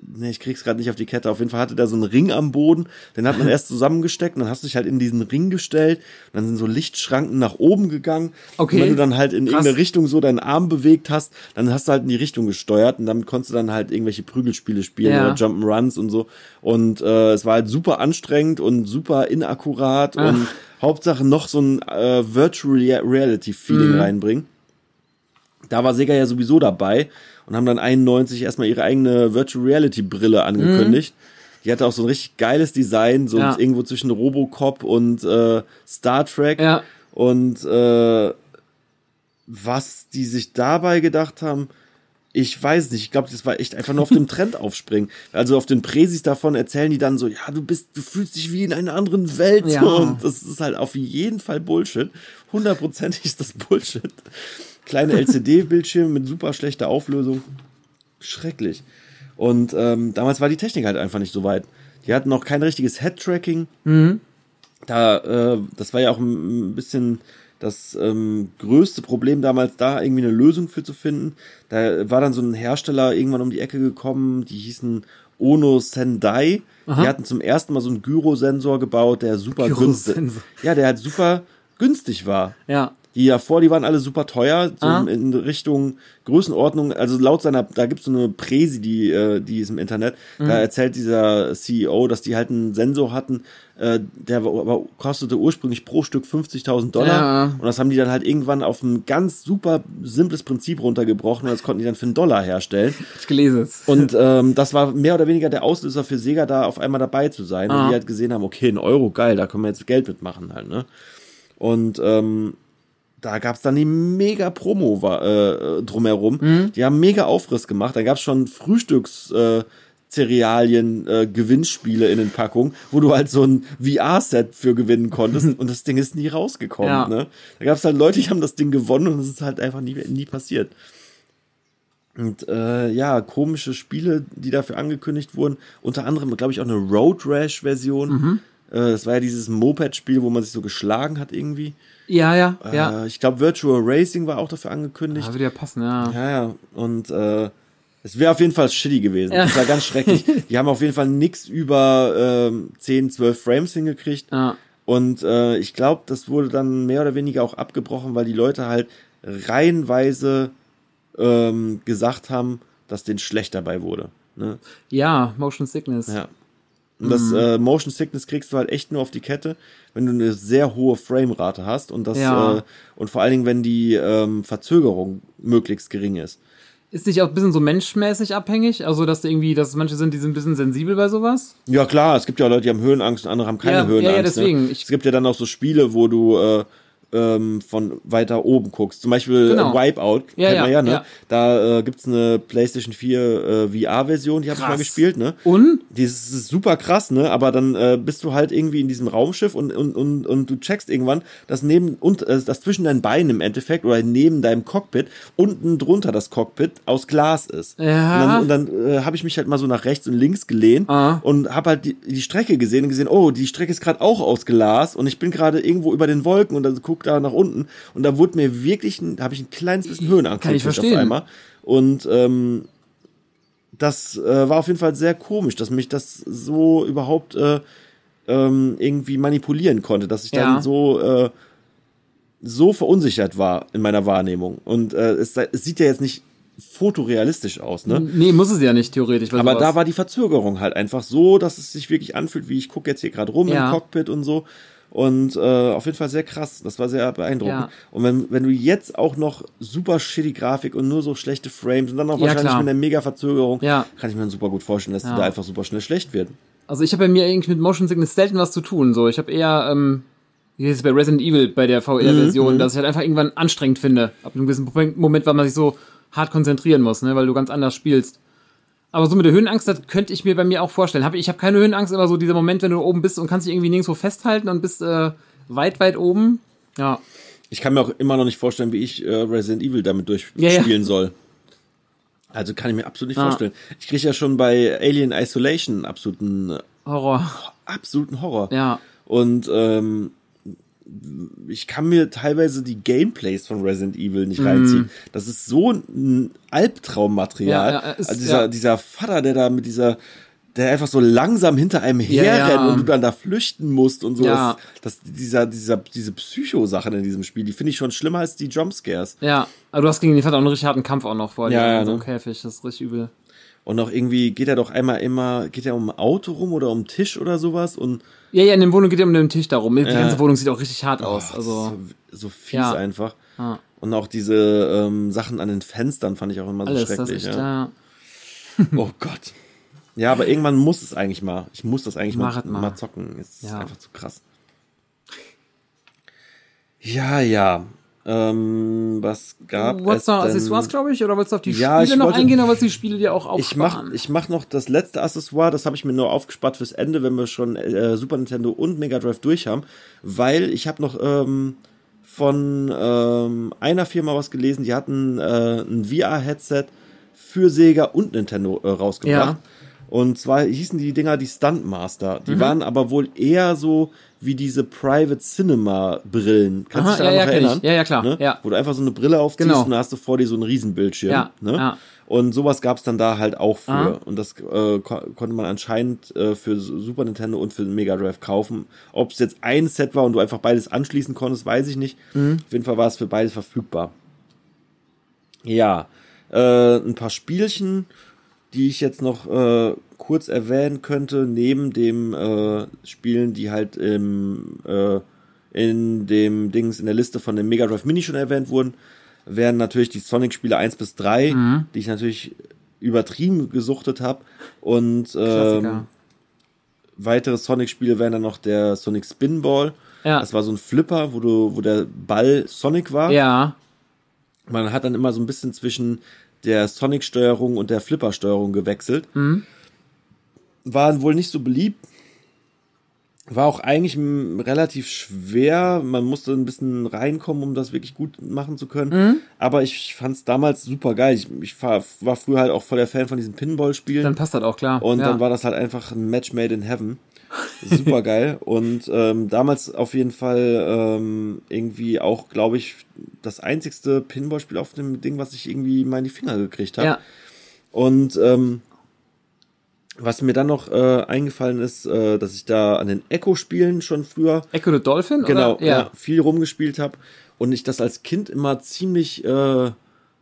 Nee, ich krieg's gerade nicht auf die Kette. Auf jeden Fall hatte der so einen Ring am Boden. Den hat man erst zusammengesteckt und dann hast du dich halt in diesen Ring gestellt. Und dann sind so Lichtschranken nach oben gegangen. Okay. Und wenn du dann halt in Krass. irgendeine Richtung so deinen Arm bewegt hast, dann hast du halt in die Richtung gesteuert und damit konntest du dann halt irgendwelche Prügelspiele spielen Ja. oder Jump'n'Runs und so. Und äh, es war halt super anstrengend und super inakkurat Ach. und Hauptsache noch so ein äh, Virtual Rea- Reality Feeling Mhm. reinbringen. Da war Sega ja sowieso dabei und haben dann 91 erstmal ihre eigene Virtual Reality Brille angekündigt. Die hatte auch so ein richtig geiles Design, so Mhm. Ja. irgendwo zwischen Robocop und äh, Star Trek. Ja. Und äh, was die sich dabei gedacht haben, ich weiß nicht. Ich glaube, das war echt einfach nur auf dem Trend aufspringen. Also auf den Präsis davon erzählen die dann so, ja, du bist, du fühlst dich wie in einer anderen Welt. Ja. Und das ist halt auf jeden Fall Bullshit. Hundertprozentig ist das Bullshit. Kleine LCD-Bildschirme mit super schlechter Auflösung. Schrecklich. Und ähm, damals war die Technik halt einfach nicht so weit. Die hatten noch kein richtiges Head-Tracking. Da, äh, das war ja auch ein bisschen das ähm, größte Problem damals, da irgendwie eine Lösung für zu finden. Da war dann so ein Hersteller irgendwann um die Ecke gekommen, die hießen Ono Sendai. Die hatten zum ersten Mal so einen Gyrosensor gebaut, der super günstig, ja, der halt super günstig war. Ja. Die davor, die waren alle super teuer, so Ah. in Richtung Größenordnung. Also laut seiner, da gibt's so eine Präsi, die, äh, die ist im Internet. Mhm. Da erzählt dieser CEO, dass die halt einen Sensor hatten, äh, der aber kostete ursprünglich pro Stück 50.000 Dollar. Ja. Und das haben die dann halt irgendwann auf ein ganz super simples Prinzip runtergebrochen und das konnten die dann für einen Dollar herstellen. Ich gelesen es. Und ähm, das war mehr oder weniger der Auslöser für Sega, da auf einmal dabei zu sein. Ah. Und die halt gesehen haben, okay, ein Euro, geil, da können wir jetzt Geld mitmachen halt, ne? Und ähm, da gab's dann die mega Promo war, äh, drumherum. Mhm. Die haben mega Aufriss gemacht. Da gab's schon Frühstücks äh, Cerealien äh, Gewinnspiele in den Packungen, wo du halt so ein VR-Set für gewinnen konntest und das Ding ist nie rausgekommen. Ja. Ne? Da gab's halt Leute, die haben das Ding gewonnen und es ist halt einfach nie, nie passiert. Und äh, ja, komische Spiele, die dafür angekündigt wurden. Unter anderem, glaube ich, auch eine Road Rash-Version. Mhm. Äh, das war ja dieses Moped-Spiel, wo man sich so geschlagen hat irgendwie. Ja, ja, ja. Äh, ich glaube, Virtual Racing war auch dafür angekündigt. Ja, würde ja passen, ja. Ja, ja. Und äh, es wäre auf jeden Fall shitty gewesen. Ja. Das war ganz schrecklich. Die haben auf jeden Fall nix über ähm, 10, 12 Frames hingekriegt. Ja. Und äh, ich glaube, das wurde dann mehr oder weniger auch abgebrochen, weil die Leute halt reihenweise ähm, gesagt haben, dass denen schlecht dabei wurde. Ne? Ja, Motion Sickness. Ja. Und das äh, Motion Sickness kriegst du halt echt nur auf die Kette, wenn du eine sehr hohe Framerate hast und das Ja. äh, und vor allen Dingen, wenn die ähm, Verzögerung möglichst gering ist. Ist nicht auch ein bisschen so menschmäßig abhängig? Also, dass da irgendwie, dass manche sind, die sind ein bisschen sensibel bei sowas? Ja klar, es gibt ja Leute, die haben Höhenangst und andere haben keine Ja, ja, ja, Höhenangst. deswegen. Ne? Es gibt ja dann auch so Spiele, wo du äh, ähm, von weiter oben guckst. Zum Beispiel Genau. äh, Wipeout, Ja, kennt ja, man ja, ne? ja. Da äh, gibt's eine PlayStation 4 äh, VR-Version, die habe ich mal gespielt, ne? Und? Die ist, ist super krass, ne? Aber dann äh, bist du halt irgendwie in diesem Raumschiff und, und, und, und du checkst irgendwann, dass neben und äh, das zwischen deinen Beinen im Endeffekt oder neben deinem Cockpit unten drunter das Cockpit aus Glas ist. Ja. Und dann, und dann äh, habe ich mich halt mal so nach rechts und links gelehnt Ah. und habe halt die, die Strecke gesehen und gesehen, oh, die Strecke ist gerade auch aus Glas und ich bin gerade irgendwo über den Wolken und dann guck da nach unten und da wurde mir wirklich, habe ich ein kleines bisschen Höhenangst Kann ich verstehen. auf einmal und ähm, das äh, war auf jeden Fall sehr komisch, dass mich das so überhaupt äh, ähm, irgendwie manipulieren konnte, dass ich dann Ja. so äh, so verunsichert war in meiner Wahrnehmung. Und äh, es, es sieht ja jetzt nicht fotorealistisch aus, ne? Nee, muss es ja nicht, theoretisch. Aber sowas. da war die Verzögerung halt einfach so, dass es sich wirklich anfühlt, wie ich gucke jetzt hier gerade rum Ja. im Cockpit und so. Und äh, auf jeden Fall sehr krass. Das war sehr beeindruckend. Ja. Und wenn, wenn du jetzt auch noch super shitty Grafik und nur so schlechte Frames und dann noch Ja, wahrscheinlich klar. mit einer mega Verzögerung, Ja. kann ich mir super gut vorstellen, dass Ja. die da einfach super schnell schlecht werden. Also ich habe bei mir irgendwie mit Motion Sickness selten was zu tun. So, ich habe eher, ähm, wie heißt es bei Resident Evil bei der Mhm, VR-Version, dass ich halt einfach irgendwann anstrengend finde. Ab einem gewissen Moment, weil man sich so hart konzentrieren muss, ne, weil du ganz anders spielst. Aber so mit der Höhenangst, das könnte ich mir bei mir auch vorstellen. Hab, ich habe keine Höhenangst, aber so dieser Moment, wenn du oben bist und kannst dich irgendwie nirgendwo festhalten und bist äh, weit, weit oben. Ja. Ich kann mir auch immer noch nicht vorstellen, wie ich äh, Resident Evil damit Ja, durchspielen ja. soll. Also kann ich mir absolut nicht Ah. vorstellen. Ich kriege ja schon bei Alien Isolation absoluten, Horror. absoluten Horror. Ja. Und ähm, ich kann mir teilweise die Gameplays von Resident Evil nicht reinziehen. Das ist so ein Albtraummaterial. Ja, ja, ist- also dieser, ja. dieser Vater, der da mit dieser, der einfach so langsam hinter einem herrennt und du dann da flüchten musst und so. Ja. Das, das, dieser, dieser, diese Psycho-Sachen in diesem Spiel, die finde ich schon schlimmer als die Jumpscares. Ja. Aber du hast gegen den Vater auch einen richtig harten Kampf auch noch vor dir. Ja, ja, in so ne? Käfig. Das ist richtig übel. Und auch irgendwie geht er doch einmal immer, geht er um ein Auto rum oder um einen Tisch oder sowas und Ja, ja, in der Wohnung geht ja um den Tisch darum. Die Ja. ganze Wohnung sieht auch richtig hart aus. Oh, Also, so, so fies Ja. einfach. Ja. Und auch diese ähm, Sachen an den Fenstern fand ich auch immer so alles, schrecklich. echt, ja. Oh Gott. Ja, aber irgendwann muss es eigentlich mal. Ich muss das eigentlich mal, mal. mal. zocken. Es ist Ja. einfach zu krass. Ja, ja. Ähm, was gab Du es noch denn? Accessoires, glaube ich, oder wolltest du auf die Ja, Spiele noch wollte- eingehen, oder wolltest du die Spiele dir auch Ich mach, aufsparen? ich mach noch das letzte Accessoire, das habe ich mir nur aufgespart fürs Ende, wenn wir schon äh, Super Nintendo und Mega Drive durch haben, weil ich habe noch ähm, von ähm, einer Firma was gelesen, die hatten äh, ein VR-Headset für Sega und Nintendo äh, rausgebracht. Ja. Und zwar hießen die Dinger die Stuntmaster. Mhm. Die waren aber wohl eher so wie diese Private Cinema Brillen. Kannst du dich daran ja, ja, noch ich. erinnern? Ja, ja, klar. Ne? Ja. Wo du einfach so eine Brille aufziehst Genau. und da hast du vor dir so einen Riesenbildschirm. Ja, ne? ja. Und sowas gab's dann da halt auch für. Aha. Und das äh, ko konnte man anscheinend äh, für Super Nintendo und für den Mega Drive kaufen. Ob es jetzt ein Set war und du einfach beides anschließen konntest, weiß ich nicht. Mhm. Auf jeden Fall war es für beides verfügbar. Ja, äh, ein paar Spielchen, die ich jetzt noch äh, kurz erwähnen könnte, neben dem äh, Spielen, die halt im, äh, in dem Dings in der Liste von dem Mega Drive Mini schon erwähnt wurden, wären natürlich die Sonic-Spiele 1 bis 3, Mhm. die ich natürlich übertrieben gesuchtet habe. Und ähm, weitere Sonic-Spiele wären dann noch der Sonic Spinball. Ja. Das war so ein Flipper, wo du, wo der Ball Sonic war. Ja. Man hat dann immer so ein bisschen zwischen der Sonic-Steuerung und der Flipper-Steuerung gewechselt. Mhm. War wohl nicht so beliebt. War auch eigentlich relativ schwer. Man musste ein bisschen reinkommen, um das wirklich gut machen zu können. Mhm. Aber ich fand es damals super geil. Ich, ich war, war früher halt auch voll der Fan von diesen Pinball-Spielen. Dann passt das auch klar. Und ja. dann war das halt einfach ein Match made in heaven. Super geil. Und ähm, damals auf jeden Fall ähm, irgendwie auch, glaube ich, das einzigste Pinball-Spiel auf dem Ding, was ich irgendwie mal in die Finger gekriegt habe. Ja. Und ähm, was mir dann noch äh, eingefallen ist, äh, dass ich da an den Echo-Spielen schon früher Echo the Dolphin? genau Oder? ja. viel rumgespielt habe und ich das als Kind immer ziemlich äh,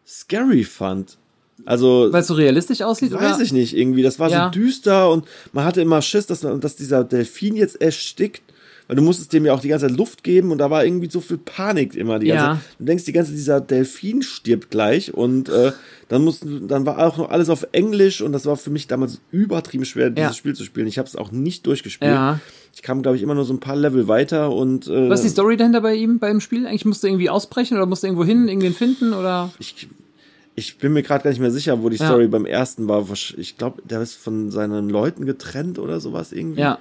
scary fand. Also Weil es so realistisch aussieht? Weiß oder? ich nicht, irgendwie. Das war Ja. so düster und man hatte immer Schiss, dass, dass dieser Delfin jetzt erstickt, weil du musstest dem ja auch die ganze Zeit Luft geben und da war irgendwie so viel Panik immer die ganze Ja. Zeit. Du denkst die ganze Zeit, dieser Delfin stirbt gleich und äh, dann mussten, dann war auch noch alles auf Englisch und das war für mich damals übertrieben schwer, dieses Ja. Spiel zu spielen. Ich habe es auch nicht durchgespielt. Ja. Ich kam, glaube ich, immer nur so ein paar Level weiter und äh, Was ist die Story dahinter bei ihm, beim Spiel? Eigentlich musste irgendwie ausbrechen oder musste irgendwo hin, irgendwen finden oder? ich, ich bin mir gerade gar nicht mehr sicher, wo die Ja. Story beim ersten war. Ich glaube, der ist von seinen Leuten getrennt oder sowas irgendwie. Ja.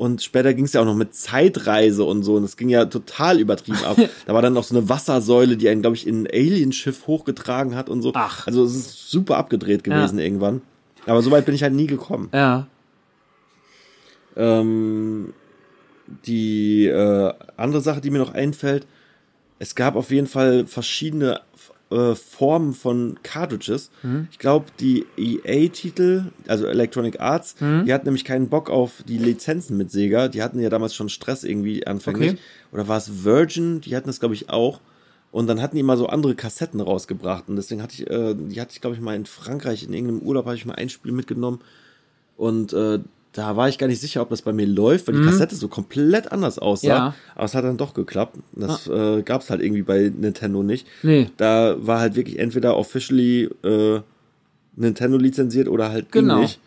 Und später ging es ja auch noch mit Zeitreise und so. Und es ging ja total übertrieben ab. da war dann noch so eine Wassersäule, die einen, glaube ich, in ein Alienschiff hochgetragen hat und so. Ach. Also es ist super abgedreht gewesen irgendwann. Aber so weit bin ich halt nie gekommen. Ja. Ähm, die äh, andere Sache, die mir noch einfällt, es gab auf jeden Fall verschiedene äh, Formen von Cartridges. Ich glaube, die EA-Titel, also Electronic Arts, die hatten nämlich keinen Bock auf die Lizenzen mit Sega. Die hatten ja damals schon Stress irgendwie anfänglich. Okay. Oder war es Virgin? Die hatten das, glaube ich, auch. Und dann hatten die immer so andere Kassetten rausgebracht. Und deswegen hatte ich, äh, die hatte ich, glaube ich, mal in Frankreich, in irgendeinem Urlaub, habe ich mal ein Spiel mitgenommen. Und äh, da war ich gar nicht sicher, ob das bei mir läuft, weil die Kassette so komplett anders aussah. Mhm. Ja. Aber es hat dann doch geklappt. Das äh, gab es halt irgendwie bei Nintendo nicht. Nee. Da war halt wirklich entweder officially äh, Nintendo lizenziert oder halt Genau. nicht.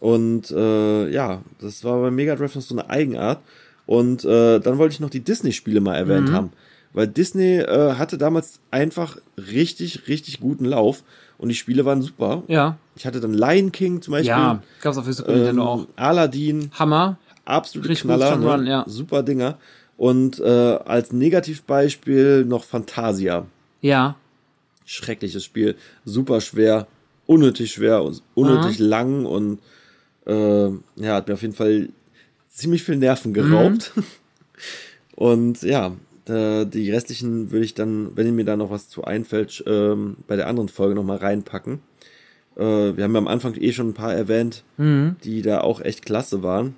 Und äh, ja, das war bei Mega Drive noch so eine Eigenart. Und äh, dann wollte ich noch die Disney-Spiele mal erwähnt Mhm. haben. Weil Disney äh, hatte damals einfach richtig, richtig guten Lauf. Und die Spiele waren super. Ja. Ich hatte dann Lion King zum Beispiel. Ja. Gab's auf der Super ähm, Nintendo auch. Aladdin, Hammer. absolute Richtig Knaller, ne? ja. super Dinger. Und äh, als Negativbeispiel noch Fantasia. Ja. Schreckliches Spiel, super schwer, unnötig schwer und unnötig lang und äh, ja, hat mir auf jeden Fall ziemlich viel Nerven geraubt. Mhm. Und ja, die restlichen würde ich dann, wenn mir da noch was zu einfällt, ähm, bei der anderen Folge nochmal reinpacken. Äh, wir haben ja am Anfang eh schon ein paar erwähnt, Mhm. die da auch echt klasse waren.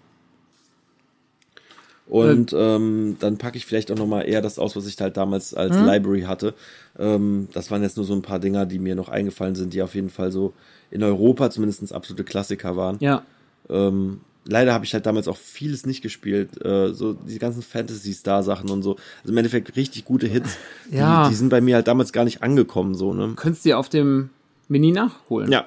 Und ähm, dann packe ich vielleicht auch nochmal eher das aus, was ich halt damals als Mhm. Library hatte. Ähm, das waren jetzt nur so ein paar Dinger, die mir noch eingefallen sind, die auf jeden Fall so in Europa zumindest absolute Klassiker waren. Ja. Ähm, leider habe ich halt damals auch vieles nicht gespielt. Äh, so die ganzen Fantasy-Star-Sachen und so. Also im Endeffekt richtig gute Hits. Ja. Die, die sind bei mir halt damals gar nicht angekommen, so, ne? Könntest du dir auf dem Mini nachholen. Ja,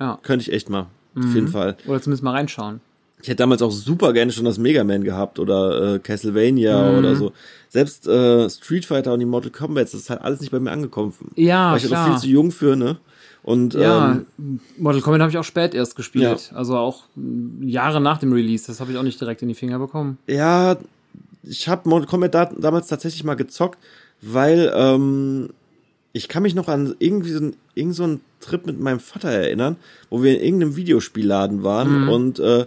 Ja. könnte ich echt mal. Auf jeden Fall. Oder zumindest mal reinschauen. Ich hätte damals auch super gerne schon das Mega Man gehabt oder äh, Castlevania Mhm. oder so. Selbst äh, Street Fighter und die Mortal Kombat, das ist halt alles nicht bei mir angekommen. Ja, War ich halt klar. viel zu jung für, ne? Und Ja, ähm, Mortal Kombat habe ich auch spät erst gespielt. Also auch Jahre nach dem Release. Das habe ich auch nicht direkt in die Finger bekommen. ja, ich habe Mortal Kombat da, damals tatsächlich mal gezockt, weil ähm, ich kann mich noch an irgendwie so, irgend so einen Trip mit meinem Vater erinnern, wo wir in irgendeinem Videospielladen waren Mhm. und äh,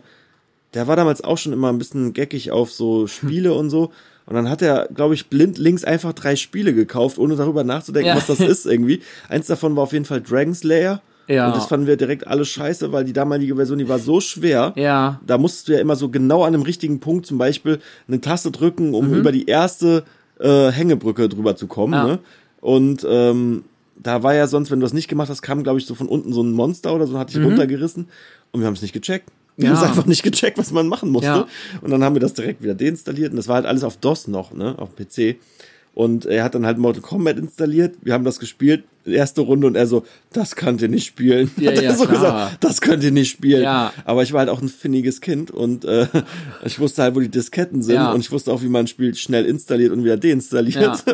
der war damals auch schon immer ein bisschen geckig auf so Spiele und so. Und dann hat er, glaube ich, blind links einfach drei Spiele gekauft, ohne darüber nachzudenken, Ja. was das ist irgendwie. Eins davon war auf jeden Fall Dragon Slayer. Ja. Und das fanden wir direkt alle scheiße, weil die damalige Version, die war so schwer. Ja. Da musstest du ja immer so genau an einem richtigen Punkt zum Beispiel eine Taste drücken, um über die erste äh, Hängebrücke drüber zu kommen. Mhm. Ja. Ne? Und ähm, da war ja sonst, wenn du das nicht gemacht hast, kam, glaube ich, so von unten so ein Monster oder so, hat dich runtergerissen. Und wir haben es nicht gecheckt. Wir Mhm. Ja. haben es einfach nicht gecheckt, was man machen musste. Ja. Und dann haben wir das direkt wieder deinstalliert. Und das war halt alles auf DOS noch, ne? Auf dem PC. Und er hat dann halt Mortal Kombat installiert. Wir haben das gespielt, erste Runde, und er so, das könnt ihr nicht spielen. Ja, hat er ja, so klar. gesagt, das könnt ihr nicht spielen. Ja. Aber ich war halt auch ein finniges Kind und äh, ich wusste halt, wo die Disketten sind Ja. und ich wusste auch, wie man ein Spiel schnell installiert und wieder deinstalliert.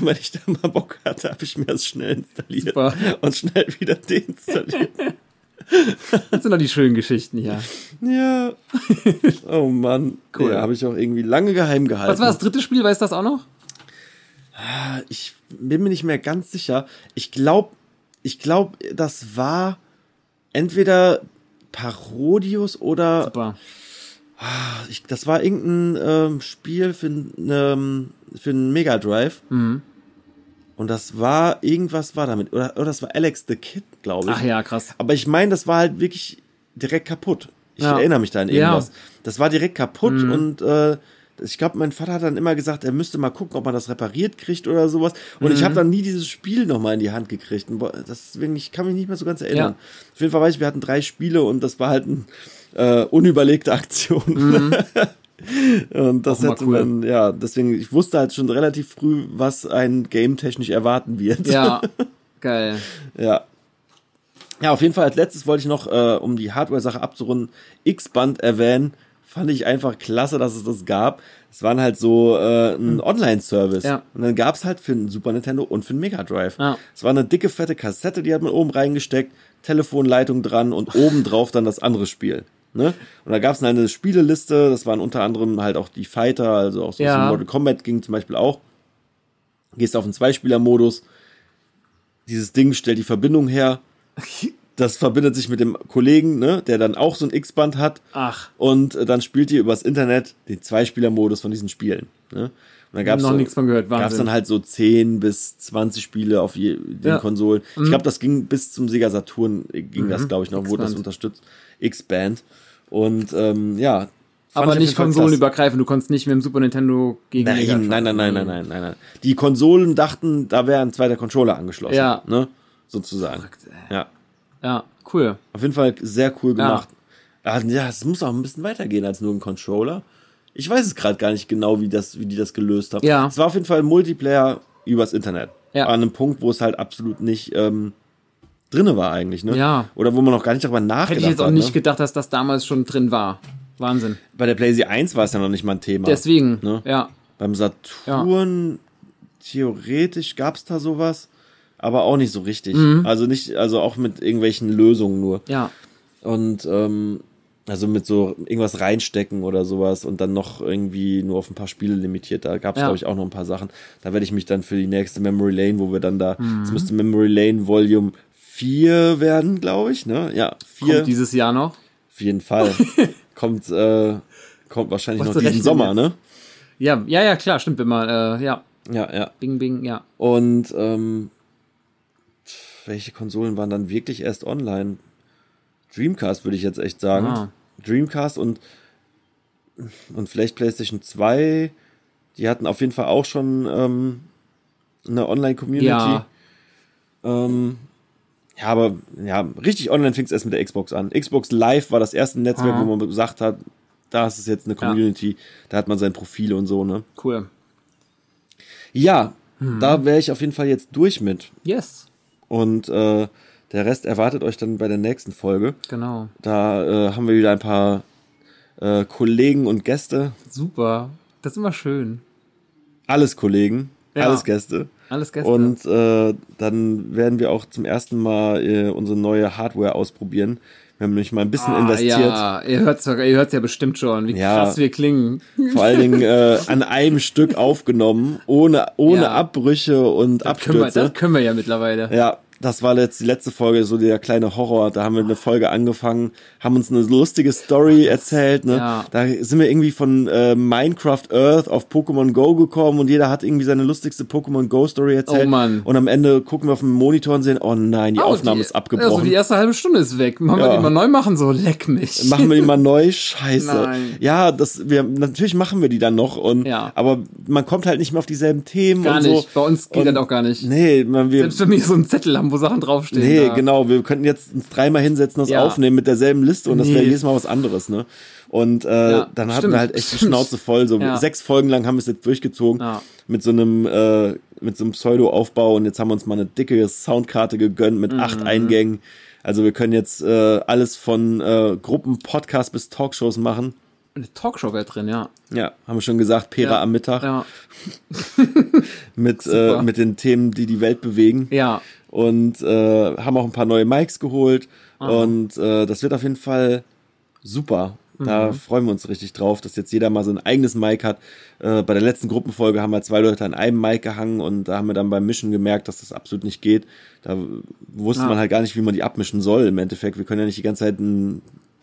Und wenn ich da mal Bock hatte, habe ich mir das schnell installiert Super. und schnell wieder deinstalliert. Das sind doch die schönen Geschichten hier. ja. Oh Mann. Cool. Ja, habe ich auch irgendwie lange geheim gehalten. Was war das dritte Spiel? Weißt du das auch noch? Ich bin mir nicht mehr ganz sicher. Ich glaube, ich glaube, das war entweder Parodius oder Super. ich, das war irgendein ähm, Spiel für, ähm, für einen Mega Drive. Mhm. Und das war, irgendwas war damit. Oder, oder das war Alex the Kid, glaube ich. Ach ja, krass. Aber ich meine, das war halt wirklich direkt kaputt. Ich Ja. erinnere mich da an Ja. irgendwas. Das war direkt kaputt Mhm. und äh, ich glaube, mein Vater hat dann immer gesagt, er müsste mal gucken, ob man das repariert kriegt oder sowas. Und Mhm. ich habe dann nie dieses Spiel nochmal in die Hand gekriegt. Und deswegen, ich kann mich nicht mehr so ganz erinnern. Ja. Auf jeden Fall weiß ich, wir hatten drei Spiele und das war halt eine äh, unüberlegte Aktion. Mhm. Und das hätte cool. man, ja, deswegen, ich wusste halt schon relativ früh, was ein Game technisch erwarten wird. Ja, geil. ja. Ja, auf jeden Fall als letztes wollte ich noch, äh, um die Hardware-Sache abzurunden, X-Band erwähnen. Fand ich einfach klasse, dass es das gab. Es waren halt so äh, ein hm. Online-Service. Ja. Und dann gab's halt für den Super Nintendo und für den Mega Drive. Ja. Es war eine dicke, fette Kassette, die hat man oben reingesteckt, Telefonleitung dran und oben drauf dann das andere Spiel. Ne? Und da gab's eine Spieleliste, das waren unter anderem halt auch die Fighter, also auch so, ja. Mortal Kombat ging zum Beispiel auch. Gehst auf den Zweispieler-Modus, dieses Ding stellt die Verbindung her das verbindet sich mit dem Kollegen, ne, der dann auch so ein X-Band hat. Ach. Und äh, dann spielt ihr übers Internet den Zweispieler-Modus von diesen Spielen. Ne? Und dann gab's noch so, nichts von gehört. Wahnsinn. Gab's dann halt so 10 bis 20 Spiele auf je, den ja. Konsolen. Mhm. Ich glaube, das ging bis zum Sega Saturn, äh, ging mhm. das, glaube ich, noch, wurde das unterstützt. X-Band. Und ähm, ja, aber nicht konsolenübergreifend, du konntest nicht mit dem Super Nintendo gegen nein, nein, nein, nein, nein, nein, nein, nein. Die Konsolen dachten, da wäre ein zweiter Controller angeschlossen. Ja. Ne? Sozusagen. Verrückt, ja. Ja, cool. Auf jeden Fall sehr cool gemacht. Ja, ja es muss auch ein bisschen weitergehen als nur ein Controller. Ich weiß es gerade gar nicht genau, wie, das, wie die das gelöst haben. Ja. Es war auf jeden Fall Multiplayer übers Internet. Ja. An einem Punkt, wo es halt absolut nicht ähm, drinne war eigentlich, ne? Ja. Oder wo man noch gar nicht darüber nachgedacht hat. Hätte ich jetzt auch hat, nicht ne? gedacht, dass das damals schon drin war. Wahnsinn. Bei der PlayStation 1 war es ja noch nicht mal ein Thema. Deswegen, ne? ja. Beim Saturn, ja. theoretisch gab es da sowas aber auch nicht so richtig. Mhm. Also nicht, also auch mit irgendwelchen Lösungen nur. Ja. Und ähm, also mit so irgendwas reinstecken oder sowas und dann noch irgendwie nur auf ein paar Spiele limitiert. Da gab es, ja. glaube ich, auch noch ein paar Sachen. Da werde ich mich dann für die nächste Memory Lane, wo wir dann da, mhm. das müsste Memory Lane Volume 4 werden, glaube ich, ne? Ja, 4. Kommt dieses Jahr noch? Auf jeden Fall. kommt, äh, kommt wahrscheinlich Was noch diesen Sommer, ne? Ja, ja, ja, klar, stimmt, man, äh, ja. Ja, ja. Bing, bing, ja. Und, ähm, welche Konsolen waren dann wirklich erst online? Dreamcast würde ich jetzt echt sagen. Ah. Dreamcast und, und vielleicht PlayStation 2, die hatten auf jeden Fall auch schon ähm, eine Online-Community. Ja. Ähm, ja, aber ja, richtig online fing es erst mit der Xbox an. Xbox Live war das erste Netzwerk, ah. wo man gesagt hat, da ist es jetzt eine Community, ja. da hat man sein Profil und so, ne? Cool. Ja, hm. da wäre ich auf jeden Fall jetzt durch mit. Yes. Und äh, der Rest erwartet euch dann bei der nächsten Folge. Genau. Da äh, haben wir wieder ein paar äh, Kollegen und Gäste. Super. Das ist immer schön. Alles Kollegen, ja. alles Gäste. Alles Gäste. Und äh, dann werden wir auch zum ersten Mal äh, unsere neue Hardware ausprobieren. Wir haben nämlich mal ein bisschen ah, investiert. Ja, ihr hört es ja bestimmt schon, wie ja, krass wir klingen. Vor allen Dingen äh, an einem Stück aufgenommen, ohne, ohne ja. Abbrüche und das Abstürze. Können wir, das können wir ja mittlerweile. Ja, das war jetzt die letzte Folge, so der kleine Horror. Da haben wir eine Folge angefangen, haben uns eine lustige Story erzählt. Ne? Ja. Da sind wir irgendwie von äh, Minecraft Earth auf Pokémon Go gekommen und jeder hat irgendwie seine lustigste Pokémon Go Story erzählt. Oh Mann. Und am Ende gucken wir auf dem Monitor und sehen, oh nein, die oh, Aufnahme die, ist abgebrochen. Also die erste halbe Stunde ist weg. Machen ja. wir die mal neu machen, so leck mich. Machen wir die mal neu, scheiße. Nein. Ja, das, wir, natürlich machen wir die dann noch und, ja. aber man kommt halt nicht mehr auf dieselben Themen gar und so. Bei uns geht und, das auch gar nicht. Nee, man, wir. Selbst wenn wir so einen Zettel haben, wo Sachen draufstehen. Nee, da. genau. Wir könnten jetzt uns dreimal hinsetzen, das ja. aufnehmen mit derselben Liste und das wäre jedes Mal was anderes, ne? Und äh, ja, dann hatten wir halt echt die Schnauze voll. So ja. sechs Folgen lang haben wir es jetzt durchgezogen mit so einem äh, mit so einem Pseudo-Aufbau und jetzt haben wir uns mal eine dicke Soundkarte gegönnt mit mhm. acht Eingängen. Also wir können jetzt äh, alles von äh, Gruppen, Podcasts bis Talkshows machen. Eine Talkshow wäre drin, ja. Ja, haben wir schon gesagt, Pera ja, am Mittag. Ja. mit, äh, mit den Themen, die die Welt bewegen. Ja. Und äh, haben auch ein paar neue Mics geholt. Aha. Und äh, das wird auf jeden Fall super. Da mhm. freuen wir uns richtig drauf, dass jetzt jeder mal so ein eigenes Mic hat. Äh, bei der letzten Gruppenfolge haben wir zwei Leute an einem Mic gehangen und da haben wir dann beim Mischen gemerkt, dass das absolut nicht geht. Da wusste ja. man halt gar nicht, wie man die abmischen soll im Endeffekt. Wir können ja nicht die ganze Zeit ein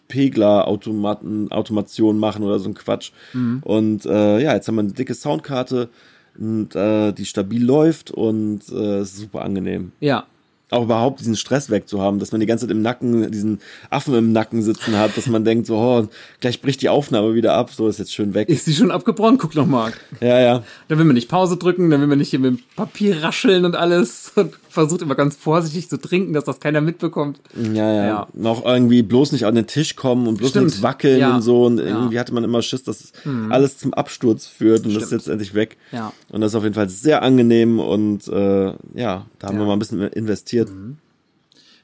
Pegler-Automation machen oder so ein Quatsch. Mhm. Und äh, ja, jetzt haben wir eine dicke Soundkarte und äh, die stabil läuft und äh, super angenehm. Ja. Auch überhaupt diesen Stress wegzuhaben, dass man die ganze Zeit im Nacken, diesen Affen im Nacken sitzen hat, dass man denkt, so, oh, gleich bricht die Aufnahme wieder ab, so ist jetzt schön weg. Ist sie schon abgebrochen? Guck noch mal. Ja, ja. Dann will man nicht Pause drücken, dann will man nicht hier mit dem Papier rascheln und alles. Versucht immer ganz vorsichtig zu trinken, dass das keiner mitbekommt. Ja, ja, Ja. Noch irgendwie bloß nicht an den Tisch kommen und bloß Stimmt. nichts wackeln Ja. und so. Und Ja. Mhm. irgendwie hatte man immer Schiss, dass alles zum Absturz führt und das ist Stimmt. jetzt endlich weg. Ja. Und das ist auf jeden Fall sehr angenehm und äh, ja, da haben Ja. wir mal ein bisschen investiert.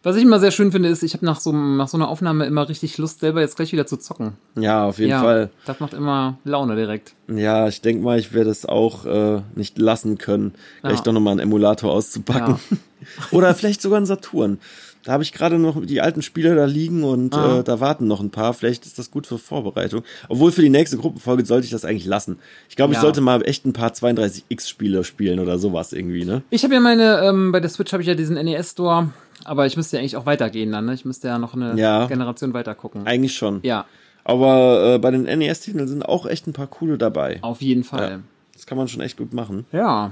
Was ich immer sehr schön finde, ist, ich habe nach so, nach so einer Aufnahme immer richtig Lust, selber jetzt gleich wieder zu zocken. Ja, auf jeden ja, Fall. Das macht immer Laune direkt. Ja, ich denke mal, ich werde es auch äh, nicht lassen können, gleich Ja. doch nochmal einen Emulator auszupacken. Oder vielleicht sogar einen Saturn. Da habe ich gerade noch die alten Spiele da liegen und Ah. äh, da warten noch ein paar. Vielleicht ist das gut für Vorbereitung. Obwohl für die nächste Gruppenfolge sollte ich das eigentlich lassen. Ich glaube, ich Ja. sollte mal echt ein paar 32X-Spiele spielen oder sowas irgendwie, ne? Ich habe ja meine, ähm, bei der Switch habe ich ja diesen NES-Store, aber ich müsste ja eigentlich auch weitergehen dann, ne? Ich müsste ja noch eine Ja. Generation weiter gucken. Eigentlich schon. Ja, Aber äh, bei den NES-Titeln sind auch echt ein paar coole dabei. auf jeden Fall. Das kann man schon echt gut machen. Ja.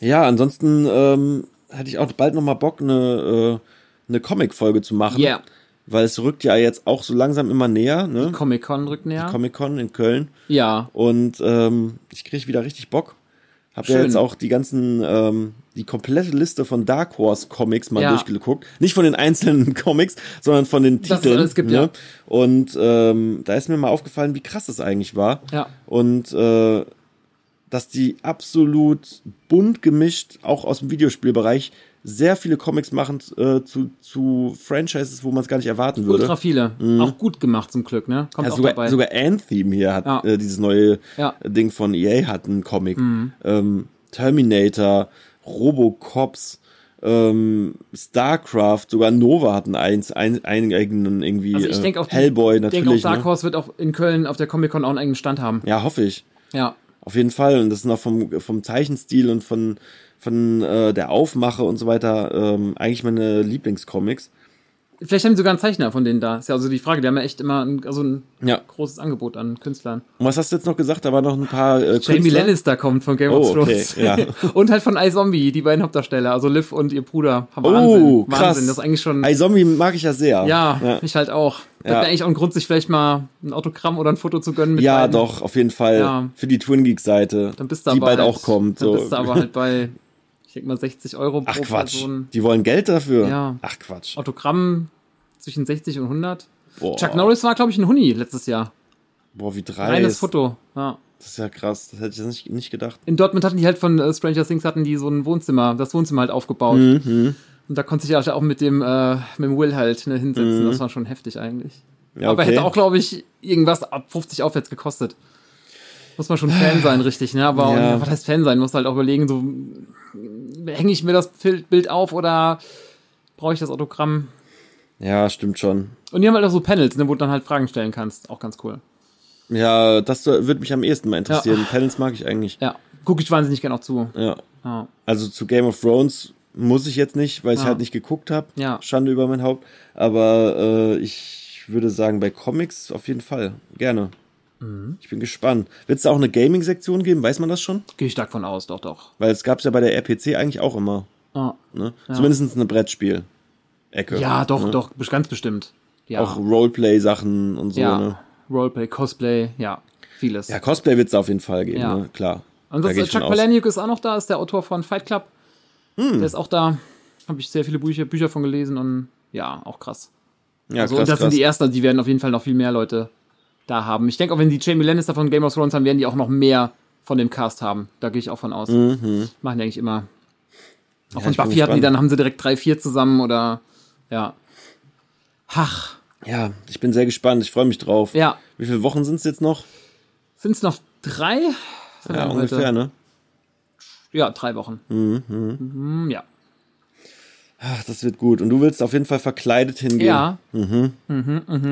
Ja, ansonsten ähm, hätte ich auch bald noch mal Bock, eine, äh, eine Comic-Folge zu machen. Yeah. Weil es rückt ja jetzt auch so langsam immer näher, ne? Comic-Con rückt näher. Comic-Con in Köln. ja. Und ähm, ich kriege wieder richtig Bock. Hab ja jetzt auch die ganzen, ähm, die komplette Liste von Dark Horse Comics mal Ja. durchgeguckt. Nicht von den einzelnen Comics, sondern von den Titeln. alles gibt, ne? ja. Und ähm, da ist mir mal aufgefallen, wie krass das eigentlich war. Ja. Und äh, dass die absolut bunt gemischt, auch aus dem Videospielbereich, sehr viele Comics machen äh, zu, zu Franchises, wo man es gar nicht erwarten würde. Ultra viele. Auch gut gemacht zum Glück, ne? Kommt Ja, auch sogar, dabei. sogar Anthem hier hat Ja. äh, dieses neue Ja. Ding von EA hat einen Comic. Mhm. Ähm, Terminator, Robocops, ähm, StarCraft, sogar Nova hat einen, eins, einen, einen eigenen irgendwie also ich äh, denke auch, die- Hellboy ich denke auch natürlich. Dark ne? Horse wird auch in Köln auf der Comic-Con auch einen eigenen Stand haben. Ja, hoffe ich. Ja. Auf jeden Fall. Und das ist noch vom, vom Zeichenstil und von, von äh, der Aufmache und so weiter ähm, eigentlich meine Lieblingscomics. Vielleicht haben die sogar einen Zeichner von denen da. Ist ja also die Frage. Die haben ja echt immer ein, also ein Ja. großes Angebot an Künstlern. Und was hast du jetzt noch gesagt? Da waren noch ein paar äh, Jamie Künstler? Lannister kommt von Game Oh, of okay, Thrones. ja. und halt von iZombie, die beiden Hauptdarsteller, also Liv und ihr Bruder. Oh, Wahnsinn. krass. Wahnsinn. Das ist eigentlich schon. iZombie mag ich ja sehr. ja, ja. ich halt auch. Ja. wäre eigentlich auch ein Grund, sich vielleicht mal ein Autogramm oder ein Foto zu gönnen mit Ja, beiden. doch, auf jeden Fall. Ja. Für die Twin Geeks Seite. Dann bist du die aber bald halt, auch kommt. Dann So. bist du aber halt bei, ich denke mal, 60 Euro pro Ach Quatsch. Person. Die wollen Geld dafür? Ja. Ach Quatsch. Autogramm zwischen 60 und 100. Boah. Chuck Norris war, glaube ich, ein Huni letztes Jahr. Boah, wie drei. Reines Foto. Ja. Das ist ja krass. Das hätte ich nicht, nicht gedacht. In Dortmund hatten die halt von äh, Stranger Things hatten die so ein Wohnzimmer, das Wohnzimmer halt aufgebaut. Mhm. Und da konnte sich halt auch mit dem, äh, mit dem Will halt ne, hinsetzen. Das war schon heftig eigentlich. Ja, Aber okay. hätte auch, glaube ich, irgendwas ab 50 aufwärts gekostet. Muss man schon Fan sein, richtig, ne? Aber Ja. und, was heißt Fan sein? Muss halt auch überlegen, so hänge ich mir das Bild auf oder brauche ich das Autogramm? Ja, stimmt schon. Und die haben halt auch so Panels, ne, wo du dann halt Fragen stellen kannst. Auch ganz cool. Ja, das würde mich am ehesten mal interessieren. Panels mag ich eigentlich. Ja, gucke ich wahnsinnig gerne auch zu. Ja. Ja. Also zu Game of Thrones muss ich jetzt nicht, weil ich Ja. halt nicht geguckt habe. Ja. Schande über mein Haupt. Aber äh, ich würde sagen, bei Comics auf jeden Fall. Gerne. Mhm. Ich bin gespannt. Wird es da auch eine Gaming-Sektion geben? Weiß man das schon? Gehe ich stark von aus, doch, doch. Weil es gab es ja bei der RPC eigentlich auch immer. Ja, Ne? Zumindest eine Brettspiel-Ecke. ja doch, ne? doch, ganz bestimmt. Ja, Auch Roleplay-Sachen und so. ja. Ne? Roleplay, Cosplay, ja, vieles. Ja, Cosplay wird es auf jeden Fall geben, Ja. ne? klar. Von Chuck. Palahniuk ist auch noch da, ist der Autor von Fight Club. Hm. Der ist auch da. Habe ich sehr viele Bücher, Bücher von gelesen und ja, auch krass. Ja, also, krass, und das sind krass. die ersten, die werden auf jeden Fall noch viel mehr Leute da haben. Ich denke auch, wenn die Jamie Lannister von Game of Thrones haben, werden die auch noch mehr von dem Cast haben. Da gehe ich auch von aus. Machen die eigentlich immer. Auch Mhm. Ja, von Buffy hatten die dann, haben sie direkt drei, vier zusammen oder ja. Ach, Ja, ich bin sehr gespannt. Ich freue mich drauf. ja. Wie viele Wochen sind es jetzt noch? Sind es noch drei? Ja, ungefähr, heute? ne? Ja, drei Wochen. Mhm, ja. Ach, das wird gut. Und du willst auf jeden Fall verkleidet hingehen. Ja,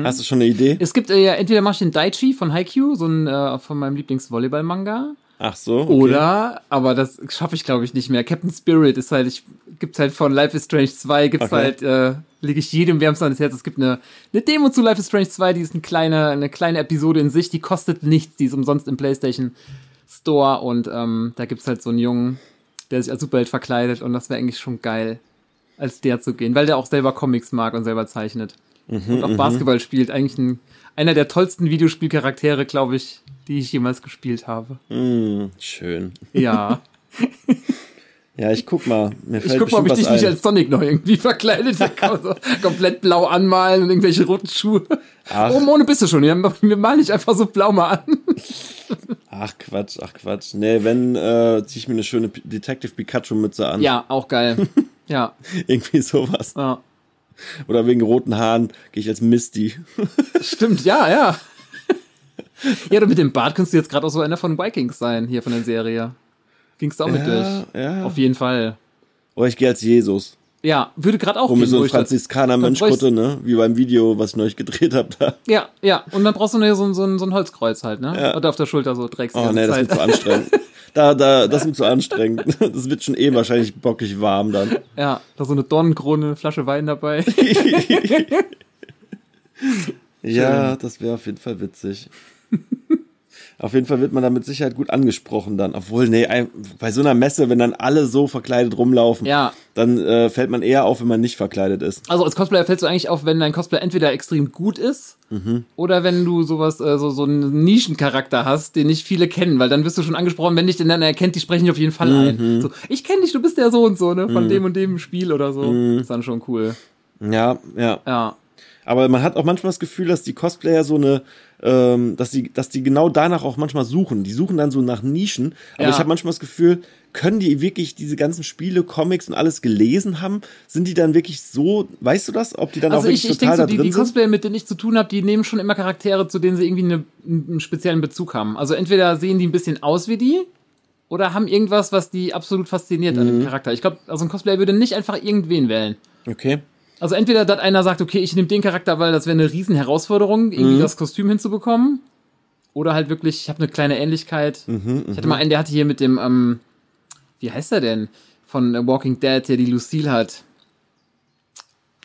Hast du schon eine Idee? Es gibt äh, ja entweder mache ich den Daichi von Haikyuu, so ein äh, von meinem Lieblingsvolleyball-Manga, Ach so. Okay. oder, aber das schaffe ich glaube ich nicht mehr. Captain Spirit ist halt, ich gibt's halt von Life is Strange 2, gibt's Okay. halt, äh, lege ich jedem wärmstens ans Herz. Es gibt eine, eine Demo zu Life is Strange 2, die ist eine kleine, eine kleine Episode in sich, die kostet nichts, die ist umsonst im PlayStation Store und ähm, da gibt's halt so einen Jungen, der sich als Superheld verkleidet und das wäre eigentlich schon geil, als der zu gehen, weil der auch selber Comics mag und selber zeichnet und auch Basketball spielt. Eigentlich ein, einer der tollsten Videospielcharaktere, glaube ich, die ich jemals gespielt habe. Hm, schön. Ja. Ja, ich guck mal. Mir fällt Ich guck mal, ob ich dich was nicht ein. als Sonic noch irgendwie verkleidet. So komplett blau anmalen und irgendwelche roten Schuhe. Ach. Oben ohne bist du schon. Ja, wir malen dich einfach so blau mal an. Ach Quatsch, ach Quatsch. Nee, wenn, äh, zieh ich mir eine schöne Detective Pikachu-Mütze an. Ja, auch geil. Ja, Irgendwie sowas. ja. Oder wegen roten Haaren gehe ich als Misty. Stimmt, ja, ja. Ja, du mit dem Bart könntest du jetzt gerade auch so einer von Vikings sein, hier von der Serie. Gingst du auch mit durch? ja. Auf jeden Fall. Oder ich gehe als Jesus. Ja, würde gerade auch Und mit so einem Franziskaner-Mönchkutte, ne? Wie beim Video, was ich neulich gedreht habe da. Ja, ja. Und dann brauchst du nur so, ein- so, so ein Holzkreuz halt, ne? Ja. Und auf der Schulter so trägst die Oh nee, das wird zu anstrengend. Da, da, das wird zu anstrengend. Das wird schon eh wahrscheinlich bockig warm dann. Ja, da so eine Dornenkrone, eine Flasche Wein dabei. Ja, das wäre auf jeden Fall witzig. Auf jeden Fall wird man da mit Sicherheit gut angesprochen dann. Obwohl, nee, bei so einer Messe, wenn dann alle so verkleidet rumlaufen, Ja. dann äh, fällt man eher auf, wenn man nicht verkleidet ist. Also als Cosplayer fällst du eigentlich auf, wenn dein Cosplay entweder extrem gut ist oder wenn du sowas, äh, so, so einen Nischencharakter hast, den nicht viele kennen, weil dann wirst du schon angesprochen, wenn dich denn dann erkennt, die sprechen dich auf jeden Fall ein. So, ich kenne dich, du bist der so und so, ne? Von dem und dem Spiel oder so. Ist dann schon cool. Ja, ja. Ja. Aber man hat auch manchmal das Gefühl, dass die Cosplayer so eine, ähm, dass die, dass die genau danach auch manchmal suchen. Die suchen dann so nach Nischen. Aber Ja. ich habe manchmal das Gefühl, können die wirklich diese ganzen Spiele, Comics und alles gelesen haben? Sind die dann wirklich so, weißt du das? Ob die dann auch Also wirklich ich, ich total denke so, da die, drin die? Cosplayer, mit denen ich zu tun habe, die nehmen schon immer Charaktere, zu denen sie irgendwie eine, einen speziellen Bezug haben. Also entweder sehen die ein bisschen aus wie die oder haben irgendwas, was die absolut fasziniert an dem Mhm. Charakter. Ich glaube, also ein Cosplayer würde nicht einfach irgendwen wählen. Okay. Also entweder, dass einer sagt, okay, ich nehme den Charakter, weil das wäre eine riesen Herausforderung, Mhm. irgendwie das Kostüm hinzubekommen. Oder halt wirklich, ich habe eine kleine Ähnlichkeit. Mhm, ich hatte mal einen, der hatte hier mit dem, ähm, wie heißt er denn? Von Walking Dead, der die Lucille hat.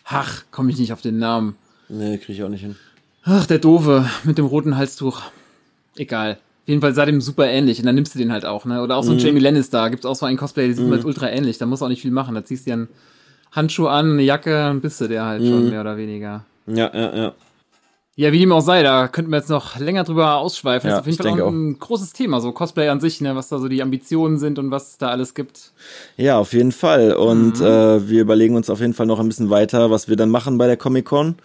Ach, komme ich nicht auf den Namen. Nee, kriege ich auch nicht hin. Ach, der Doofe mit dem roten Halstuch. Egal. Auf jeden Fall sah dem super ähnlich und dann nimmst du den halt auch, ne? Oder auch so ein Mhm. Jamie Lannister, gibt's auch so einen Cosplay, der sieht mir halt ultra ähnlich, da musst du auch nicht viel machen. Da ziehst du dir einen Handschuh an, eine Jacke und bist du der halt Mhm. schon, mehr oder weniger. Ja, ja, ja. Ja, wie dem auch sei, da könnten wir jetzt noch länger drüber ausschweifen. Ja, das ist auf jeden Fall auch denke ein großes Thema, so Cosplay an sich, ne? Was da so die Ambitionen sind und was es da alles gibt. Ja, auf jeden Fall. Und Mhm. äh, wir überlegen uns auf jeden Fall noch ein bisschen weiter, was wir dann machen bei der Comic-Con.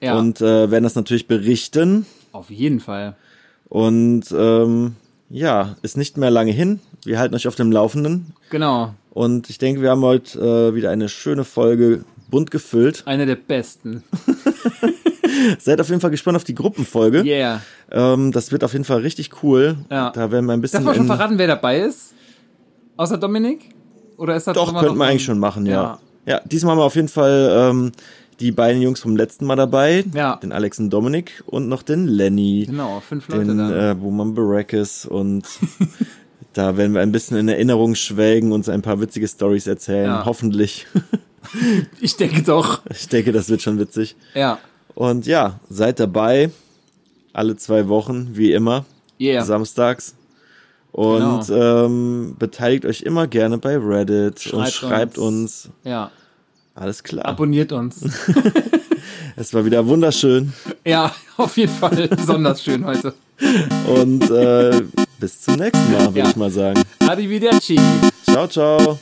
Ja, Und äh, werden das natürlich berichten. auf jeden Fall. Und ähm, ja, ist nicht mehr lange hin. Wir halten euch auf dem Laufenden. Genau. Und ich denke, wir haben heute äh, wieder eine schöne Folge bunt gefüllt. Eine der besten. Seid auf jeden Fall gespannt auf die Gruppenfolge. Yeah. Ähm, das wird auf jeden Fall richtig cool. Ja. Da werden wir ein bisschen. Darf man schon verraten, wer dabei ist? Außer Dominik? Oder ist das Doch, wir so- eigentlich schon machen, ja. Ja. Ja, diesmal haben wir auf jeden Fall ähm, die beiden Jungs vom letzten Mal dabei. Ja. Den Alex und Dominik und noch den Lenny. Genau, fünf Leute den dann. äh, Boomer Baracus und da werden wir ein bisschen in Erinnerung schwelgen und ein paar witzige Stories erzählen. Ja. Hoffentlich. Ich denke doch. Ich denke, das wird schon witzig. Ja. Und ja, seid dabei. Alle zwei Wochen, wie immer. Yeah. Samstags. Und ähm, beteiligt euch immer gerne bei Reddit und Schreibt schreibt uns. uns. Ja. Alles klar. Abonniert uns. Es war wieder wunderschön. ja, auf jeden Fall besonders schön heute. Und äh, bis zum nächsten Mal, würde Ja. ich mal sagen. Arrivederci. Ciao, ciao.